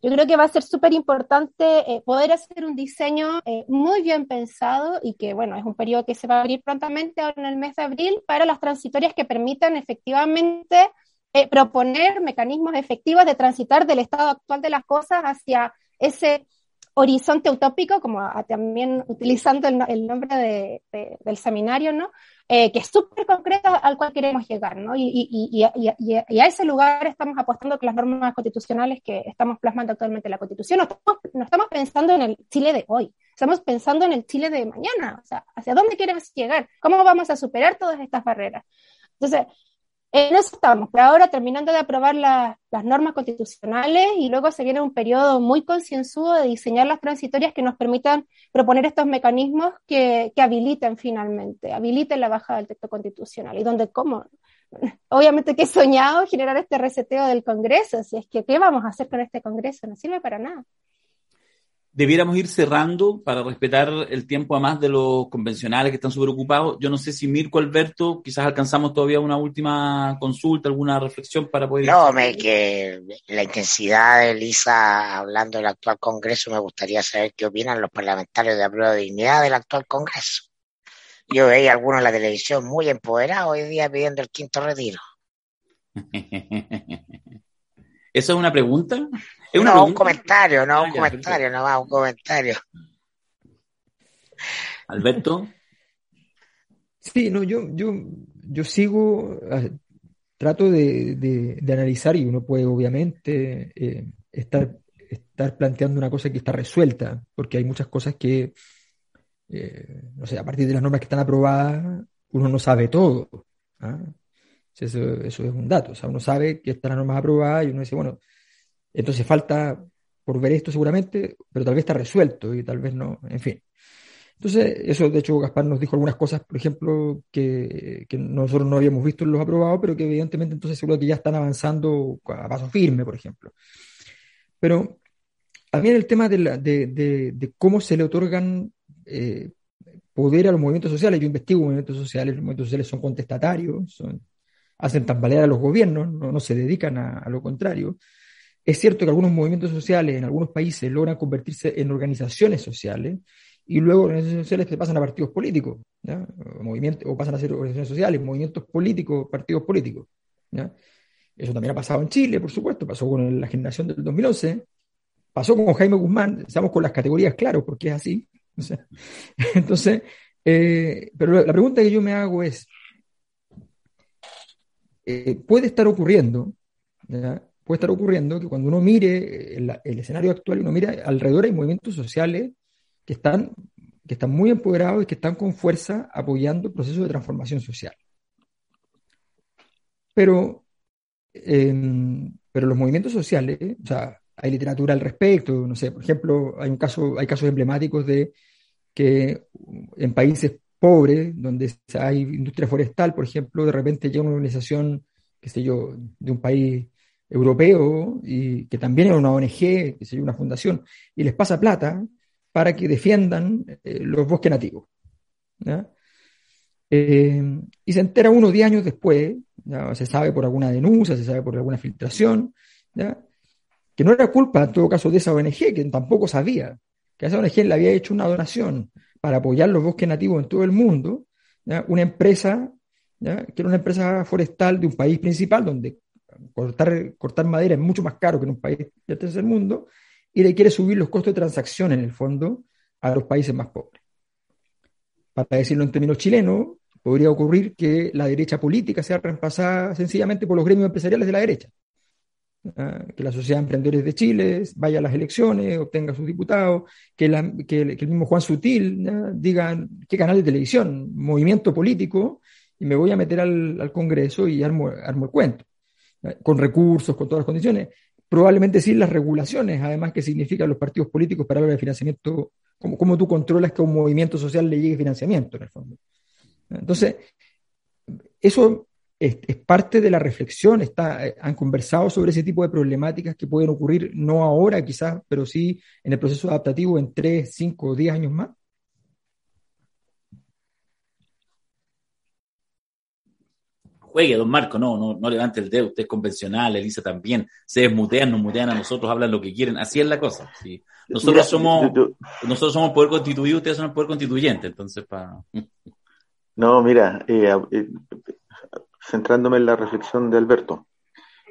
yo creo que va a ser súper importante eh, poder hacer un diseño eh, muy bien pensado y que, bueno, es un periodo que se va a abrir prontamente ahora en el mes de abril para las transitorias que permitan efectivamente proponer mecanismos efectivos de transitar del estado actual de las cosas hacia ese horizonte utópico, como también utilizando el, nombre del seminario, ¿no? Eh, que es súper concreto al cual queremos llegar, ¿no? Y, a ese lugar estamos apostando con las normas constitucionales que estamos plasmando actualmente en la Constitución. No estamos pensando en el Chile de hoy, estamos pensando en el Chile de mañana, o sea, ¿hacia dónde queremos llegar? ¿Cómo vamos a superar todas estas barreras? Entonces, en eso estamos, pero ahora terminando de aprobar las normas constitucionales y luego se viene un periodo muy concienzudo de diseñar las transitorias que nos permitan proponer estos mecanismos que, que habiliten finalmente, habiliten la baja del texto constitucional y donde, ¿cómo? Obviamente que he soñado generar este reseteo del Congreso, si es que, ¿qué vamos a hacer con este Congreso? No sirve para nada debiéramos ir cerrando para respetar el tiempo a más de los convencionales que están súper ocupados. Yo no sé si Mirko, Alberto, quizás alcanzamos todavía una última consulta, alguna reflexión para poder... No, me, que la intensidad de Elisa hablando del actual Congreso, me gustaría saber qué opinan los parlamentarios de la prueba de dignidad del actual Congreso. Yo veía algunos en la televisión muy empoderados hoy día pidiendo el quinto retiro. ¿Eso es una pregunta? no, un comentario, no, un ah, comentario, no va, un comentario. Alberto. Sí, no, yo, yo, yo sigo, ah, trato de, analizar y uno puede obviamente eh, estar, estar planteando una cosa que está resuelta, porque hay muchas cosas que, eh, no sé, a partir de las normas que están aprobadas, uno no sabe todo. ¿ah? Eso, es un dato, o sea, uno sabe que están las normas aprobadas y uno dice, bueno, entonces falta por ver esto seguramente, pero tal vez está resuelto y tal vez no, en fin. Entonces, eso de hecho Gaspar nos dijo algunas cosas, por ejemplo, que, nosotros no habíamos visto en los aprobados, pero que evidentemente entonces seguro que ya están avanzando a paso firme, por ejemplo. Pero en el tema de, cómo se le otorgan eh, poder a los movimientos sociales, yo investigo movimientos sociales, los movimientos sociales son contestatarios, hacen tambalear a los gobiernos, no, se dedican a, lo contrario. Es cierto que algunos movimientos sociales en algunos países logran convertirse en organizaciones sociales y luego organizaciones sociales se pasan a partidos políticos, O, o pasan a ser organizaciones sociales, movimientos políticos, partidos políticos. Eso también ha pasado en Chile, por supuesto, pasó con la generación del 2011, pasó con Jaime Guzmán, estamos con las categorías claro, porque es así. entonces, eh, pero la pregunta que yo me hago es, eh, ¿puede estar ocurriendo puede estar ocurriendo que cuando uno mire el, escenario actual uno mira alrededor hay movimientos sociales que están, que están muy empoderados y que están con fuerza apoyando el proceso de transformación social. Pero, em, pero los movimientos sociales, o sea, hay literatura al respecto, no sé, por ejemplo, hay un caso, hay casos emblemáticos de que en países pobres, donde hay industria forestal, por ejemplo, de repente llega una organización, qué sé yo, de un país europeo y que también es una ONG, que sé yo, una fundación, y les pasa plata para que defiendan eh, los bosques nativos. Eh, y se entera uno diez años después, se sabe por alguna denuncia, se sabe por alguna filtración, que no era culpa en todo caso de esa ONG, que tampoco sabía que esa ONG le había hecho una donación para apoyar los bosques nativos en todo el mundo, una empresa, que era una empresa forestal de un país principal, donde cortar, cortar madera es mucho más caro que en un país del tercer mundo, y le quiere subir los costos de transacción en el fondo a los países más pobres. Para decirlo en términos chilenos, podría ocurrir que la derecha política sea reemplazada sencillamente por los gremios empresariales de la derecha. ¿Ah? que la Sociedad de Emprendedores de Chile vaya a las elecciones, obtenga sus diputados, que, el mismo Juan Sutil diga qué canal de televisión, movimiento político, y me voy a meter al, Congreso y armo, el cuento, con recursos, con todas las condiciones. Probablemente sin las regulaciones, además, que significan los partidos políticos para hablar de financiamiento, como, cómo tú controlas que a un movimiento social le llegue financiamiento, en el fondo. Entonces, eso es, parte de la reflexión, está, eh, han conversado sobre ese tipo de problemáticas que pueden ocurrir, no ahora quizás, pero sí en el proceso adaptativo en 3, 5 o 10 años más. Juegue, don Marco, no, no, no levante el dedo, usted es convencional, Elisa también, se desmutean, nos mutean a nosotros, hablan lo que quieren, así es la cosa. Nosotros somos nosotros somos poder constituido, ustedes son el poder constituyente, entonces para... No, mira, eh, eh, centrándome en la reflexión de Alberto,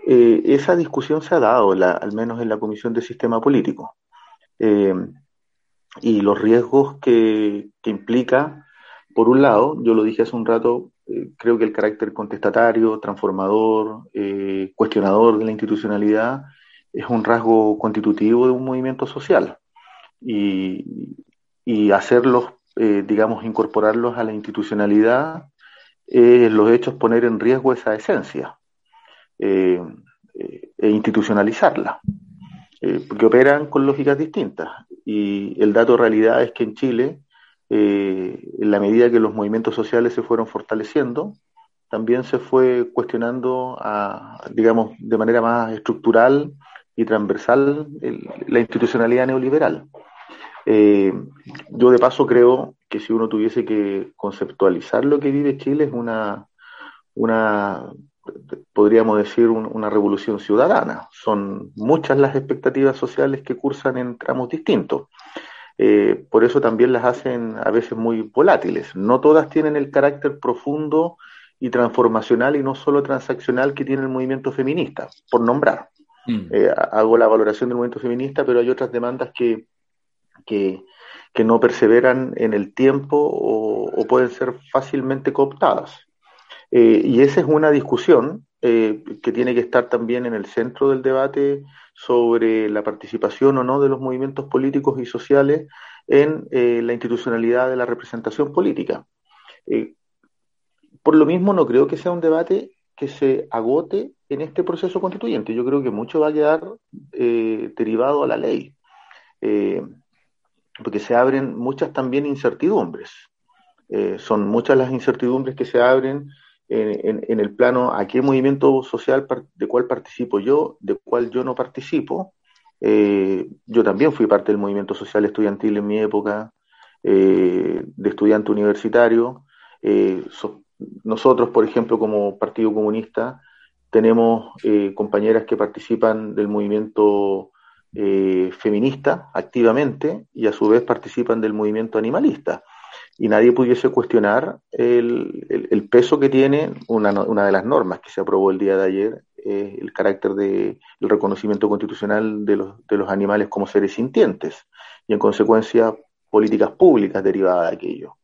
eh, esa discusión se ha dado, al menos en la Comisión de Sistema Político, y los riesgos que, implica, por un lado, yo lo dije hace un rato, creo que el carácter contestatario, transformador, cuestionador de la institucionalidad es un rasgo constitutivo de un movimiento social. Y, y hacerlos eh, digamos, incorporarlos a la institucionalidad, eh, los hechos poner en riesgo esa esencia eh, e institucionalizarla, porque operan con lógicas distintas. Y el dato de realidad es que en Chile, en la medida que los movimientos sociales se fueron fortaleciendo, también se fue cuestionando, a, digamos, de manera más estructural y transversal la institucionalidad neoliberal. Eh, yo de paso creo que si uno tuviese que conceptualizar lo que vive Chile es una, una podríamos decir, una revolución ciudadana. Son muchas las expectativas sociales que cursan en tramos distintos. Eh, por eso también las hacen a veces muy volátiles. No todas tienen el carácter profundo y transformacional y no solo transaccional que tiene el movimiento feminista, por nombrar. Mm. Eh, hago la valoración del movimiento feminista, pero hay otras demandas que, que, no perseveran en el tiempo o, pueden ser fácilmente cooptadas. Eh, y esa es una discusión eh, que tiene que estar también en el centro del debate sobre la participación o no de los movimientos políticos y sociales en eh, la institucionalidad de la representación política. por lo mismo, no creo que sea un debate que se agote en este proceso constituyente. Yo creo que mucho va a quedar derivado a la ley porque se abren muchas también incertidumbres. Eh, son muchas las incertidumbres que se abren en, el plano a qué movimiento social de cuál participo yo, de cuál yo no participo. Eh, yo también fui parte del movimiento social estudiantil en mi época eh, de estudiante universitario. nosotros, por ejemplo, como Partido Comunista, tenemos compañeras que participan del movimiento eh, feminista activamente y a su vez participan del movimiento animalista. Y nadie pudiese cuestionar el, peso que tiene una, de las normas que se aprobó el día de ayer, eh, el carácter de el reconocimiento constitucional de los, de los animales como seres sintientes y en consecuencia políticas públicas derivadas de aquello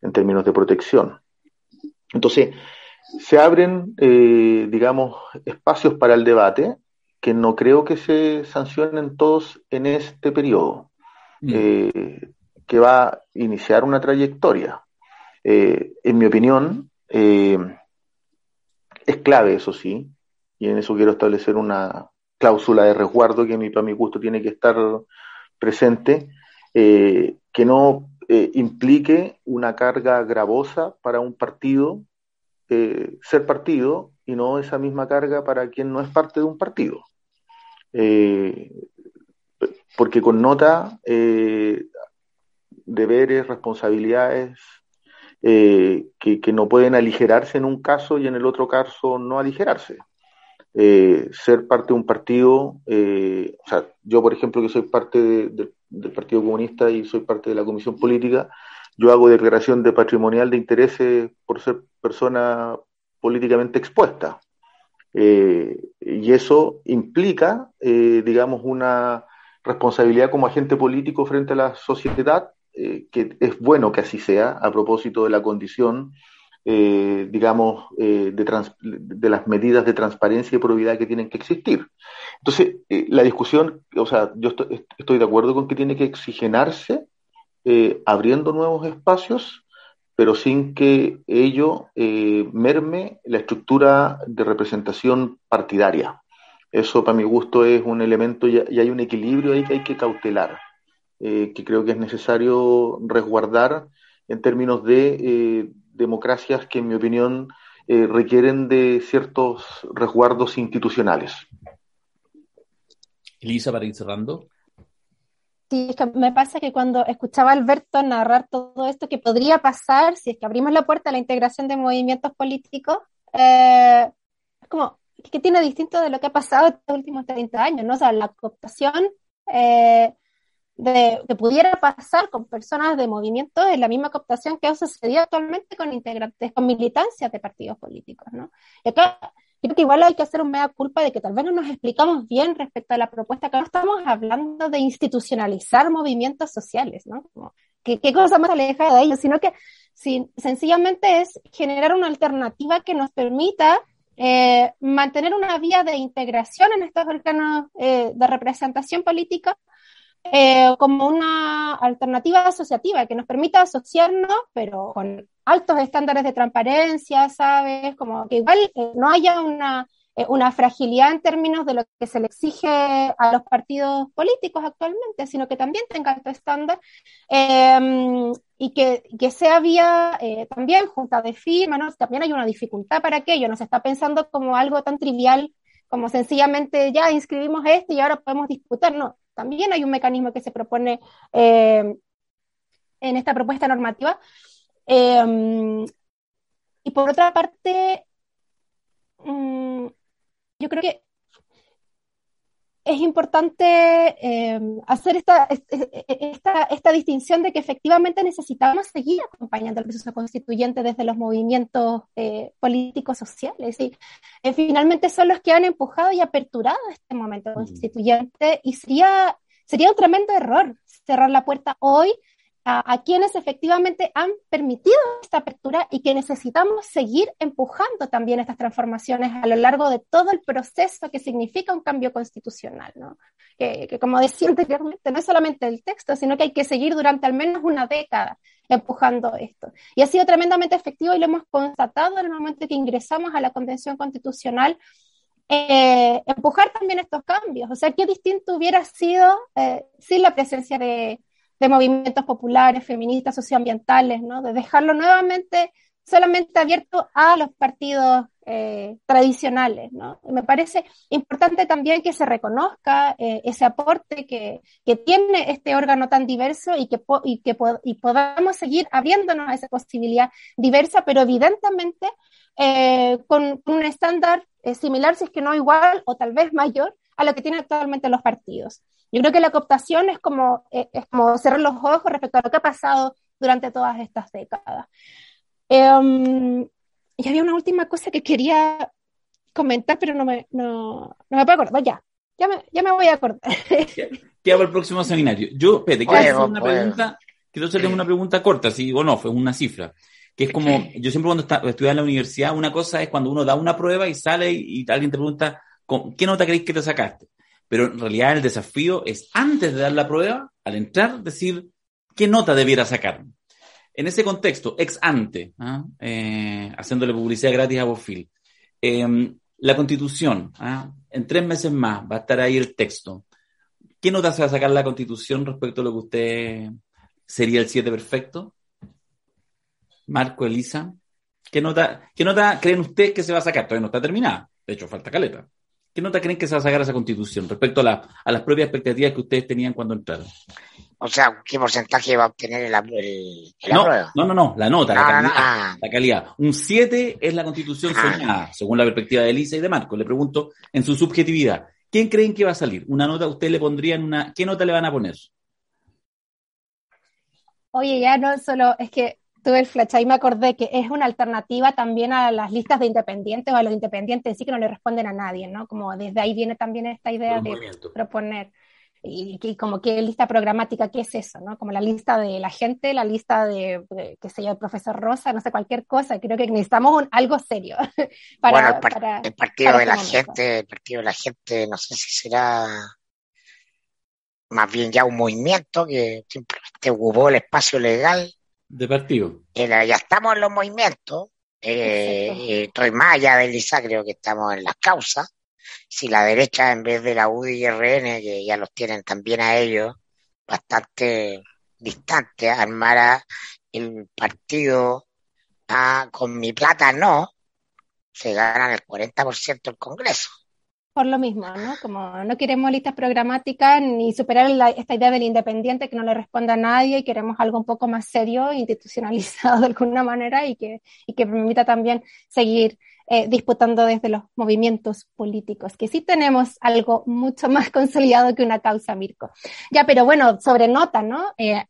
en términos de protección. Entonces, se abren, eh, digamos, espacios para el debate que no creo que se sancionen todos en este periodo, mm. eh, que va a iniciar una trayectoria. Eh, en mi opinión, es clave, eso sí, y en eso quiero establecer una cláusula de resguardo que para mi gusto tiene que estar presente, que no implique una carga gravosa para un partido eh, ser partido y no esa misma carga para quien no es parte de un partido. Eh, porque connota eh, deberes, responsabilidades que, que, no pueden aligerarse en un caso y en el otro caso no aligerarse. ser parte de un partido, o sea, yo por ejemplo que soy parte del Partido Comunista y soy parte de la Comisión Política, yo hago declaración de patrimonial de intereses por ser persona políticamente expuesta. Eh, y eso implica, eh, digamos, una responsabilidad como agente político frente a la sociedad, eh, que es bueno que así sea, a propósito de la condición, digamos, de, las medidas de transparencia y probidad que tienen que existir. Entonces, la discusión, o sea, yo estoy, de acuerdo con que tiene que exigenarse eh, abriendo nuevos espacios, pero sin que ello eh, merme la estructura de representación partidaria. Eso, para mi gusto, es un elemento y, hay un equilibrio ahí que hay que cautelar, eh, que creo que es necesario resguardar en términos de democracias que, en mi opinión, requieren de ciertos resguardos institucionales. Elisa, para ir cerrando. Sí, es que me pasa que cuando escuchaba a Alberto narrar todo esto que podría pasar si es que abrimos la puerta a la integración de movimientos políticos, eh, es como, ¿qué tiene distinto de lo que ha pasado estos últimos 30 años? ¿no? O sea, la cooptación eh, de, que pudiera pasar con personas de movimientos es la misma cooptación que ha sucedido actualmente con integrantes, con militancias de partidos políticos. ¿no? Y acá creo que igual hay que hacer un mea culpa de que tal vez no nos explicamos bien respecto a la propuesta, que no estamos hablando de institucionalizar movimientos sociales, ¿no? ¿qué, cosa más alejada de ellos, sino que sencillamente es generar una alternativa que nos permita eh, mantener una vía de integración en estos órganos eh, de representación política eh, como una alternativa asociativa que nos permita asociarnos, pero con altos estándares de transparencia, ¿sabes? Como que igual eh, no haya una, eh, una fragilidad en términos de lo que se le exige a los partidos políticos actualmente, sino que también tenga alto estándar em, y que, que, sea vía también junta de firma, ¿no? También hay una dificultad para aquello, no se está pensando como algo tan trivial como sencillamente ya inscribimos esto y ahora podemos disputar, no, también hay un mecanismo que se propone eh, en esta propuesta normativa. Eh, y por otra parte, mm, yo creo que es importante eh, hacer esta, esta, esta, distinción de que efectivamente necesitamos seguir acompañando el proceso constituyente desde los movimientos eh, políticos sociales. Y eh, finalmente son los que han empujado y aperturado este momento constituyente y sería, sería un tremendo error cerrar la puerta hoy a, quienes efectivamente han permitido esta apertura y que necesitamos seguir empujando también estas transformaciones a lo largo de todo el proceso que significa un cambio constitucional, ¿no? Que, como decía anteriormente, no es solamente el texto, sino que hay que seguir durante al menos una década empujando esto. Y ha sido tremendamente efectivo y lo hemos constatado en el momento que ingresamos a la Convención Constitucional eh, empujar también estos cambios. O sea, qué distinto hubiera sido eh, sin la presencia de, de movimientos populares, feministas, socioambientales, ¿no? De dejarlo nuevamente solamente abierto a los partidos eh, tradicionales, ¿no? me parece importante también que se reconozca eh, ese aporte que, que, tiene este órgano tan diverso y que, y que y podamos seguir abriéndonos a esa posibilidad diversa, pero evidentemente eh, con, un estándar similar, si es que no igual o tal vez mayor, a lo que tienen actualmente los partidos. Yo creo que la cooptación es como, eh, es como cerrar los ojos respecto a lo que ha pasado durante todas estas décadas. Em, y había una última cosa que quería comentar, pero no me, no, no me puedo acordar. Ya, ya me, ya me voy a acordar. ¿Qué hago el próximo seminario? Yo, espérate, quiero hacer una pregunta, quiero hacerle una pregunta corta, si o no, fue una cifra. que es como, yo siempre cuando está, estudiaba en la universidad, una cosa es cuando uno da una prueba y sale y, alguien te pregunta, ¿qué nota creéis que te sacaste? Pero en realidad el desafío es antes de dar la prueba, al entrar, decir, ¿qué nota debiera sacar? En ese contexto, ex ante, ¿ah? eh, haciéndole publicidad gratis a Bofil, em, la constitución, ¿ah? en tres meses más va a estar ahí el texto. ¿Qué nota se va a sacar la constitución respecto a lo que usted sería el 7 perfecto? Marco, Elisa, ¿qué nota, ¿qué nota creen ustedes que se va a sacar? Todavía no está terminada, de hecho falta caleta. ¿Qué nota creen que se va a sacar esa constitución respecto a, a las propias expectativas que ustedes tenían cuando entraron? O sea, ¿qué porcentaje va a obtener el, el, no, No, no, no, la nota, la, calidad, ah. la, calidad, Un 7 es la constitución ah. soñada, según la perspectiva de Elisa y de Marco. Le pregunto, en su subjetividad, ¿quién creen que va a salir? ¿Una nota usted le pondrían una... ¿Qué nota le van a poner? Oye, ya no solo, es que tuve el flash y me acordé que es una alternativa también a las listas de independientes o a los independientes sí que no le responden a nadie, ¿no? Como desde ahí viene también esta idea de proponer y, como qué lista programática, ¿qué es eso? ¿no? Como la lista de la gente, la lista de, qué sé yo, el profesor Rosa, no sé, cualquier cosa. Creo que necesitamos un, algo serio. para, bueno, el, partido de la este gente, el partido de la gente, no sé si será más bien ya un movimiento que simplemente ocupó el espacio legal. De partido. ya estamos en los movimientos. Eh, estoy más allá de Lisa, creo que estamos en las causas si la derecha en vez de la UDI y RN, que ya los tienen también a ellos, bastante distante, armara el partido ah, con mi plata no, se ganan el 40% del Congreso. Por lo mismo, ¿no? Como no queremos listas programáticas ni superar esta idea del independiente que no le responda a nadie y queremos algo un poco más serio, institucionalizado de alguna manera y que, y que permita también seguir eh, disputando desde los movimientos políticos, que sí tenemos algo mucho más consolidado que una causa, Mirko. Ya, pero bueno, sobre nota, ¿no? Eh,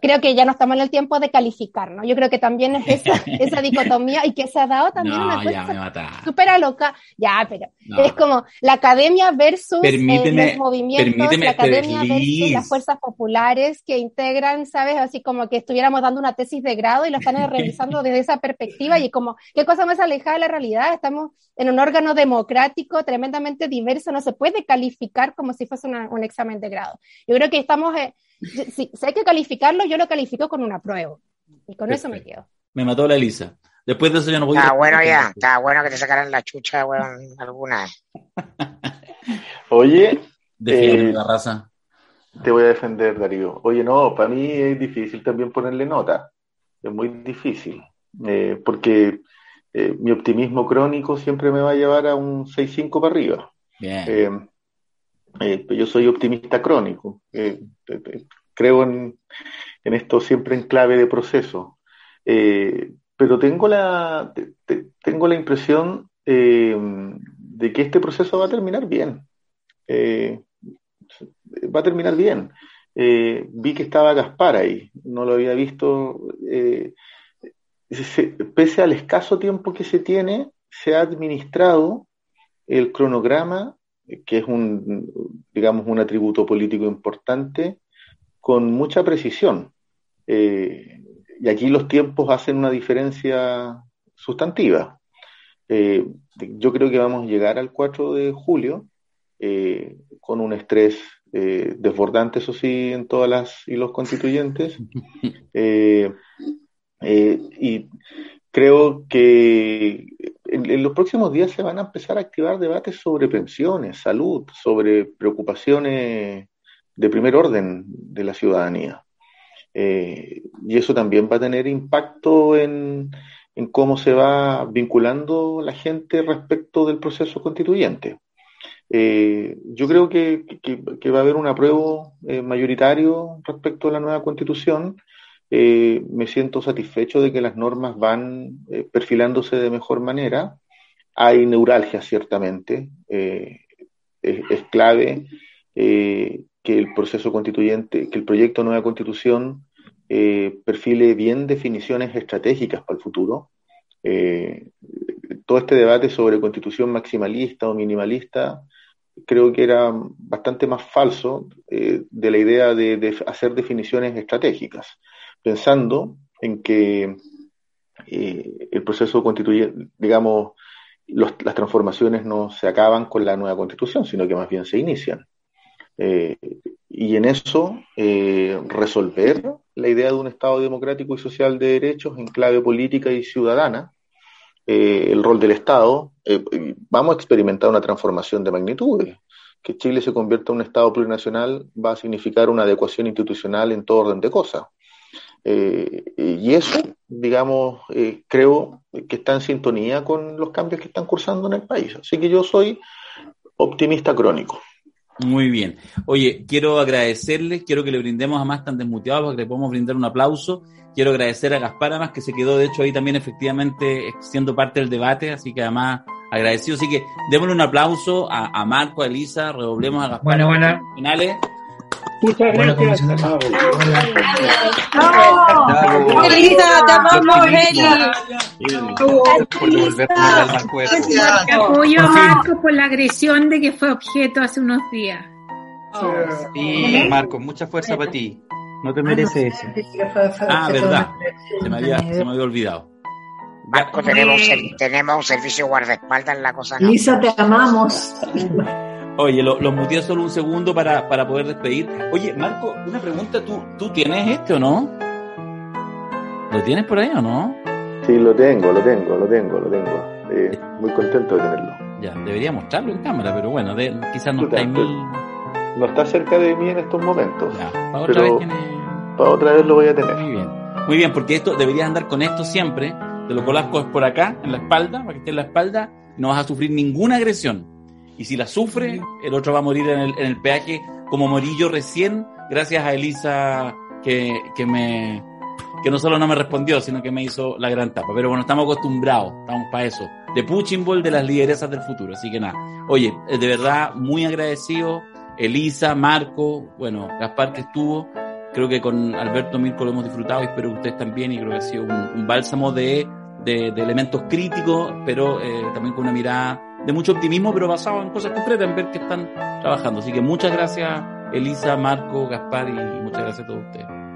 creo que ya no estamos en el tiempo de calificar, ¿no? Yo creo que también es esa, esa dicotomía y que se ha dado también una cosa súper loca. Ya, pero es como la academia versus eh, los movimientos, la academia versus las fuerzas populares que integran, ¿sabes? Así como que estuviéramos dando una tesis de grado y lo están revisando desde esa perspectiva y como, ¿qué cosa más alejada de la realidad? Estamos en un órgano democrático tremendamente diverso, no se puede calificar como si fuese un examen de grado. Yo creo que estamos... Eh, si, hay que calificarlo, yo lo califico con una prueba. Y con eso me quedo. Me mató la Elisa. Después de eso ya no voy Está bueno ya, está bueno que te sacaran la chucha, weón, alguna. Oye. Defiende eh, la raza. Te voy a defender, Darío. Oye, no, para mí es difícil también ponerle nota. Es muy difícil. Eh, porque eh, mi optimismo crónico siempre me va a llevar a un 6-5 para arriba. Bien. Eh, yo soy optimista crónico. Eh, creo en, esto siempre en clave de proceso. Eh, pero tengo la, tengo la impresión de que este proceso va a terminar bien. va a terminar bien. vi que estaba Gaspar ahí, no lo había visto. pese al escaso tiempo que se tiene, se ha administrado el cronograma que es un, digamos, un atributo político importante, con mucha precisión. Eh, y aquí los tiempos hacen una diferencia sustantiva. Eh, yo creo que vamos a llegar al 4 de julio eh, con un estrés desbordante, eso sí, en todas las y los constituyentes. y creo que en, los próximos días se van a empezar a activar debates sobre pensiones, salud, sobre preocupaciones de primer orden de la ciudadanía. Eh, y eso también va a tener impacto en, cómo se va vinculando la gente respecto del proceso constituyente. Eh, yo creo que, va a haber un apruebo eh, mayoritario respecto a la nueva constitución eh, me siento satisfecho de que las normas van eh, perfilándose de mejor manera. Hay neuralgia, ciertamente. Eh, es, clave que el proceso constituyente, que el proyecto de nueva constitución perfile bien definiciones estratégicas para el futuro. todo este debate sobre constitución maximalista o minimalista creo que era bastante más falso de la idea de hacer definiciones estratégicas pensando en que eh, el proceso constituyente, digamos, las transformaciones no se acaban con la nueva constitución, sino que más bien se inician. Eh, y en eso eh, resolver la idea de un Estado democrático y social de derechos en clave política y ciudadana, el rol del Estado, vamos a experimentar una transformación de magnitudes. Que Chile se convierta en un Estado plurinacional va a significar una adecuación institucional en todo orden de cosas. Eh, y eso, digamos, eh, creo que está en sintonía con los cambios que están cursando en el país. Así que yo soy optimista crónico. Muy bien. Oye, quiero agradecerle, quiero que le brindemos a más tan desmuteados para que le podamos brindar un aplauso. Quiero agradecer a Gaspar además que se quedó de hecho ahí también efectivamente siendo parte del debate, así que además agradecido. Así que démosle un aplauso a, Marco, a Elisa, redoblemos a Gaspar. Bueno, bueno. Finales. Muchas gracias. Elisa, te amamos, Eli. Apoyo a Marco por la agresión de que fue objeto hace unos días. Sí, Marco, mucha fuerza para ti. No te mereces eso. Ah, verdad. Se me había, se me había olvidado. Marco, tenemos, tenemos un servicio guardaespaldas en la cosa. Lisa, te amamos. Oye, los lo muteé solo un segundo para, para, poder despedir. Oye, Marco, una pregunta, ¿tú, ¿tú tienes este o no? ¿Lo tienes por ahí o no? Sí, lo tengo, lo tengo, lo tengo, lo tengo. Eh, muy contento de tenerlo. Ya, debería mostrarlo en cámara, pero bueno, de, quizás no está en mí. No está cerca de mí en estos momentos. Ya, para otra vez tiene... Para otra vez lo voy a tener. Muy bien. Muy bien, porque esto deberías andar con esto siempre. Te lo colasco es por acá, en la espalda, para que esté en la espalda. No vas a sufrir ninguna agresión y si la sufre, el otro va a morir en el, en el peaje como morí yo recién, gracias a Elisa que, que me que no solo no me respondió, sino que me hizo la gran tapa. Pero bueno, estamos acostumbrados, estamos para eso. De Puching Ball de las lideresas del futuro. Así que nada. Oye, de verdad, muy agradecido. Elisa, Marco, bueno, Gaspar que estuvo. Creo que con Alberto Mirko lo hemos disfrutado espero que ustedes también. Y creo que ha sido un, bálsamo de, de, elementos críticos, pero eh, también con una mirada de mucho optimismo, pero basado en cosas concretas, en ver que están trabajando. Así que muchas gracias, Elisa, Marco, Gaspar, y muchas gracias a todos ustedes.